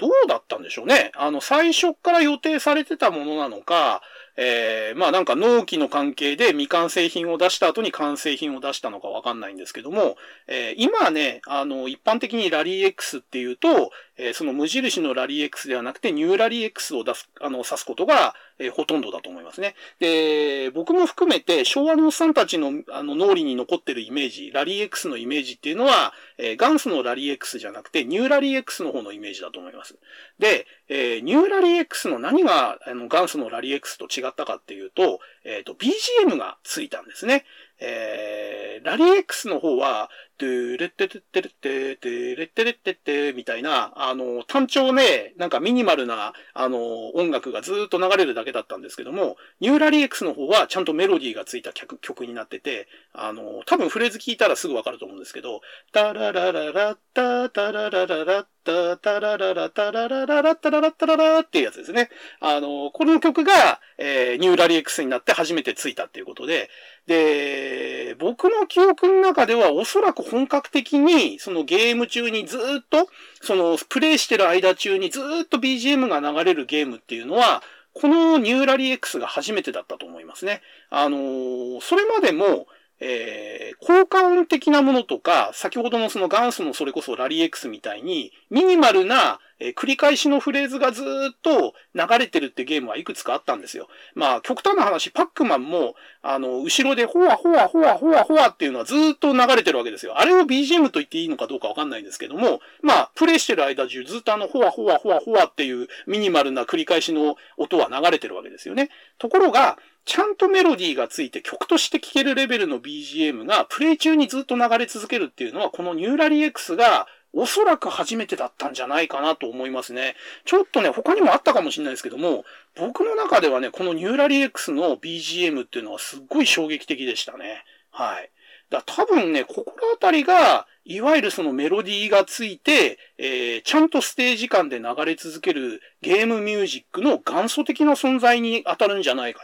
どうだったんでしょうね。あの、最初から予定されてたものなのか、えー、まあなんか納期の関係で未完成品を出した後に完成品を出したのかわかんないんですけども、えー、今ね、あの、一般的にラリー X っていうと、えー、その無印のラリー X ではなくてニューラリー X を出す、あの、指すことが、えー、ほとんどだと思いますね。で、僕も含めて昭和のおっさんたちのあの脳裏に残ってるイメージ、ラリー X のイメージっていうのは、えー、元祖のラリー X じゃなくてニューラリー X の方のイメージだと思います。で、えー、ニューラリー X の何があの元祖のラリー X と違ったかっていうと、えっ、ー、と、BGM がついたんですね。えー、ラリー X の方は、トゥーレッテテッテレッテ、トゥレッテレッテッテみたいな、あの、単調ね、なんかミニマルな、あの、音楽がずっと流れるだけだったんですけども、ニューラリー X の方はちゃんとメロディーがついた曲曲になってて、あの、多分フレーズ聞いたらすぐわかると思うんですけど、タララララッタタララララッタタラララタララララッタララッタララっていうやつですね。あの、この曲が、えー、ニューラリー X になって初めてついたっていうことで、で、僕の記憶の中ではおそらく本格的に、そのゲーム中にずっと、そのプレイしてる間中にずっと BGM が流れるゲームっていうのは、このニューラリー X が初めてだったと思いますね。あのー、それまでも、えー、効果音的なものとか、先ほどのその元祖のそれこそラリー X みたいに、ミニマルな、えー、繰り返しのフレーズがずっと流れてるってゲームはいくつかあったんですよ。まあ、極端な話、パックマンも、あの、後ろでホワホワホワホワホワっていうのはずっと流れてるわけですよ。あれを BGM と言っていいのかどうかわかんないんですけども、まあ、プレイしてる間中ずっとあの、ホワホワホワホワっていうミニマルな繰り返しの音は流れてるわけですよね。ところが、ちゃんとメロディーがついて曲として聴けるレベルの BGM がプレイ中にずっと流れ続けるっていうのは、このニューラリー X がおそらく初めてだったんじゃないかなと思いますね。ちょっとね、他にもあったかもしれないですけども、僕の中ではね、このニューラリー X の BGM っていうのはすっごい衝撃的でしたね。はい。だ多分ね、ここのあたりが、いわゆるそのメロディーがついて、えー、ちゃんとステージ間で流れ続けるゲームミュージックの元祖的な存在に当たるんじゃないか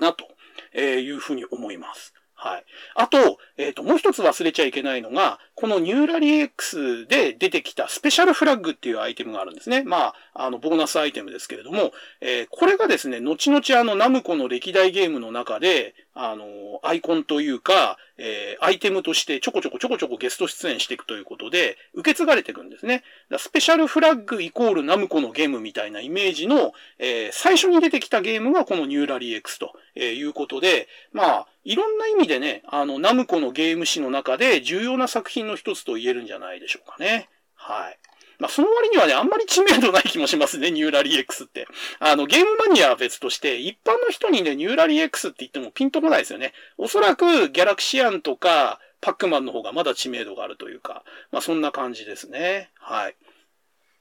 な、というふうに思います。はい。あと、えっ、ー、と、もう一つ忘れちゃいけないのが、このニューラリー X で出てきたスペシャルフラッグっていうアイテムがあるんですね。まあ、あの、ボーナスアイテムですけれども、えー、これがですね、後々あの、ナムコの歴代ゲームの中で、あの、アイコンというか、えー、アイテムとしてちょこちょこちょこちょこゲスト出演していくということで、受け継がれていくんですね。スペシャルフラッグイコールナムコのゲームみたいなイメージの、えー、最初に出てきたゲームがこのニューラリー X ということで、まあ、いろんな意味でね、あの、ナムコのゲーム史の中で重要な作品の一つと言えるんじゃないでしょうかね。はい。まあ、その割にはね、あんまり知名度ない気もしますね、ニューラリー X って。あの、ゲームマニアは別として、一般の人にね、ニューラリー X って言ってもピンとこないですよね。おそらく、ギャラクシアンとか、パックマンの方がまだ知名度があるというか、まあ、そんな感じですね。はい。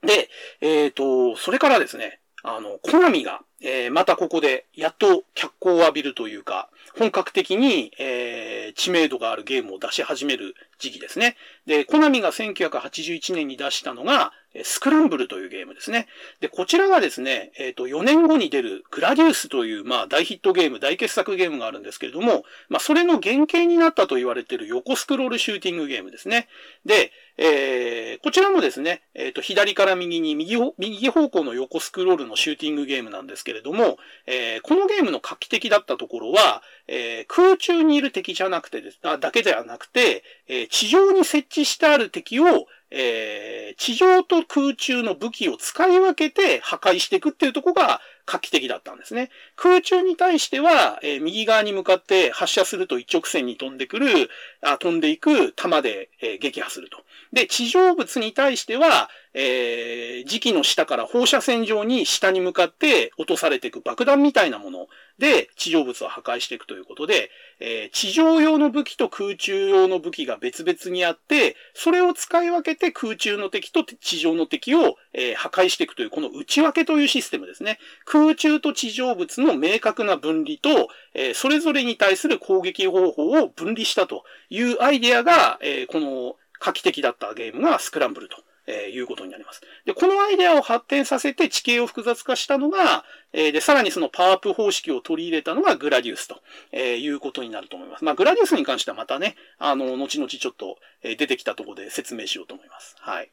で、えっ、ー、と、それからですね、あの、コナミが、えー、またここで、やっと脚光を浴びるというか、本格的に、えー、知名度があるゲームを出し始める時期ですね。で、コナミが1981年に出したのが、スクランブルというゲームですね。で、こちらがですね、えっ、ー、と、4年後に出るグラディウスという、まあ、大ヒットゲーム、大傑作ゲームがあるんですけれども、まあ、それの原型になったと言われている横スクロールシューティングゲームですね。で、えー、こちらもですね、えっ、ー、と、左から右に右、右方向の横スクロールのシューティングゲームなんですけれども、えー、このゲームの画期的だったところは、え、空中にいる敵じゃなくてです、あだけではなくて、え、地上に設置してある敵を、えー、地上と空中の武器を使い分けて破壊していくっていうとこが画期的だったんですね。空中に対しては、えー、右側に向かって発射すると一直線に飛んでくる、あ飛んでいく弾で、えー、撃破すると。で、地上物に対しては、えー、磁気の下から放射線状に下に向かって落とされていく爆弾みたいなもので地上物を破壊していくということで、えー、地上用の武器と空中用の武器が別々にあって、それを使い分けて空中の敵と地上の敵を、えー、破壊していくという、この内訳というシステムですね。空中と地上物の明確な分離と、えー、それぞれに対する攻撃方法を分離したというアイデアが、え、この画期的だったゲームがスクランブルとえー、いうことになります。で、このアイデアを発展させて地形を複雑化したのが、えー、で、さらにそのパワーアップ方式を取り入れたのがグラディウスと、えー、いうことになると思います。まあ、グラディウスに関してはまたね、あの、後々ちょっと、え出てきたところで説明しようと思います。はい。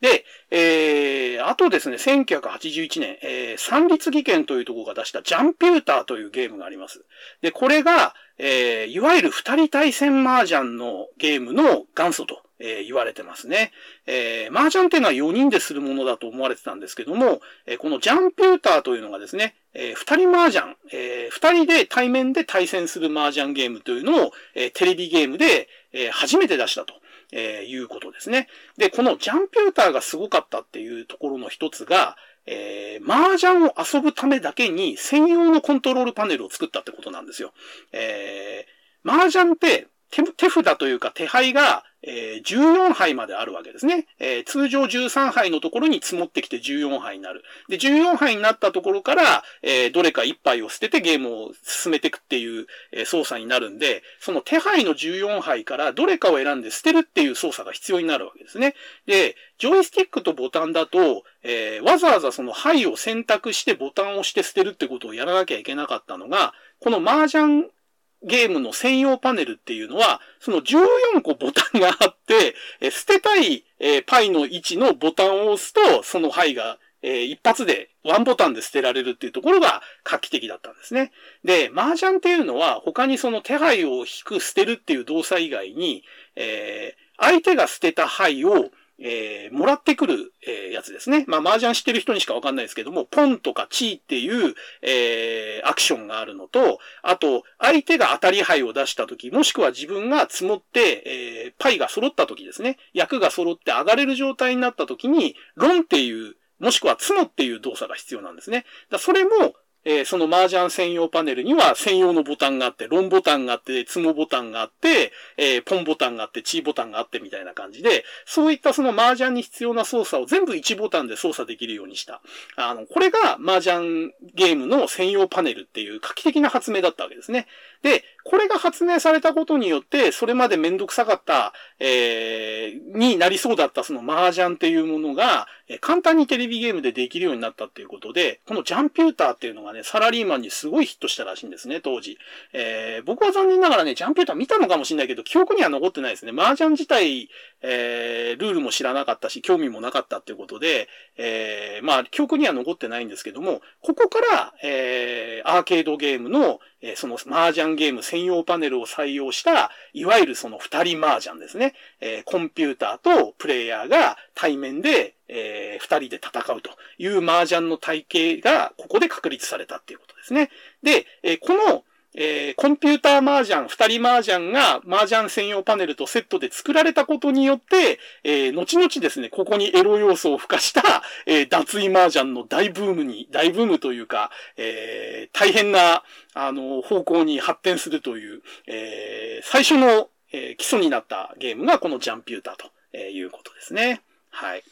で、えー、あとですね、1981年、えー、三立技研というところが出したジャンピューターというゲームがあります。で、これが、えー、いわゆる二人対戦麻雀のゲームの元祖とえー、言われてますね。えー、麻雀っていうのは4人でするものだと思われてたんですけども、えー、このジャンピューターというのがですね、えー、二人麻雀、えー、二人で対面で対戦する麻雀ゲームというのを、えー、テレビゲームで、えー、初めて出したと。えー、いうことですね。で、このジャンピューターがすごかったっていうところの一つが、えー、麻雀を遊ぶためだけに専用のコントロールパネルを作ったってことなんですよ。えー、麻雀って手手札というか手配がえー、14杯まであるわけですね。えー、通常13杯のところに積もってきて14杯になる。で、14杯になったところから、えー、どれか1杯を捨ててゲームを進めていくっていう、え操作になるんで、その手配の14杯からどれかを選んで捨てるっていう操作が必要になるわけですね。で、ジョイスティックとボタンだと、えわざわざその牌を選択してボタンを押して捨てるってことをやらなきゃいけなかったのが、この麻雀ゲームの専用パネルっていうのは、その14個ボタンがあって、え捨てたい、えパイの位置のボタンを押すと、その牌が、え一発でワンボタンで捨てられるっていうところが画期的だったんですね。で、麻雀っていうのは他にその手配を引く捨てるっていう動作以外に、えー、相手が捨てた牌をえー、もらってくる、えー、やつですね。まあ、麻雀してる人にしかわかんないですけども、ポンとかチーっていう、えー、アクションがあるのと、あと、相手が当たり牌を出した時、もしくは自分が積もって、えー、パイが揃った時ですね。役が揃って上がれる状態になった時に、ロンっていう、もしくはツノっていう動作が必要なんですね。だそれも、えー、その麻雀専用パネルには専用のボタンがあって、ロンボタンがあって、ツモボタンがあって、えー、ポンボタンがあって、チーボタンがあってみたいな感じで、そういったその麻雀に必要な操作を全部1ボタンで操作できるようにした。あの、これが麻雀ゲームの専用パネルっていう画期的な発明だったわけですね。で、これが発明されたことによって、それまでめんどくさかった、えー、になりそうだったその麻雀っていうものが、えー、簡単にテレビゲームでできるようになったっていうことで、このジャンピューターっていうのがね、サラリーマンにすごいヒットしたらしいんですね、当時。えー、僕は残念ながらね、ジャンピューター見たのかもしれないけど、記憶には残ってないですね。麻雀自体、えー、ルールも知らなかったし、興味もなかったっていうことで、えー、まあ、記憶には残ってないんですけども、ここから、えー、アーケードゲームの、えー、その麻雀ゲーム専用パネルを採用した、いわゆるその二人麻雀ですね。えー、コンピューターとプレイヤーが対面で、えー、二人で戦うという麻雀の体系が、ここで確立されたっていうことですね。で、えー、この、えー、コンピューター麻雀、二人麻雀が麻雀専用パネルとセットで作られたことによって、えー、後々ですね、ここにエロ要素を付加した、えー、脱衣麻雀の大ブームに、大ブームというか、えー、大変な、あの、方向に発展するという、えー、最初の、えー、基礎になったゲームがこのジャンピューターということですね。はい。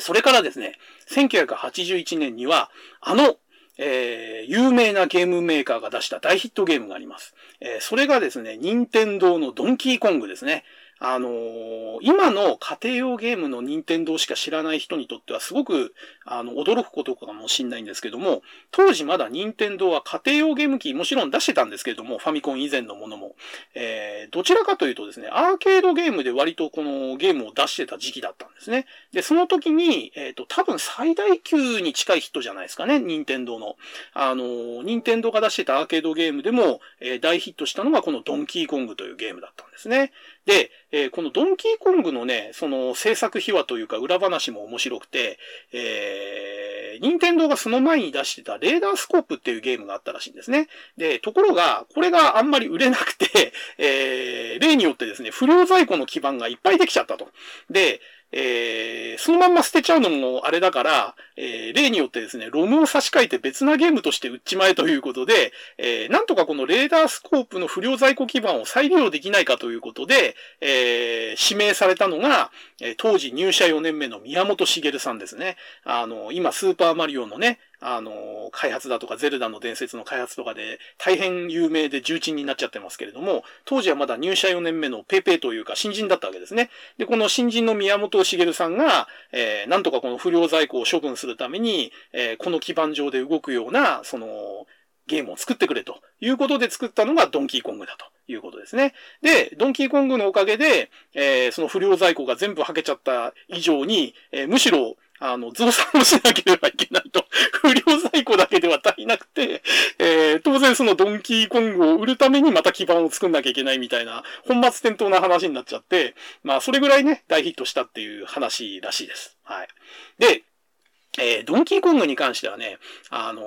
それからですね、1981年には、あのえー、有名なゲームメーカーが出した大ヒットゲームがあります。えー、それがですね、任天堂のドンキーコングですね。あのー、今の家庭用ゲームの任天堂しか知らない人にとってはすごく、あの、驚くことかもしれないんですけども、当時まだ任天堂は家庭用ゲーム機もちろん出してたんですけれども、ファミコン以前のものも。えー、どちらかというとですね、アーケードゲームで割とこのゲームを出してた時期だったんですね。で、その時に、えっ、ー、と、多分最大級に近いヒットじゃないですかね、任天堂の。あの、任天堂が出してたアーケードゲームでも、えー、大ヒットしたのがこのドンキーコングというゲームだったんですね。で、えー、このドンキーコングのね、その制作秘話というか裏話も面白くて、えー、任天堂がその前に出してたレーダースコープっていうゲームがあったらしいんですね。で、ところが、これがあんまり売れなくて、*laughs* えー、例によってですね、不良在庫の基盤がいっぱいできちゃったと。で、えー、そのまんま捨てちゃうのもあれだから、えー、例によってですね、ロムを差し替えて別なゲームとして売っちまえということで、えー、なんとかこのレーダースコープの不良在庫基盤を再利用できないかということで、えー、指名されたのが、え、当時入社4年目の宮本茂さんですね。あの、今スーパーマリオのね、あの、開発だとか、ゼルダの伝説の開発とかで、大変有名で重鎮になっちゃってますけれども、当時はまだ入社4年目のペーペーというか新人だったわけですね。で、この新人の宮本茂さんが、えー、なんとかこの不良在庫を処分するために、えー、この基盤上で動くような、その、ゲームを作ってくれということで作ったのがドンキーコングだということですね。で、ドンキーコングのおかげで、えー、その不良在庫が全部はけちゃった以上に、えー、むしろ、あの、増産をしなければいけないと。*laughs* 不良在庫だけでは足りなくて、えー、当然そのドンキーコングを売るためにまた基盤を作んなきゃいけないみたいな、本末転倒な話になっちゃって、まあ、それぐらいね、大ヒットしたっていう話らしいです。はい。で、えー、ドンキーコングに関してはね、あのー、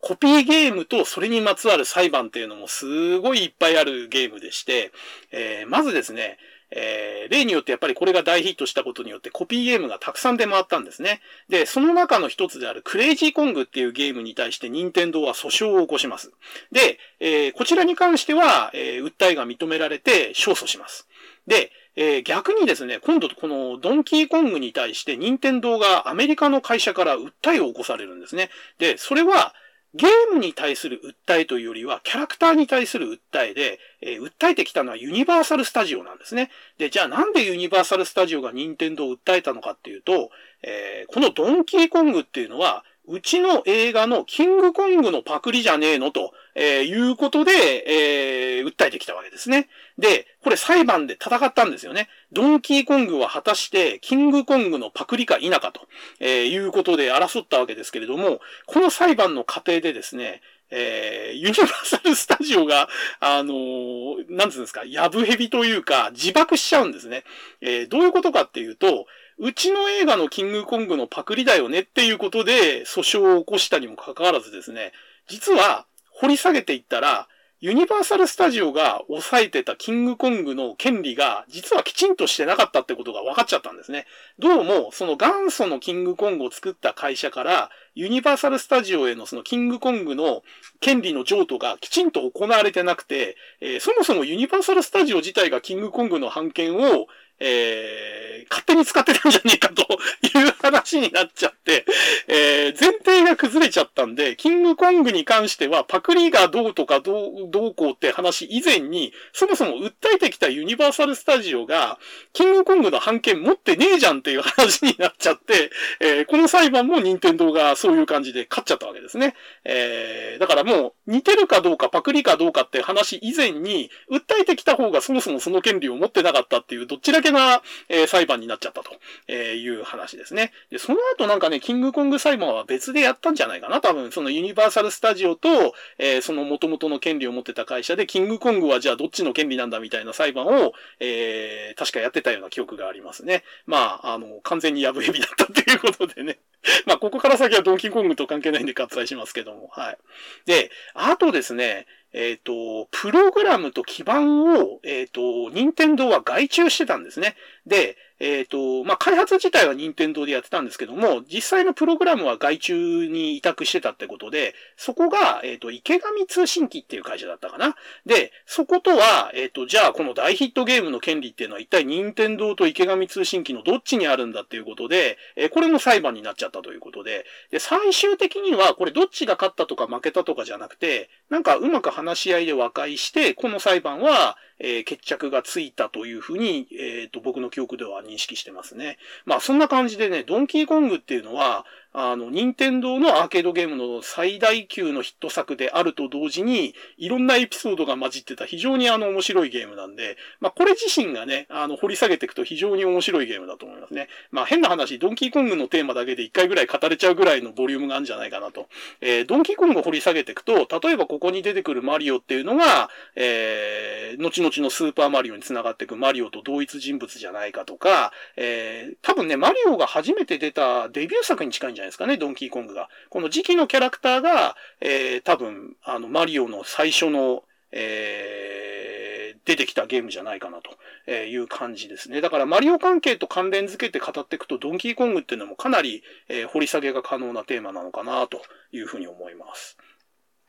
コピーゲームとそれにまつわる裁判っていうのもすごいいっぱいあるゲームでして、えー、まずですね、えー、例によってやっぱりこれが大ヒットしたことによってコピーゲームがたくさん出回ったんですね。で、その中の一つであるクレイジーコングっていうゲームに対して任天堂は訴訟を起こします。で、えー、こちらに関しては、えー、訴えが認められて勝訴します。で、えー、逆にですね、今度このドンキーコングに対して任天堂がアメリカの会社から訴えを起こされるんですね。で、それはゲームに対する訴えというよりは、キャラクターに対する訴えで、えー、訴えてきたのはユニバーサルスタジオなんですね。で、じゃあなんでユニバーサルスタジオが任天堂を訴えたのかっていうと、えー、このドンキーコングっていうのは、うちの映画のキングコングのパクリじゃねえのと、えー、いうことで、えー、訴えてきたわけですね。で、これ裁判で戦ったんですよね。ドンキーコングは果たしてキングコングのパクリか否かと、えー、いうことで争ったわけですけれども、この裁判の過程でですね、えー、ユニバーサルスタジオが、あのー、なんつうんですか、やぶヘビというか、自爆しちゃうんですね。えー、どういうことかっていうと、うちの映画のキングコングのパクリだよねっていうことで訴訟を起こしたにもかかわらずですね、実は掘り下げていったら、ユニバーサルスタジオが抑えてたキングコングの権利が実はきちんとしてなかったってことが分かっちゃったんですね。どうも、その元祖のキングコングを作った会社から、ユニバーサルスタジオへのそのキングコングの権利の譲渡がきちんと行われてなくて、えー、そもそもユニバーサルスタジオ自体がキングコングの判権を、えー、勝手に使ってたんじゃねえかという話になっちゃって、えー、前提が崩れちゃったんで、キングコングに関してはパクリがどうとかどう、どうこうって話以前に、そもそも訴えてきたユニバーサルスタジオが、キングコングの判権持ってねえじゃんっていう話になっちゃって、えー、この裁判も任天堂がそういう感じで勝っちゃったわけですね。えー、だからもう似てるかどうかパクリかどうかって話以前に、訴えてきた方がそもそもその権利を持ってなかったっていうどっちだけな、えー、裁判になっちゃったと、えいう話ですね。で、その後なんかね、キングコング裁判は別でやったんじゃないかな多分、そのユニバーサルスタジオと、えー、その元々の権利を持ってた会社で、キングコングはじゃあどっちの権利なんだみたいな裁判を、えー、確かやってたような記憶がありますね。まあ、あの、完全にヤブヘビだったっていうことでね。*laughs* まあ、ここから先はドンキーコングと関係ないんで割愛しますけども、はい。で、あとですね、えっ、ー、と、プログラムと基盤を、えっ、ー、と、任天堂は外注してたんですね。で、えっ、ー、と、まあ、開発自体は任天堂でやってたんですけども、実際のプログラムは外注に委託してたってことで、そこが、えっ、ー、と、池上通信機っていう会社だったかな。で、そことは、えっ、ー、と、じゃあこの大ヒットゲームの権利っていうのは一体任天堂と池上通信機のどっちにあるんだっていうことで、えこれも裁判になっちゃったということで、で、最終的にはこれどっちが勝ったとか負けたとかじゃなくて、なんかうまく話し合いで和解して、この裁判は、えー、決着がついたというふうに、えっ、ー、と、僕の記憶では認識してますね。まあ、そんな感じでね、ドンキーコングっていうのは、あの、任天堂のアーケードゲームの最大級のヒット作であると同時に、いろんなエピソードが混じってた非常にあの面白いゲームなんで、まあこれ自身がね、あの掘り下げていくと非常に面白いゲームだと思いますね。まあ変な話、ドンキーコングのテーマだけで一回ぐらい語れちゃうぐらいのボリュームがあるんじゃないかなと。えー、ドンキーコングを掘り下げていくと、例えばここに出てくるマリオっていうのが、えー、後々のスーパーマリオに繋がっていくマリオと同一人物じゃないかとか、えー、多分ね、マリオが初めて出たデビュー作に近いんじゃないじゃないですかね、ドンキーコングが。この時期のキャラクターが、えー、多分、あの、マリオの最初の、えー、出てきたゲームじゃないかなという感じですね。だからマリオ関係と関連付けて語っていくとドンキーコングっていうのもかなり、えー、掘り下げが可能なテーマなのかなというふうに思います。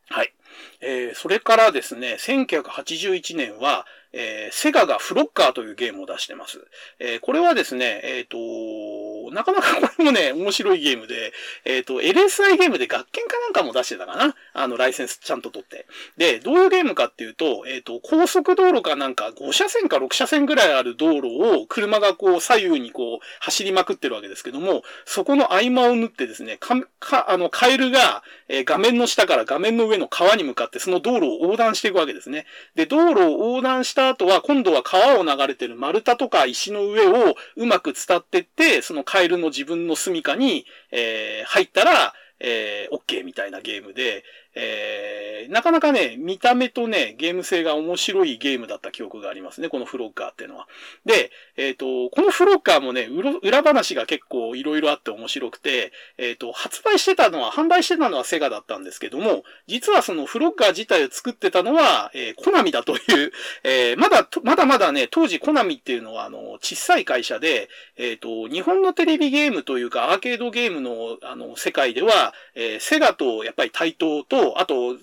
はい。えー、それからですね、1981年は、えー、セガがフロッカーというゲームを出してます。えー、これはですね、えっ、ー、と、なかなかこれもね、面白いゲームで、えっ、と、LSI ゲームで学研かなんかも出してたかな？あの、ライセンスちゃんと取って。で、どういうゲームかっていうと、えっ、と、高速道路かなんか5車線か6車線ぐらいある道路を車がこう左右にこう走りまくってるわけですけども、そこの合間を縫ってですね、か、か、あの、カエルが、え、画面の下から画面の上の川に向かってその道路を横断していくわけですね。で、道路を横断した後は、今度は川を流れてる丸太とか石の上をうまく伝ってって、そのカエルの自分の住処に、えー、入ったら、えー、OK みたいなゲームで、えー、なかなかね、見た目とね、ゲーム性が面白いゲームだった記憶がありますね、このフロッカーっていうのは。で、えっ、ー、と、このフロッカーもね、裏話が結構いろいろあって面白くて、えっ、ー、と、発売してたのは、販売してたのはセガだったんですけども、実はそのフロッカー自体を作ってたのは、えー、コナミだという、えー、まだ、まだまだね、当時コナミっていうのは、あの、小さい会社で、えっ、と、日本のテレビゲームというか、アーケードゲームの、あの、世界では、え、セガとやっぱり対等と、あと、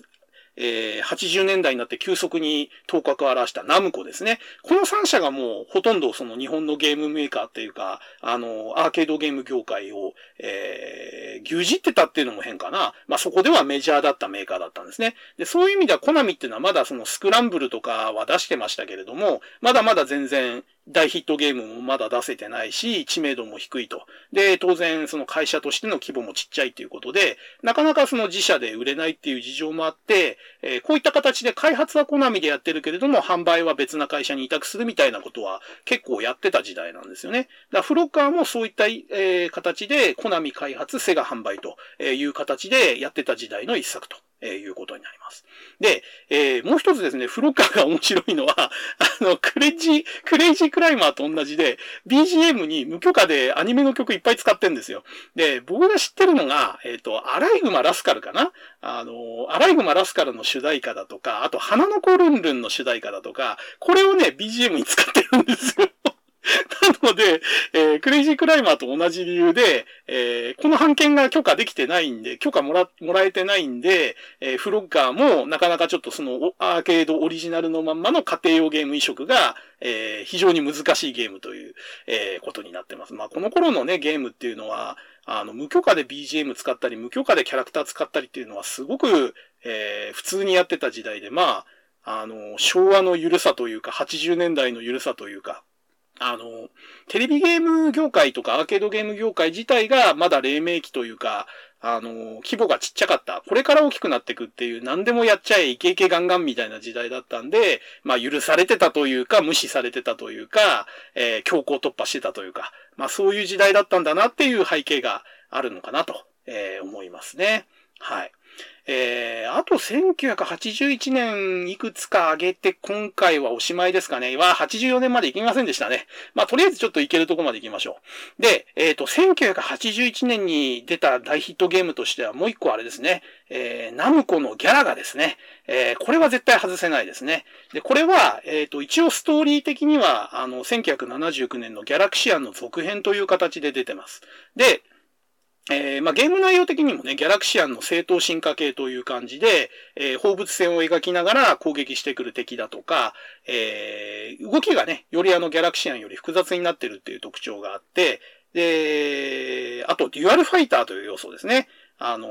えー、80年代になって急速に頭角を現したナムコですね。この3社がもうほとんどその日本のゲームメーカーっていうか、あの、アーケードゲーム業界を、えー、牛耳ってたっていうのも変かな。まあ、そこではメジャーだったメーカーだったんですね。で、そういう意味ではコナミっていうのはまだそのスクランブルとかは出してましたけれども、まだまだ全然大ヒットゲームもまだ出せてないし、知名度も低いと。で、当然その会社としての規模もちっちゃいっていうことで、なかなかその自社で売れないっていう事情もあって、えー、こういった形で開発はコナミでやってるけれども、販売は別な会社に委託するみたいなことは結構やってた時代なんですよね。だからフロッガーもそういった、えー、形でコナミ開発、セガ販売という形でやってた時代の一作と。え、いうことになります。で、えー、もう一つですね、フロッガーが面白いのは、*laughs* あの、クレイジー、クレイジークライマーと同じで、BGM に無許可でアニメの曲いっぱい使ってんですよ。で、僕が知ってるのが、えっ、ー、と、アライグマラスカルかな？あの、アライグマラスカルの主題歌だとか、あと、花の子ルンルンの主題歌だとか、これをね、BGM に使ってるんですよ。なので、えー、クレイジークライマーと同じ理由で、えー、この案件が許可できてないんで、許可もら、もらえてないんで、えー、フロッガーもなかなかちょっとそのアーケードオリジナルのまんまの家庭用ゲーム移植が、えー、非常に難しいゲームという、えー、ことになってます。まあ、この頃のね、ゲームっていうのは、あの、無許可で BGM 使ったり、無許可でキャラクター使ったりっていうのはすごく、えー、普通にやってた時代で、まあ、あの、昭和の緩さというか、80年代の緩さというか、あの、テレビゲーム業界とかアーケードゲーム業界自体がまだ黎明期というか、あの、規模がちっちゃかった。これから大きくなっていくっていう、何でもやっちゃえ、イケイケガンガンみたいな時代だったんで、まあ許されてたというか、無視されてたというか、えー、強行突破してたというか、まあそういう時代だったんだなっていう背景があるのかなと、えー、思いますね。はい。えー、あと1981年いくつか上げて今回はおしまいですかね。は84年まで行きませんでしたね。まあ、とりあえずちょっと行けるとこまで行きましょう。で、えっ、ー、と、1981年に出た大ヒットゲームとしてはもう一個あれですね。えー、ナムコのギャラがですね。えー、これは絶対外せないですね。で、これは、えっ、ー、と、一応ストーリー的には、あの、1979年のギャラクシアンの続編という形で出てます。で、えー、まあ、ゲーム内容的にもね、ギャラクシアンの正当進化系という感じで、えー、放物線を描きながら攻撃してくる敵だとか、えー、動きがね、よりあのギャラクシアンより複雑になってるっていう特徴があって、で、あと、デュアルファイターという要素ですね。あの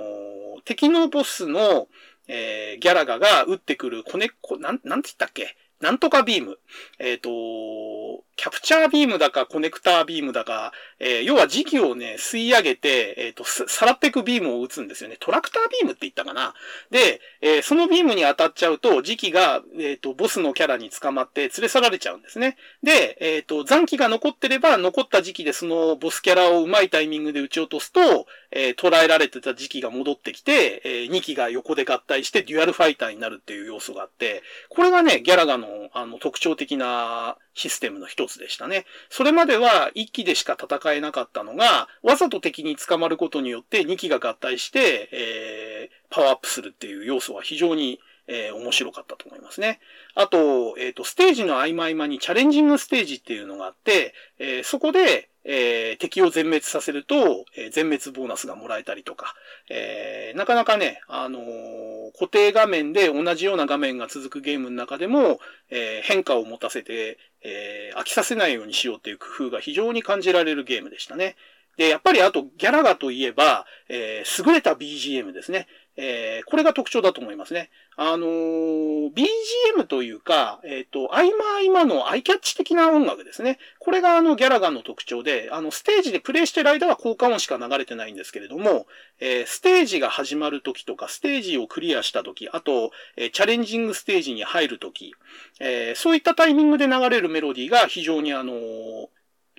敵のボスの、えー、ギャラガが撃ってくるコネ、コ、なん、なんて言ったっけ？なんとかビーム。えっ、ー、と、キャプチャービームだかコネクタービームだか、えー、要は時期をね、吸い上げて、えっ、ー、と、さらっていくビームを撃つんですよね。トラクタービームって言ったかな。で、えー、そのビームに当たっちゃうと、時期が、えっ、と、ボスのキャラに捕まって連れ去られちゃうんですね。で、えっ、と、残機が残ってれば、残った時期でそのボスキャラをうまいタイミングで撃ち落とすと、え捉えられてた時期が戻ってきて、え2機が横で合体してデュアルファイターになるっていう要素があって、これがね、ギャラガの、あの、特徴的なシステムの一つでしたね。それまでは1機でしか戦えなかったのが、わざと敵に捕まることによって2機が合体して、えー、パワーアップするっていう要素は非常にえー、面白かったと思いますね。あと、えっ、ー、と、ステージの合間合間にチャレンジングステージっていうのがあって、えー、そこで、えー、敵を全滅させると、えー、全滅ボーナスがもらえたりとか、えー、なかなかね、あのー、固定画面で同じような画面が続くゲームの中でも、えー、変化を持たせて、えー、飽きさせないようにしようっていう工夫が非常に感じられるゲームでしたね。で、やっぱりあとギャラガといえば、えー、優れた BGM ですね。えー、これが特徴だと思いますね。あのー、BGM というか、えっ、ー、と、合間合間のアイキャッチ的な音楽ですね。これがあのギャラガンの特徴で、あの、ステージでプレイしてる間は効果音しか流れてないんですけれども、えー、ステージが始まる時とか、ステージをクリアした時、あと、えー、チャレンジングステージに入る時、えー、そういったタイミングで流れるメロディーが非常にあの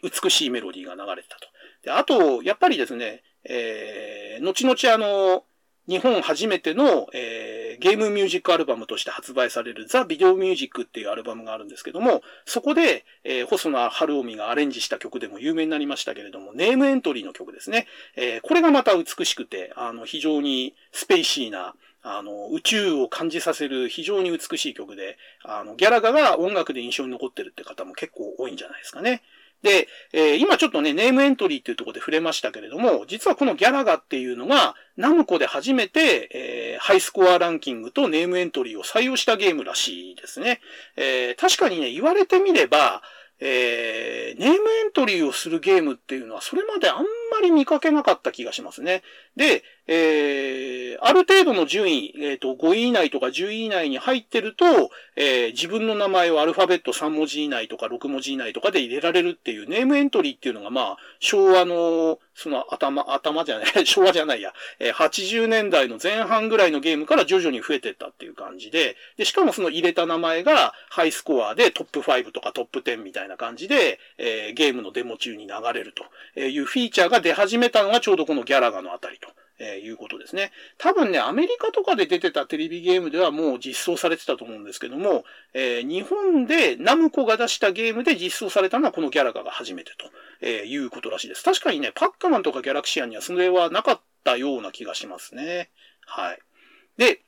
美しいメロディーが流れてたと。で、あと、やっぱりですね、えー、後々あの、日本初めての、えー、ゲームミュージックアルバムとして発売されるザ・ビデオミュージックっていうアルバムがあるんですけども、そこで、えー、細野晴臣がアレンジした曲でも有名になりましたけれども、ネームエントリーの曲ですね。えー、これがまた美しくて、あの、非常にスペイシーな、あの、宇宙を感じさせる非常に美しい曲で、あの、ギャラガが音楽で印象に残ってるって方も結構多いんじゃないですかね。で、えー、今ちょっとね、ネームエントリーっていうところで触れましたけれども、実はこのギャラガっていうのが、ナムコで初めて、えー、ハイスコアランキングとネームエントリーを採用したゲームらしいですね。えー、確かにね、言われてみれば、えー、ネームエントリーをするゲームっていうのはそれまであんまり見かけなかった気がしますね。で、えー、ある程度の順位、えっ、ー、と、5位以内とか10位以内に入ってると、えー、自分の名前をアルファベット3文字以内とか6文字以内とかで入れられるっていうネームエントリーっていうのが、まあ、昭和の、その頭、頭じゃない、*laughs* 昭和じゃないや、えー、80年代の前半ぐらいのゲームから徐々に増えてったっていう感じで、で、しかもその入れた名前がハイスコアでトップ5とかトップ10みたいな感じで、えー、ゲームのデモ中に流れるというフィーチャーが出始めたのがちょうどこのギャラガのあたりと。えー、いうことですね。多分ね、アメリカとかで出てたテレビゲームではもう実装されてたと思うんですけども、えー、日本でナムコが出したゲームで実装されたのはこのギャラガが初めてと、えー、いうことらしいです。確かにね、パッカマンとかギャラクシアンにはそれはなかったような気がしますね。はい。で、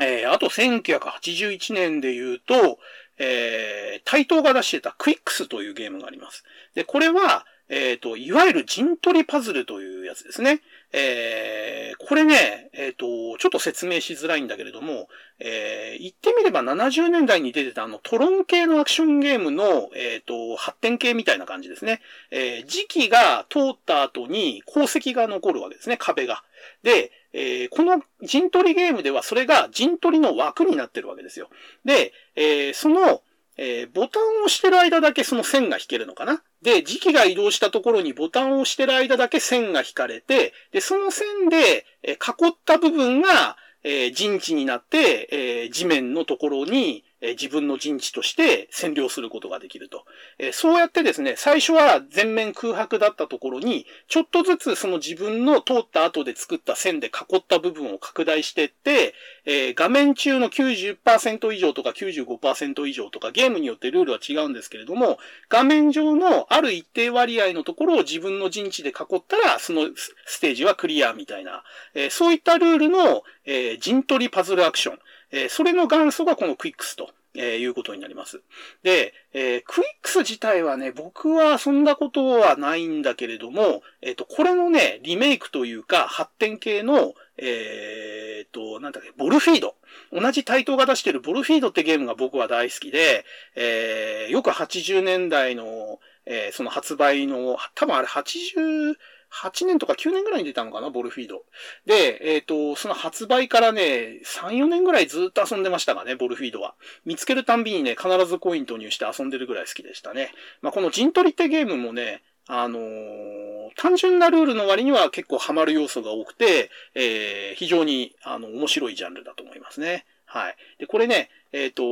えー、あと1981年で言うと、えー、対等が出してたクイックスというゲームがあります。で、これは、えっ、ー、と、いわゆる陣取りパズルというやつですね。えー、これね、えっ、ー、と、ちょっと説明しづらいんだけれども、えー、言ってみれば70年代に出てたあのトロン系のアクションゲームの、えっ、ー、と、発展系みたいな感じですね。えー、時期が通った後に鉱石が残るわけですね、壁が。で、えー、この陣取りゲームではそれが陣取りの枠になってるわけですよ。で、えー、その、えー、ボタンを押してる間だけその線が引けるのかな？で、時期が移動したところにボタンを押してる間だけ線が引かれて、で、その線で、え、囲った部分が、えー、陣地になって、えー、地面のところに、え自分の陣地として占領することができると。えそうやってですね、最初は全面空白だったところに、ちょっとずつその自分の通った後で作った線で囲った部分を拡大していって、え画面中の90%以上とか95%以上とかゲームによってルールは違うんですけれども、画面上のある一定割合のところを自分の陣地で囲ったら、そのステージはクリアみたいな、えそういったルールの、え陣取りパズルアクション。えー、それの元祖がこのクイックスと。えー、いうことになります。で、えー、クイックス自体はね、僕は遊んだことはないんだけれども、えっ、ー、と、これのね、リメイクというか、発展系の、えっ、と、なんだっけ、ボルフィード。同じ対等が出してるボルフィードってゲームが僕は大好きで、えー、よく80年代の、えー、その発売の、多分あれ80、8年とか9年ぐらいに出たのかな、ボルフィード。で、えっ、ー、と、その発売からね、3、4年ぐらいずっと遊んでましたがね、ボルフィードは。見つけるたんびにね、必ずコイン投入して遊んでるぐらい好きでしたね。まあ、この陣取りってゲームもね、あのー、単純なルールの割には結構ハマる要素が多くて、えー、非常に、あの、面白いジャンルだと思いますね。はい。で、これね、えっ、ー、と、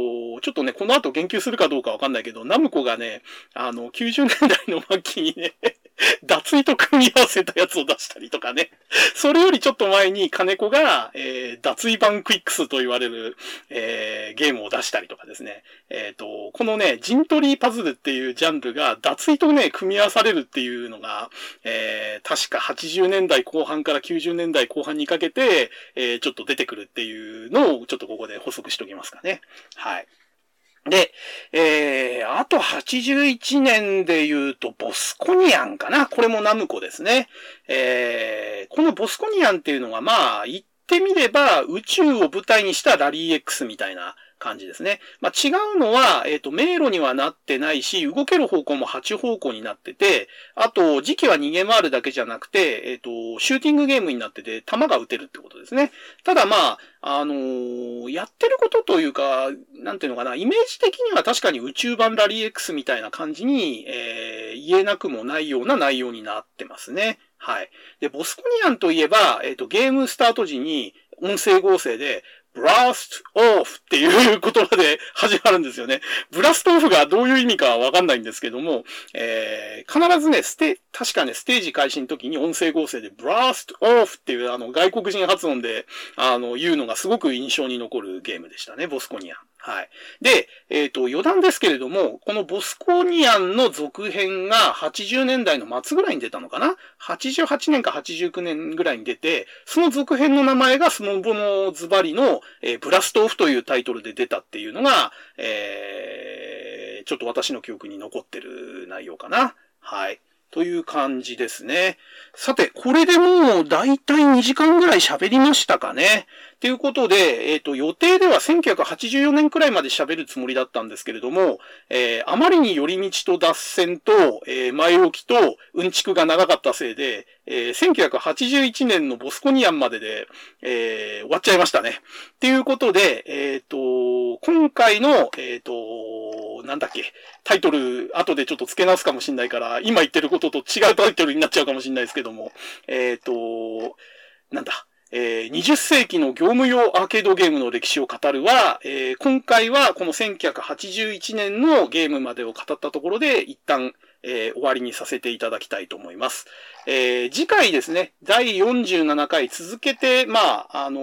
ちょっとね、この後言及するかどうかわかんないけど、ナムコがね、あの、90年代の末期にね *laughs* 脱衣と組み合わせたやつを出したりとかね。*laughs* それよりちょっと前に金子が、えー、脱衣版クイックスと言われる、えー、ゲームを出したりとかですね。えっ、ー、と、このね、陣取りパズルっていうジャンルが脱衣とね、組み合わされるっていうのが、えー、確か80年代後半から90年代後半にかけて、えー、ちょっと出てくるっていうのをちょっとここで補足しておきますかね。はい。で、えー、あと81年で言うと、ボスコニアンかなこれもナムコですね。えー、このボスコニアンっていうのが、まあ、言ってみれば、宇宙を舞台にしたラリー X みたいな感じですね。まあ、違うのは、えっ、ー、と、迷路にはなってないし、動ける方向も8方向になってて、あと、時期は逃げ回るだけじゃなくて、えっ、ー、と、シューティングゲームになってて、弾が撃てるってことですね。ただまあ、あのー、やってることというか、なんていうのかな、イメージ的には確かに宇宙版ラリー X みたいな感じに、えー、言えなくもないような内容になってますね。はい。で、ボスコニアンといえば、えっ、ー、と、ゲームスタート時に音声合成で、ブラストオフっていう言葉で始まるんですよね。ブラストオフがどういう意味かわかんないんですけども、えー、必ずね、ステ、確かね、ステージ開始の時に音声合成でブラストオフっていうあの外国人発音で、あの、言うのがすごく印象に残るゲームでしたね、ボスコニア。はい。で、えっ、ー、と、余談ですけれども、このボスコーニアンの続編が80年代の末ぐらいに出たのかな ?88 年か89年ぐらいに出て、その続編の名前がスノボのズバリの、えー、ブラストオフというタイトルで出たっていうのが、えー、ちょっと私の記憶に残ってる内容かな。はい。という感じですね。さて、これでもうだいたい2時間ぐらい喋りましたかね。ということで、えっ、ー、と、予定では1984年くらいまで喋るつもりだったんですけれども、えー、あまりに寄り道と脱線と、えー、前置きとうんちくが長かったせいで、えー、1981年のボスコニアンまでで、えー、終わっちゃいましたね。っていうことで、えっ、ー、と、今回の、えっ、ー、と、なんだっけ、タイトル、後でちょっと付け直すかもしんないから、今言ってることと違うタイトルになっちゃうかもしんないですけども、えっ、と、なんだ、えー、20世紀の業務用アーケードゲームの歴史を語るは、えー、今回はこの1981年のゲームまでを語ったところで一旦、えー、終わりにさせていただきたいと思います。え、次回ですね、第47回続けて、まあ、あの、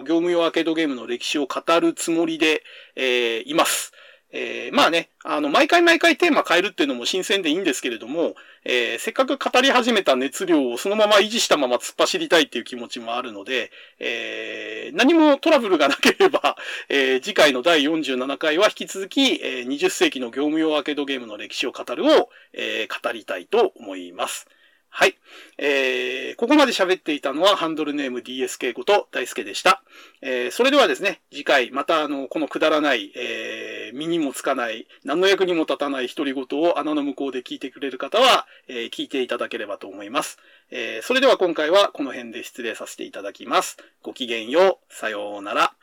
業務用アーケードゲームの歴史を語るつもりで、え、います。えー、まあね、あの、毎回毎回テーマ変えるっていうのも新鮮でいいんですけれども、えー、せっかく語り始めた熱量をそのまま維持したまま突っ走りたいっていう気持ちもあるので、えー、何もトラブルがなければ、えー、次回の第47回は引き続き、えー、20世紀の業務用アーケードゲームの歴史を語るを、えー、語りたいと思います。はい。えー、ここまで喋っていたのはハンドルネーム DSK こと大輔でした。えー、それではですね、次回またあの、このくだらない、えー、身にもつかない、何の役にも立たない独り言を穴の向こうで聞いてくれる方は、えー、聞いていただければと思います。えー、それでは今回はこの辺で失礼させていただきます。ごきげんよう。さようなら。